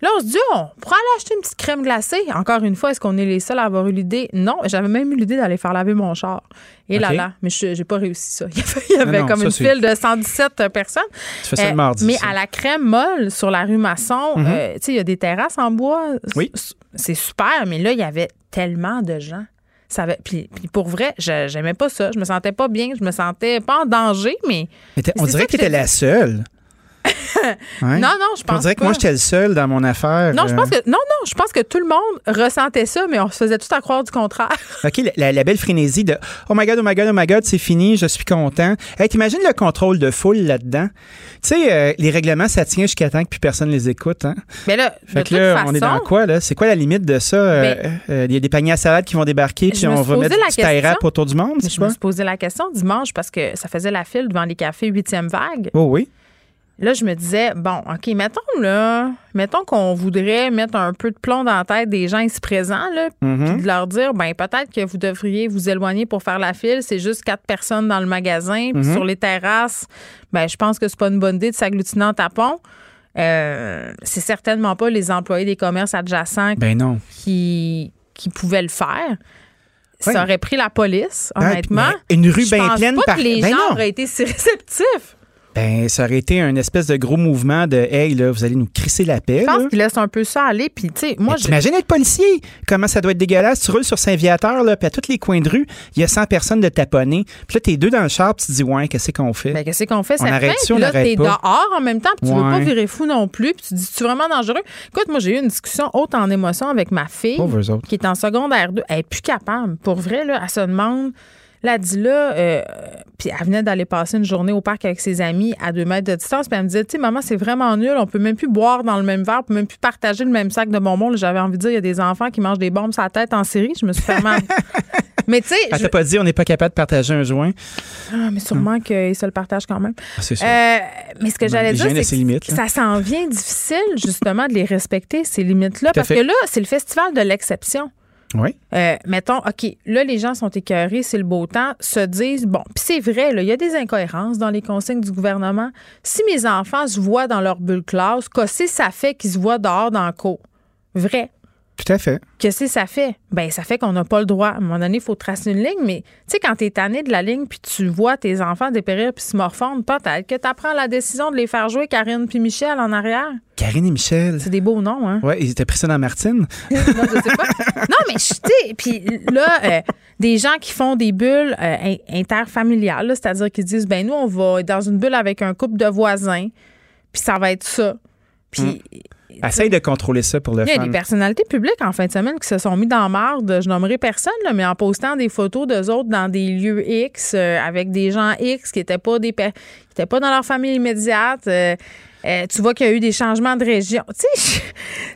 Là, on se dit, on pourrait aller acheter une petite crème glacée. Encore une fois, est-ce qu'on est les seuls à avoir eu l'idée? Non, j'avais même eu l'idée d'aller faire laver mon char. Et là, là, mais je n'ai pas réussi ça. *laughs* Il y avait, comme une file de 117 personnes. Tu fais ça le euh, mardi. Mais à la crème molle, sur la rue Masson, mhm. euh, tu sais, il y a des terrasses en bois. Oui. C'est super, mais là, il y avait tellement de gens. Ça avait, puis, pour vrai, j'aimais pas ça. Je me sentais pas bien. Je me sentais pas en danger, mais. on dirait que tu étais la seule. Non, non, je pense On dirait que moi, j'étais le seul dans mon affaire. Non, je pense euh. que, non, non, je pense que tout le monde ressentait ça, mais on se faisait tout à croire du contraire. *laughs* OK, la, belle frénésie de Oh my God, oh my God, oh my God, c'est fini, je suis content. Hey, t'imagines le contrôle de foule là-dedans? Tu sais, euh, les règlements, ça tient jusqu'à temps que plus personne les écoute. Hein? Mais là, fait que là, on est dans quoi, là? C'est quoi la limite de ça? Euh, il y a des paniers à salade qui vont débarquer, puis on va mettre du rap autour du monde. je me suis posé la question dimanche parce que ça faisait la file devant les cafés 8e vague. Oh oui. Là, je me disais, bon, OK, mettons là, mettons qu'on voudrait mettre un peu de plomb dans la tête des gens ici présents, là, mm-hmm. puis de leur dire, ben peut-être que vous devriez vous éloigner pour faire la file. C'est juste quatre personnes dans le magasin, puis mm-hmm. sur les terrasses, ben je pense que c'est pas une bonne idée de s'agglutiner en tapon. Euh, c'est certainement pas les employés des commerces adjacents ben non. qui, qui pouvaient le faire. Ça aurait pris la police, ben, honnêtement. une rue bien pleine pas que les ben gens auraient été *laughs* si réceptifs. Ben, ça aurait été un espèce de gros mouvement de Hey, là, vous allez nous crisser la paix. Je pense qu'il laisse un peu ça aller. Puis, tu sais, moi. T'imagines être policier? Comment ça doit être dégueulasse? Tu roules sur Saint-Viateur, là, puis à tous les coins de rue, il y a 100 personnes de taponner. Puis là, t'es deux dans le char, puis tu te dis, ouais, qu'est-ce qu'on fait? Ben, qu'est-ce qu'on fait? On arrête Puis là, t'es dehors en même temps, puis tu veux pas virer fou non plus. Puis tu te dis, tu vraiment dangereux? Écoute, moi, j'ai eu une discussion haute en émotion avec ma fille, qui est en secondaire 2. Elle est plus capable. Pour vrai, là, elle se demande. Là, dit là, euh, puis elle venait d'aller passer une journée au parc avec ses amis à deux mètres de distance. Puis elle me disait, tu sais, maman, c'est vraiment nul. On peut même plus boire dans le même verre, on peut même plus partager le même sac de bonbons. J'avais envie de dire, il y a des enfants qui mangent des bombes sur la tête en série. Je me suis fait mal. *laughs* mais tu sais. Elle t'a pas dit, on n'est pas capable de partager un joint? Ah, mais sûrement hum. qu'ils se le partagent quand même. Ah, c'est sûr. Euh, mais ce que j'allais dire, c'est que ça s'en vient difficile, justement, de les respecter, ces limites-là. Parce que là, c'est le festival de l'exception. Oui. Euh, mettons, OK, là, les gens sont écœurés, c'est le beau temps, se disent, bon, puis c'est vrai, il y a des incohérences dans les consignes du gouvernement. Si mes enfants se voient dans leur bulle classe, qu'est-ce ça fait qu'ils se voient dehors dans le cours? Vrai. Tout à fait. Qu'est-ce que ça fait? Ben, ça fait qu'on n'a pas le droit. À un moment donné, il faut tracer une ligne, mais tu sais, quand tu es tanné de la ligne, puis tu vois tes enfants dépérir puis se morfondre, peut-être que tu apprends la décision de les faire jouer Karine puis Michel en arrière. Karine et Michel. C'est des beaux noms, hein? Oui, ils étaient pris ça dans Martine. *laughs* non, je sais pas. Non, mais tu sais, puis là, euh, des gens qui font des bulles euh, interfamiliales, c'est-à-dire qu'ils disent, ben nous, on va dans une bulle avec un couple de voisins, puis ça va être ça. Puis. Hmm. Essaye de contrôler ça pour le Il y a des personnalités publiques en fin de semaine qui se sont mis dans marde. Je nommerai personne, mais en postant des photos d'eux autres dans des lieux X euh, avec des gens X qui n'étaient pas des qui étaient pas dans leur famille immédiate. Euh, euh, tu vois qu'il y a eu des changements de région. *laughs*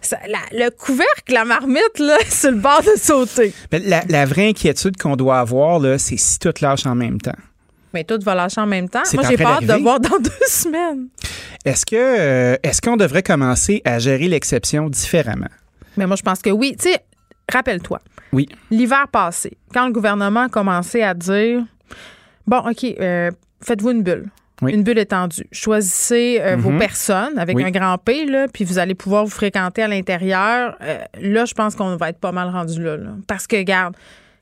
Tu sais, le couvercle, la marmite, là, *laughs* sur le bord de sauter. la, la vraie inquiétude qu'on doit avoir, là, c'est si tout lâche en même temps. Mais tout va lâcher en même temps. Moi, j'ai peur de voir dans *laughs* deux semaines. Est-ce que euh, est-ce qu'on devrait commencer à gérer l'exception différemment? Mais moi, je pense que oui. Tu sais, rappelle-toi. Oui. L'hiver passé, quand le gouvernement a commencé à dire Bon, OK, euh, faites-vous une bulle. Une bulle étendue. Choisissez euh, vos mhm. personnes avec un grand P, là, puis vous allez pouvoir vous fréquenter à l'intérieur. là, je pense qu'on va être pas mal rendu là, là. Parce que, regarde,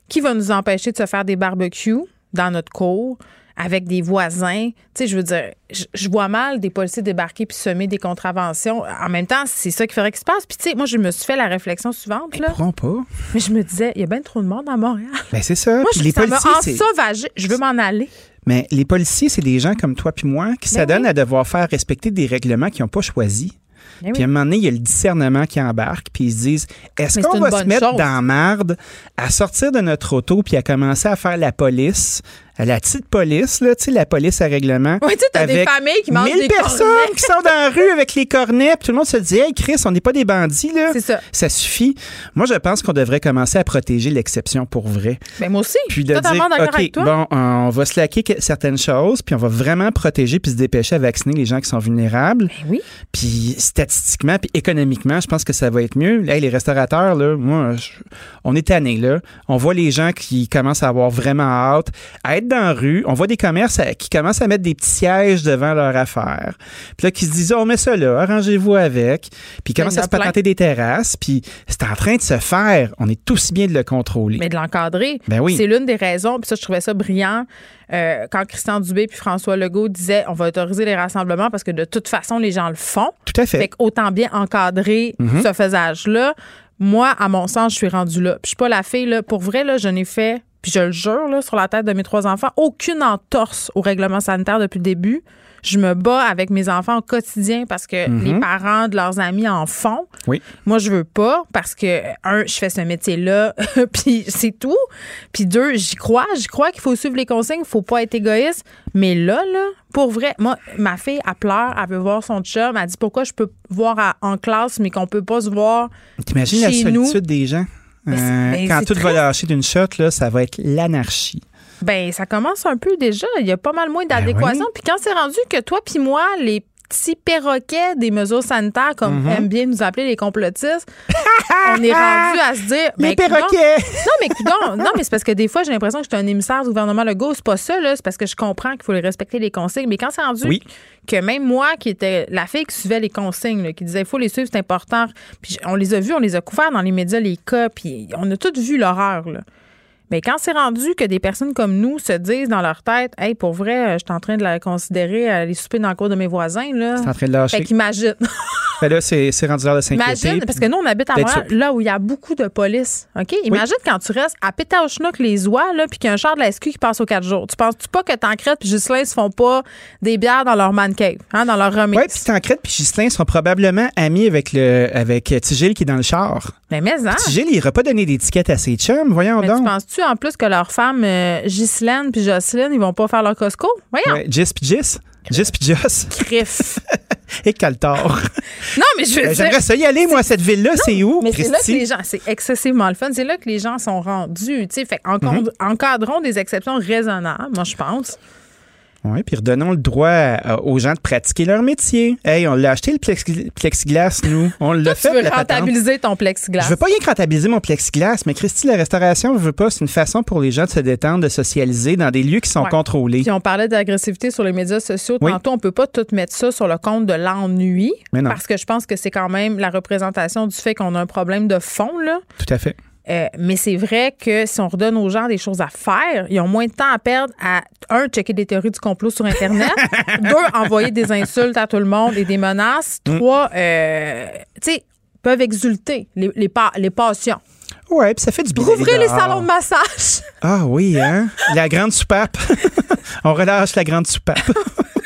qui va nous empêcher de se faire des barbecues dans notre cour? Avec des voisins. Tu sais, je veux dire, je, vois mal des policiers débarquer puis semer des contraventions. En même temps, c'est ça qui ferait qu'il se passe. Puis, tu sais, moi, je me suis fait la réflexion suivante. Là. Ils pas. Mais je me disais, il y a bien trop de monde à Montréal. Ben, c'est ça. Moi, je, les ça policiers. Je veux m'en aller. Mais les policiers, c'est des gens comme toi puis moi qui ben s'adonnent à devoir faire respecter des règlements qu'ils n'ont pas choisis. Ben puis à un moment donné, il y a le discernement qui embarque, puis ils se disent est-ce qu'on va se mettre dans marde à sortir de notre auto puis à commencer à faire la police la petite police, là, tu sais, la police à règlement. Oui, tu sais, des familles qui mangent des personnes qui sont dans la rue avec les cornets, puis tout le monde se dit, hey, Chris, on n'est pas des bandits, là. C'est ça. Ça suffit. Moi, je pense qu'on devrait commencer à protéger l'exception pour vrai. Mais ben, moi aussi. Puis de dire, OK, bon, on va se laquer certaines choses, puis on va vraiment protéger puis se dépêcher à vacciner les gens qui sont vulnérables. Ben oui. Puis statistiquement, puis économiquement, je pense que ça va être mieux. Là, les restaurateurs, là, moi, on est tannés, là. On voit les gens qui commencent à avoir vraiment hâte à être dans la rue, on voit des commerces qui commencent à mettre des petits sièges devant leur affaire. Puis là, qui se disent, oh, on met ça là, arrangez-vous avec. Puis ils commencent à se patenter des terrasses. Puis c'est en train de se faire. On est aussi bien de le contrôler. Mais de l'encadrer. Ben oui. C'est l'une des raisons. Puis ça, je trouvais ça brillant. Euh, quand Christian Dubé puis François Legault disaient on va autoriser les rassemblements parce que de toute façon, les gens le font. Tout à fait. Fait autant bien encadrer mm-hmm. ce faisage-là. Moi, à mon sens, je suis rendue là. Puis je suis pas la fille, là. Pour vrai, là, je n'ai fait puis je le jure, là, sur la tête de mes trois enfants, aucune entorse au règlement sanitaire depuis le début. Je me bats avec mes enfants au quotidien parce que mhm. les parents de leurs amis en font. Oui. Moi, je veux pas parce que, un, je fais ce métier-là, *laughs* puis c'est tout. Puis deux, j'y crois. J'y crois qu'il faut suivre les consignes, il faut pas être égoïste. Mais là, là, pour vrai, moi, ma fille, elle pleure, elle veut voir son chum. Elle dit pourquoi je peux voir en classe, mais qu'on peut pas se voir. T'imagines la solitude des gens? Euh, quand tout va lâcher d'une shot, là, ça va être l'anarchie. Ben, ça commence un peu déjà. Il y a pas mal moins ben d'adéquation. Puis quand c'est rendu que toi puis moi, les petits perroquets des mesures sanitaires, comme mm-hmm. aiment bien nous appeler les complotistes, on est rendu à se dire. *laughs* Les ben, perroquets! non, mais non, mais c'est parce que des fois, j'ai l'impression que je suis un émissaire du gouvernement Legault. C'est pas ça, là. C'est parce que je comprends qu'il faut respecter les consignes. Mais quand c'est rendu que même moi, qui était la fille qui suivait les consignes, qui disait il faut les suivre, c'est important. Puis on les a vus, on les a couverts dans les médias, les cas, puis on a tous vu l'horreur, là. Mais quand c'est rendu que des personnes comme nous se disent dans leur tête, hey, pour vrai, je suis en train de la considérer aller souper dans le cours de mes voisins, là. C'est en train de lâcher. Fait qu'imagine. *laughs* Mais là, c'est rendu l'heure de s'inquiéter. Imagine, parce que nous, on habite à Montréal, là où il y a beaucoup de police. OK? Imagine quand tu restes à Pétauchnook, les oies, là, puis qu'il y a un char de la SQ qui passe aux quatre jours. Tu penses-tu pas que Tancrède puis Ghislain se font pas des bières dans leur man cave, hein, dans leur remise? Oui, puis Tancrède puis Ghislain sont probablement amis avec, le, avec Tigil qui est dans le char. Mais mais, hein? Tigil, il n'ira pas donner d'étiquette à ses chums, voyons mais donc. Tu penses-tu en plus que leurs femmes, euh, Ghislaine puis Jocelyne, ils vont pas faire leur Costco? Voyons. Ouais, Gis puis Gis. Gis puis. Criff. *laughs* Et Caltor. *laughs* Non, mais je veux ben, J'aimerais ça y aller, moi, cette ville-là. C'est où, Mais c'est là que les gens, c'est excessivement le fun. C'est là que les gens sont rendus. Tu sais, fait mhm. encadrons des exceptions raisonnables, moi, je pense. Oui, puis redonnons le droit aux gens de pratiquer leur métier. Hey, on l'a acheté le plexiglas, nous. *laughs* On l'a fait. Tu veux rentabiliser ton plexiglas. Je veux pas rien rentabiliser mon plexiglas, mais Christy, la restauration, je veux pas. C'est une façon pour les gens de se détendre, de socialiser dans des lieux qui sont contrôlés. Puis on parlait d'agressivité sur les médias sociaux. Tantôt, on peut pas tout mettre ça sur le compte de l'ennui. Parce que je pense que c'est quand même la représentation du fait qu'on a un problème de fond, là. Tout à fait. Euh, mais c'est vrai que si on redonne aux gens des choses à faire, ils ont moins de temps à perdre à, un, checker des théories du complot sur Internet, *laughs* deux, envoyer des insultes à tout le monde et des menaces, mm. trois, euh, tu sais, peuvent exulter les, les, les passions. Ouais, puis ça fait du bien. Ouvrir les salons de massage. Ah oui, hein? La grande soupape. *laughs* on relâche la grande soupape. *laughs*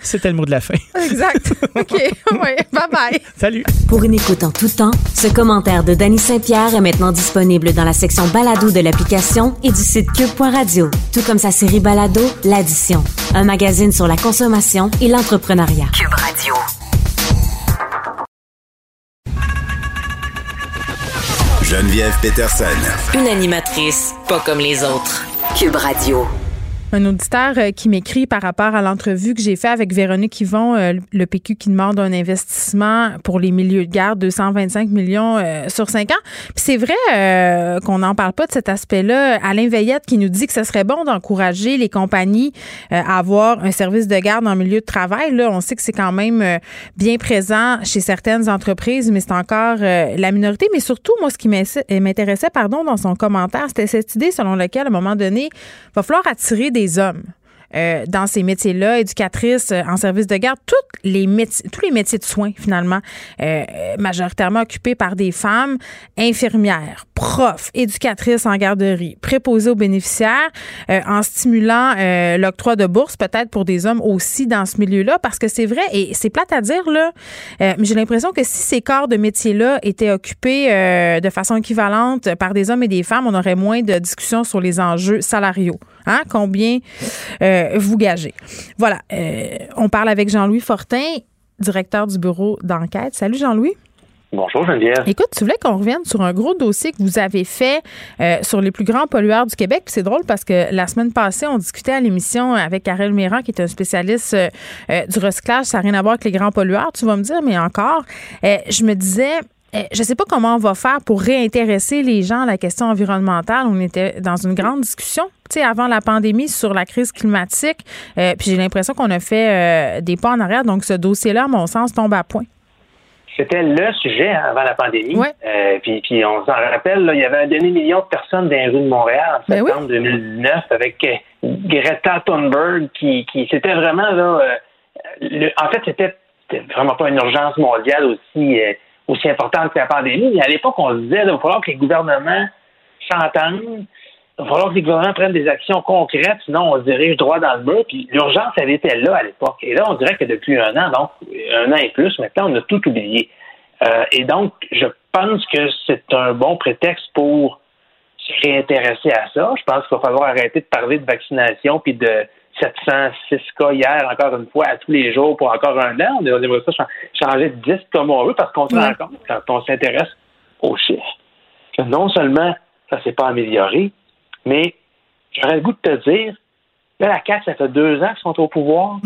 C'était le mot de la fin. *laughs* Exact. OK. Ouais. Bye bye. Salut. Pour une écoute en tout temps, ce commentaire de Danny Saint-Pierre est maintenant disponible dans la section balado de l'application et du site cube.radio. Tout comme sa série balado, L'Addition. Un magazine sur la consommation et l'entrepreneuriat. Cube Radio. Geneviève Peterson. Une animatrice pas comme les autres. Cube Radio. Un auditeur euh, qui m'écrit par rapport à l'entrevue que j'ai fait avec Véronique Yvon, euh, le PQ qui demande un investissement pour les milieux de garde, 225 millions euh, sur 5 ans. Puis c'est vrai qu'on n'en parle pas de cet aspect-là. Alain Veillette qui nous dit que ce serait bon d'encourager les compagnies à avoir un service de garde en milieu de travail. Là, on sait que c'est quand même bien présent chez certaines entreprises, mais c'est encore la minorité. Mais surtout, moi, ce qui m'intéressait, pardon, dans son commentaire, c'était cette idée selon laquelle, à un moment donné, il va falloir attirer des des hommes. Euh, dans ces métiers-là, éducatrices euh, en service de garde, toutes les métiers, tous les métiers de soins finalement, euh, majoritairement occupés par des femmes, infirmières, profs, éducatrices en garderie, préposées aux bénéficiaires, en stimulant l'octroi de bourses peut-être pour des hommes aussi dans ce milieu-là, parce que c'est vrai et c'est plate à dire là, mais j'ai l'impression que si ces corps de métiers-là étaient occupés de façon équivalente par des hommes et des femmes, on aurait moins de discussions sur les enjeux salariaux. Hein? Combien euh, vous gagez. Voilà. Euh, on parle avec Jean-Louis Fortin, directeur du bureau d'enquête. Salut Jean-Louis. Bonjour Geneviève. Écoute, tu voulais qu'on revienne sur un gros dossier que vous avez fait euh, sur les plus grands pollueurs du Québec. c'est drôle parce que la semaine passée, on discutait à l'émission avec Karel Méran, qui est un spécialiste du recyclage. Ça n'a rien à voir avec les grands pollueurs, tu vas me dire, mais encore, je me disais, je ne sais pas comment on va faire pour réintéresser les gens à la question environnementale. On était dans une grande discussion, tu sais, avant la pandémie sur la crise climatique. Euh, puis j'ai l'impression qu'on a fait euh, des pas en arrière. Donc ce dossier-là, à mon sens, tombe à point. C'était le sujet hein, avant la pandémie. Euh, puis, puis, on s'en rappelle, il y avait un demi-million de personnes dans les rues de Montréal en ben septembre 2019 avec Greta Thunberg qui, qui c'était vraiment là. en fait, c'était vraiment pas une urgence mondiale aussi aussi importante que la pandémie. À l'époque, on se disait qu'il va falloir que les gouvernements s'entendent, il va falloir que les gouvernements prennent des actions concrètes, sinon on se dirige droit dans le mur. Puis l'urgence, elle était là à l'époque. Et là, on dirait que depuis un an, donc un an et plus, maintenant, on a tout oublié. Euh, et donc, je pense que c'est un bon prétexte pour se réintéresser à ça. Je pense qu'il va falloir arrêter de parler de vaccination puis de 706 cas hier, encore une fois, à tous les jours pour encore un an. On aimerait ça changer de 10 comme on veut parce qu'on se rend compte, quand on s'intéresse aux chiffres, que non seulement ça ne s'est pas amélioré, mais j'aurais le goût de te dire, là, la CAQ, ça fait deux ans qu'ils sont au pouvoir.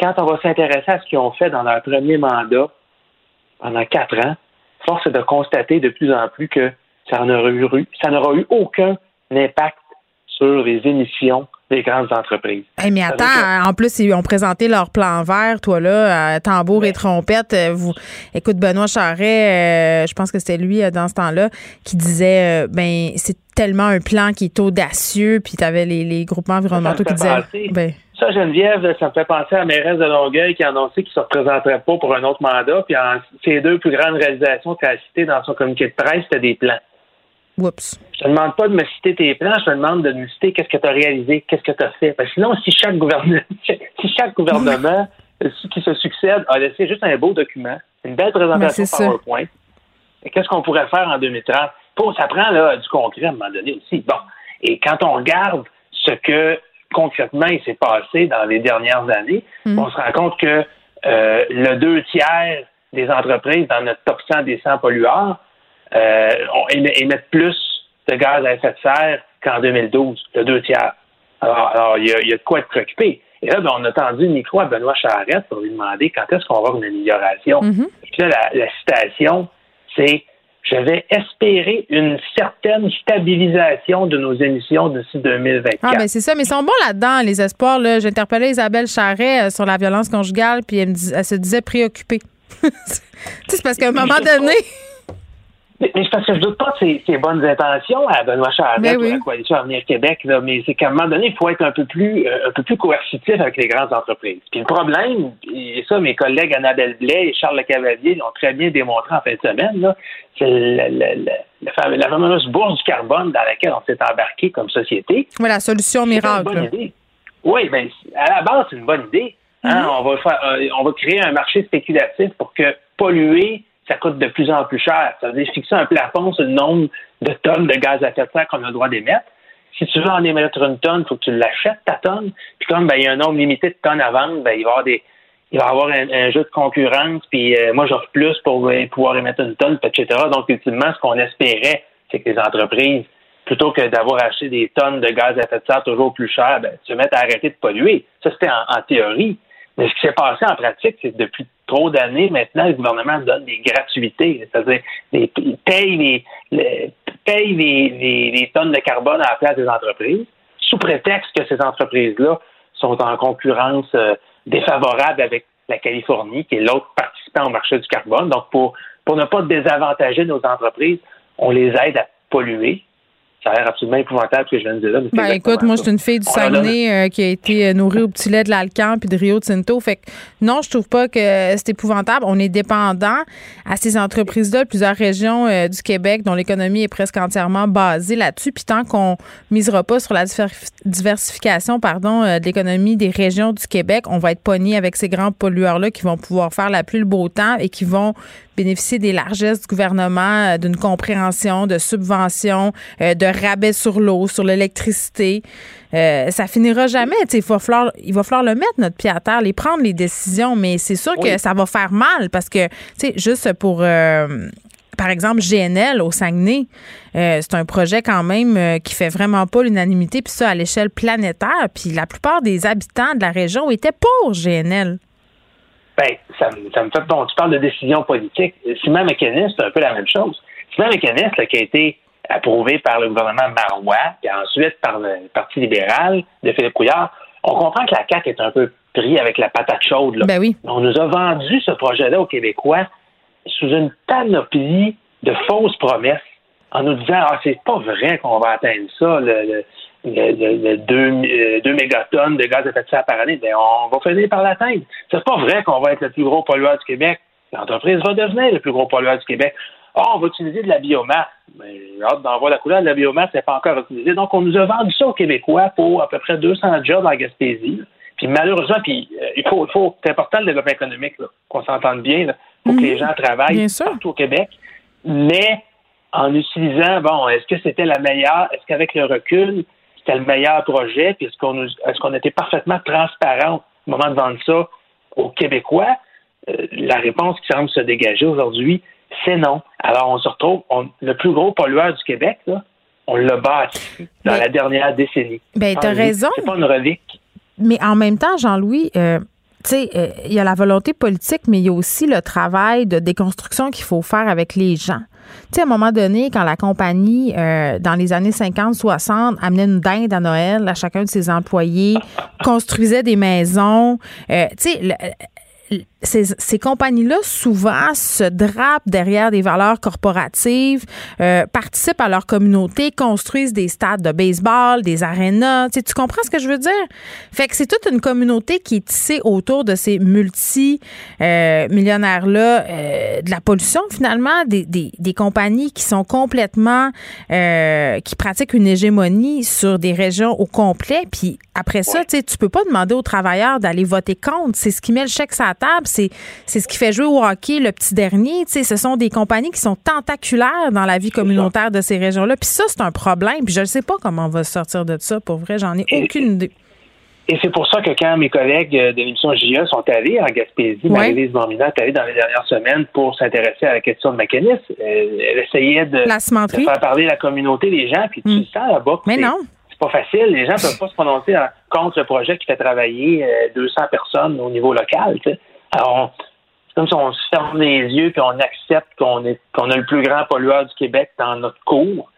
Quand on va s'intéresser à ce qu'ils ont fait dans leur premier mandat, pendant quatre ans, force est de constater de plus en plus que ça n'aura eu, ça n'aura eu aucun impact sur les émissions des grandes entreprises. mais attends, en plus, ils ont présenté leur plan vert, toi là, tambour et trompette. Euh, vous, écoute, Benoît Charret, euh, je pense que c'était lui euh, dans ce temps-là, qui disait, ben c'est tellement un plan qui est audacieux, puis tu avais les, groupements environnementaux qui disaient. Ben, ça, Geneviève, ça me fait penser à mairesse de Longueuil qui a annoncé qu'il ne se représenterait pas pour un autre mandat. Puis en, ses deux plus grandes réalisations qu'elle a citées dans son communiqué de presse, c'était des plans. Oups. Je te demande pas de me citer tes plans, je te demande de me citer qu'est-ce que tu as réalisé, qu'est-ce que tu as fait. Parce que sinon, si chaque gouvernement, *laughs* si chaque gouvernement *laughs* qui se succède a laissé juste un beau document, une belle présentation PowerPoint, qu'est-ce qu'on pourrait faire en 2030? ça prend là, du concret à un moment donné aussi. Bon. Et quand on regarde ce que concrètement il s'est passé dans les dernières années, hmm. on se rend compte que euh, le deux tiers des entreprises dans notre top 100 des 100 pollueurs euh, émettent plus de gaz à effet de serre qu'en 2012, le deux tiers. Alors, il y, a, de quoi être préoccupé. Et là, ben, on a tendu le micro à Benoît Charette pour lui demander quand est-ce qu'on va avoir une amélioration. Mm-hmm. Puis là, la citation, c'est je vais espérer une certaine stabilisation de nos émissions d'ici 2024. Ah, ben c'est ça, mais ils sont bons là-dedans, les espoirs. Là. J'interpellais Isabelle Charret euh, sur la violence conjugale, puis elle, me elle se disait préoccupée. *laughs* c'est parce qu'à un moment donné. Mais, mais parce que je doute pas de ses, bonnes intentions à Benoît Charette ben oui. la coalition Avenir Québec, là, mais c'est qu'à un moment donné, il faut être un peu plus euh, un peu plus coercitif avec les grandes entreprises. Puis le problème, et ça, mes collègues Annabelle Blais et Charles Le Cavalier l'ont très bien démontré en fin de semaine, c'est la, la, la, fameuse bourse du carbone dans laquelle on s'est embarqué comme société. Oui, la solution miracle. Oui, bien, à la base, c'est une bonne idée. Hein. Mm-hmm. on, va faire, euh, on va créer un marché spéculatif pour que polluer ça coûte de plus en plus cher. Ça veut dire fixer un plafond sur le nombre de tonnes de gaz à effet de serre qu'on a le droit d'émettre. Si tu veux en émettre une tonne, il faut que tu l'achètes, ta tonne. Puis comme ben, il y a un nombre limité de tonnes à vendre, ben, il va y avoir un, jeu de concurrence, puis euh, moi j'offre plus pour ben, pouvoir émettre une tonne, etc. Donc, ultimement, ce qu'on espérait, c'est que les entreprises, plutôt que d'avoir acheté des tonnes de gaz à effet de serre toujours plus cher, ben, se mettent à arrêter de polluer. Ça, c'était en théorie. Mais ce qui s'est passé en pratique, c'est que depuis trop d'années maintenant, le gouvernement donne des gratuités, c'est-à-dire il paye, les, paye les, tonnes de carbone à la place des entreprises, sous prétexte que ces entreprises-là sont en concurrence euh, défavorable avec la Californie, qui est l'autre participant au marché du carbone. Donc, pour, pour ne pas désavantager nos entreprises, on les aide à polluer ça a l'air absolument épouvantable ce que je viens de dire là. Ben, écoute, moi, je suis une fille du Saguenay euh, qui a été euh, nourrie au petit lait de l'Alcan puis de Rio Tinto. Fait que non, je trouve pas que c'est épouvantable. On est dépendant à ces entreprises-là, plusieurs régions euh, du Québec dont l'économie est presque entièrement basée là-dessus. Puis tant qu'on misera pas sur la diversification pardon, de l'économie des régions du Québec, on va être pogné avec ces grands pollueurs-là qui vont pouvoir faire la pluie le beau temps et qui vont bénéficier des largesses du gouvernement, euh, d'une compréhension, de subventions, euh, de rabais sur l'eau, sur l'électricité. Euh, ça finira jamais. Il va, falloir, il va falloir le mettre, notre pied à terre, les prendre les décisions, mais c'est sûr que ça va faire mal parce que, tu sais, juste pour par exemple, GNL au Saguenay, c'est un projet quand même qui fait vraiment pas l'unanimité, puis ça à l'échelle planétaire. Puis la plupart des habitants de la région étaient pour GNL. Ben, ça, ça me fait bon. Tu parles de décision politique. Simon mécanisme, c'est un peu la même chose. Simon mécanisme qui a été approuvé par le gouvernement Marois, et ensuite par le Parti libéral de Philippe Couillard, on comprend que la CAQ est un peu pris avec la patate chaude. Là. Ben oui. On nous a vendu ce projet-là aux Québécois sous une panoplie de fausses promesses en nous disant Ah, c'est pas vrai qu'on va atteindre ça, le, de, 2, mégatonnes de gaz à effet de serre par année, bien, on va finir par l'atteindre. C'est pas vrai qu'on va être le plus gros pollueur du Québec. L'entreprise va devenir le plus gros pollueur du Québec. Ah, on va utiliser de la biomasse. Mais j'ai hâte d'en voir la couleur de la biomasse, n'est pas encore utilisée. Donc, on nous a vendu ça aux Québécois pour à peu près 200 jobs en Gaspésie. Puis malheureusement, puis euh, il faut, il faut c'est important le développement économique, qu'on s'entende bien, pour que les mhm. gens travaillent partout au Québec. Mais en utilisant, bon, est-ce que c'était la meilleure, est-ce qu'avec le recul, c'était le meilleur projet, puis est-ce qu'on était parfaitement transparent au moment de vendre ça aux Québécois? Euh, la réponse qui semble se dégager aujourd'hui, c'est non. Alors, on se retrouve, le plus gros pollueur du Québec, on l'a bâti dans la dernière décennie. Ben, as raison. C'est pas une relique. Mais en même temps, Jean-Louis, euh, tu sais, euh, il y a la volonté politique, mais il y a aussi le travail de déconstruction qu'il faut faire avec les gens. Tu sais, à un moment donné, quand la compagnie, euh, dans les années 50-60, amenait une dinde à Noël à chacun de ses employés, construisait des maisons, euh, tu ces, compagnies-là, souvent, se drapent derrière des valeurs corporatives, euh, participent à leur communauté, construisent des stades de baseball, des arénas. Tu, tu comprends ce que je veux dire? Fait que c'est toute une communauté qui est tissée autour de ces multi-millionnaires-là, euh, de la pollution, finalement, des, des, des compagnies qui sont complètement, euh, qui pratiquent une hégémonie sur des régions au complet. Puis après ça, tu tu peux pas demander aux travailleurs d'aller voter contre. C'est ce qui met le chèque sur la table c'est ce qui fait jouer au hockey le petit dernier. ce sont des compagnies qui sont tentaculaires dans la vie communautaire de ces régions-là. Puis ça, c'est un problème. Puis je ne sais pas comment on va sortir de ça. Pour vrai, j'en ai aucune idée. Et c'est pour ça que quand mes collègues de l'émission JA sont allés en Gaspésie, ouais. Marie-Lise Mormina est allée dans les dernières semaines pour s'intéresser à la question de mécanisme. Elle, essayait de, faire parler la communauté, les gens, puis tu mm. le sens là-bas. Mais non c'est pas facile. Les gens peuvent pas se prononcer contre le projet qui fait travailler 200 personnes au niveau local. Alors, c'est comme si on se ferme les yeux puis on accepte qu'on est qu'on a le plus grand pollueur du Québec dans notre cours.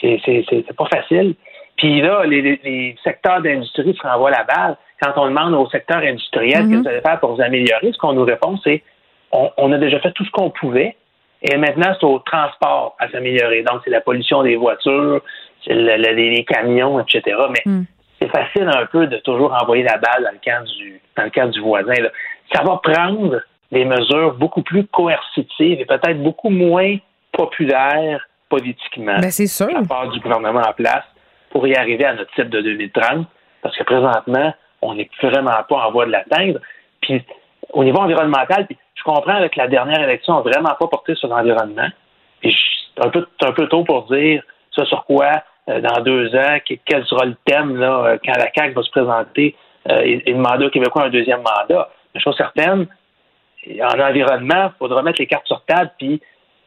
C'est c'est pas facile. Puis là, les, secteurs d'industrie se renvoient la balle. Quand on demande au secteur industriel qu'est-ce que vous allez faire pour vous améliorer, ce qu'on nous répond, c'est on, a déjà fait tout ce qu'on pouvait. Et maintenant, c'est au transport à s'améliorer. Donc, c'est la pollution des voitures, c'est les camions, etc. Mais mm. c'est facile un peu de toujours envoyer la balle dans le camp du, dans le camp du voisin. Ça va prendre des mesures beaucoup plus coercitives et peut-être beaucoup moins populaires politiquement. Ben, c'est sûr. À part du gouvernement en place pour y arriver à notre type de 2030, parce que présentement, on n'est vraiment pas en voie de l'atteindre. Puis au niveau environnemental, puis je comprends que la dernière élection n'a vraiment pas porté sur l'environnement. Puis c'est un peu, un peu tôt pour dire ça sur quoi euh, dans deux ans, quel sera le thème là, euh, quand la CAQ va se présenter euh, et, le mandat québécois un deuxième mandat. Mais chose certaine, en environnement, il faudra mettre les cartes sur table puis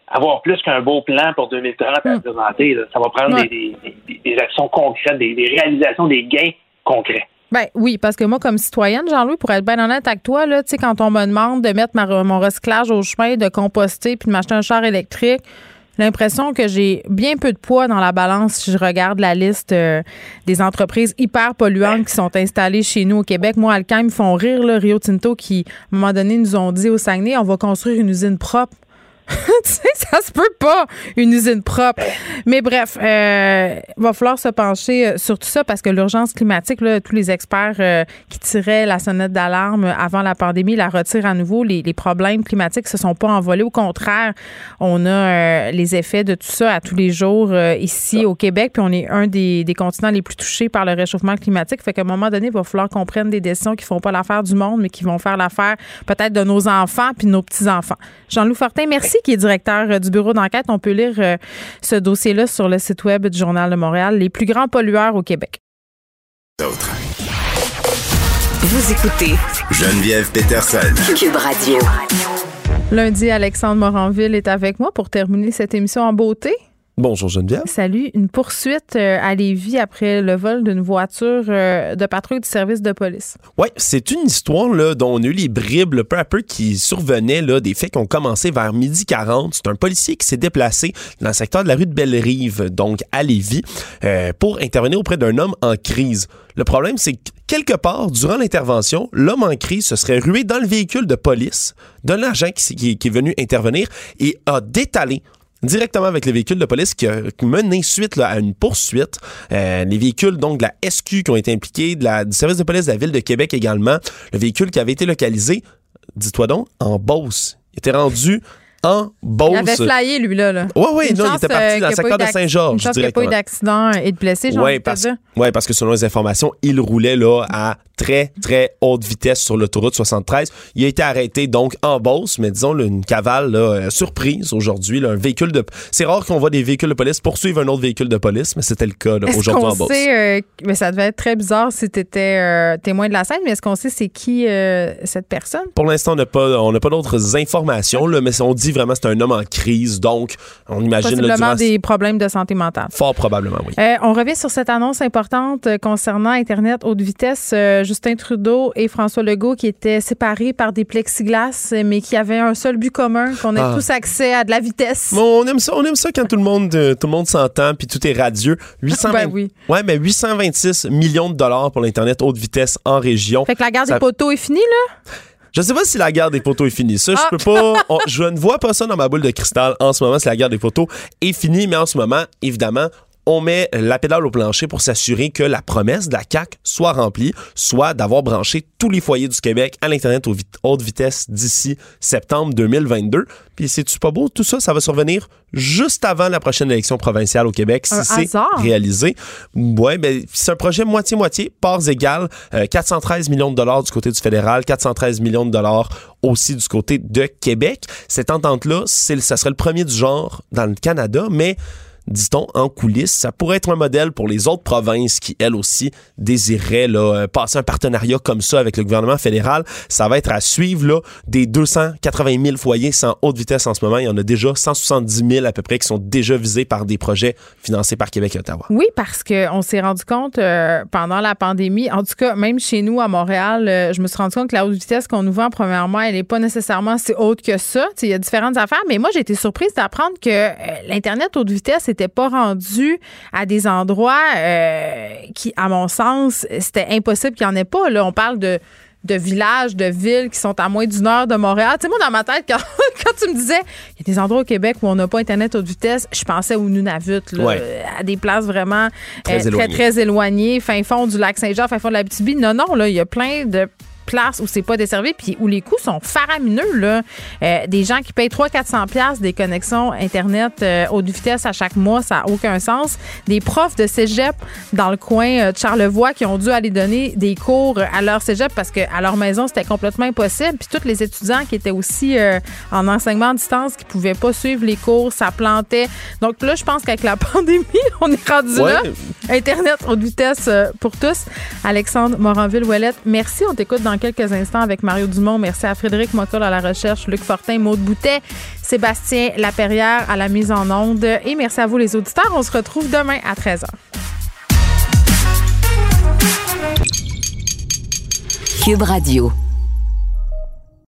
avoir plus qu'un beau plan pour 2030 à mm. présenter. Ça va prendre des, actions concrètes, des, réalisations, des gains concrets. Ben oui, parce que moi, comme citoyenne, Jean-Louis, pour être bien honnête avec toi, là, quand on me demande de mettre mon recyclage au chemin, de composter puis de m'acheter un char électrique, l'impression que j'ai bien peu de poids dans la balance si je regarde la liste euh, des entreprises hyper polluantes qui sont installées chez nous au Québec. Moi, Alcan, ils font rire, là, Rio Tinto, qui, à un moment donné, nous ont dit au Saguenay, on va construire une usine propre. *laughs* tu sais, ça se peut pas, une usine propre. Mais bref, il euh, va falloir se pencher euh, sur tout ça parce que l'urgence climatique, tous les experts euh, qui tiraient la sonnette d'alarme avant la pandémie la retirent à nouveau. Les, problèmes climatiques se sont pas envolés. Au contraire, on a les effets de tout ça à tous les jours ici au Québec. Puis on est un des, continents les plus touchés par le réchauffement climatique. Fait qu'à un moment donné, il va falloir qu'on prenne des décisions qui font pas l'affaire du monde, mais qui vont faire l'affaire peut-être de nos enfants puis de nos petits-enfants. Jean-Loup Fortin, merci qui est directeur euh, du bureau d'enquête. On peut lire euh, ce dossier-là sur le site web du Journal de Montréal, les plus grands pollueurs au Québec. Vous écoutez Geneviève Peterson. Cube Radio. Lundi, Alexandre Moranville est avec moi pour terminer cette émission en beauté. Bonjour Geneviève. Salut. Une poursuite euh, à Lévis après le vol d'une voiture euh, de patrouille du service de police. Oui, c'est une histoire là, dont on a eu les bribes peu à peu qui survenaient là, des faits qui ont commencé vers midi 40. C'est un policier qui s'est déplacé dans le secteur de la rue de Belle-Rive, donc à Lévis, euh, pour intervenir auprès d'un homme en crise. Le problème, c'est que quelque part, durant l'intervention, l'homme en crise se serait rué dans le véhicule de police d'un agent qui, qui est venu intervenir et a détalé directement avec les véhicules de police qui a mené suite à une poursuite. Euh, les véhicules donc de la SQ qui ont été impliqués, de la, du service de police de la ville de Québec également. Le véhicule qui avait été localisé, dis-toi donc, en Beauce. Il était rendu en Beauce. Il avait flyé, lui, là. là. Oui, oui, non, il était parti euh, dans le secteur de Saint-Georges. Il n'y a pas eu d'accident et de blessés, Oui, parce, ouais, parce que selon les informations, il roulait là à très, très haute vitesse sur l'autoroute 73. Il a été arrêté donc en Beauce, mais disons une cavale là, euh, surprise aujourd'hui. Un véhicule de. C'est rare qu'on voit des véhicules de police poursuivre un autre véhicule de police, mais c'était le cas aujourd'hui en Beauce. Sait, euh, mais ça devait être très bizarre si tu étais témoin de la scène, mais est-ce qu'on sait c'est qui cette personne? Pour l'instant, on n'a pas, on pas d'autres informations, là, mais on dit vraiment c'est un homme en crise. Donc, on imagine... Possiblement des problèmes de santé mentale. Fort probablement, oui. Euh, on revient sur cette annonce importante euh, concernant Internet haute vitesse. Euh, Justin Trudeau et François Legault qui étaient séparés par des plexiglas, mais qui avaient un seul but commun, qu'on ait ah. tous accès à de la vitesse. on aime ça, on aime ça quand tout le monde, tout le monde s'entend puis tout est radieux. 820, ben oui. Ouais, mais 826 millions de dollars pour l'Internet haute vitesse en région. Fait que la guerre des poteaux est finie, là? Je sais pas si la guerre des poteaux est finie. Ça, je ah. peux pas. je ne vois pas ça dans ma boule de cristal en ce moment si la guerre des poteaux est finie, mais en ce moment, évidemment, on met la pédale au plancher pour s'assurer que la promesse de la CAC soit remplie, soit d'avoir branché tous les foyers du Québec à l'Internet haute vitesse d'ici septembre 2022. Puis c'est-tu pas beau? Tout ça, ça va survenir juste avant la prochaine élection provinciale au Québec, si c'est réalisé. Ouais, ben, c'est un projet moitié-moitié, parts égales, 413 euh, millions de dollars du côté du fédéral, 413 millions de dollars aussi du côté de Québec. Cette entente-là, ça serait le premier du genre dans le Canada, mais dit-on, en coulisses. Ça pourrait être un modèle pour les autres provinces qui, elles aussi, désireraient là, passer un partenariat comme ça avec le gouvernement fédéral. Ça va être à suivre là, des 280 000 foyers sans haute vitesse en ce moment. Il y en a déjà 170 000 à peu près qui sont déjà visés par des projets financés par Québec et Ottawa. Oui, parce qu'on s'est rendu compte euh, pendant la pandémie, en tout cas, même chez nous à Montréal, euh, je me suis rendu compte que la haute vitesse qu'on nous vend, premièrement, elle n'est pas nécessairement si haute que ça. Il y a différentes affaires, mais moi, j'ai été surprise d'apprendre que euh, l'Internet haute vitesse n'était pas rendu à des endroits qui, à mon sens, c'était impossible qu'il n'y en ait pas. Là, on parle de de villages, de villes qui sont à moins d'une heure de Montréal. Tu sais, moi, dans ma tête, *laughs* quand, tu me disais, il y a des endroits au Québec où on n'a pas Internet haute vitesse, je pensais au Nunavut, là, à des places vraiment très, euh, très, très, éloignées, fin fond du lac Saint-Jean, fin fond de la BTB. Non, non, là, il y a plein de où c'est pas desservi puis où les coûts sont faramineux là. Euh, des gens qui payent 3 400 pièces des connexions internet euh, haute vitesse à chaque mois, ça a aucun sens. Des profs de cégep dans le coin euh, de Charlevoix qui ont dû aller donner des cours à leur cégep parce que à leur maison c'était complètement impossible. Puis tous les étudiants qui étaient aussi en enseignement à distance qui pouvaient pas suivre les cours, ça plantait. Donc là, je pense qu'avec la *laughs* pandémie, on est rendu là. Internet haute vitesse pour tous. Alexandre Moranville-Ouellette, merci. On t'écoute dans quelques instants avec Mario Dumont. Merci à Frédéric Mocol à la recherche, Luc Fortin, Maude Boutet, Sébastien Laperrière à la mise en onde. Et merci à vous, les auditeurs. On se retrouve demain à 13h. Cube Radio.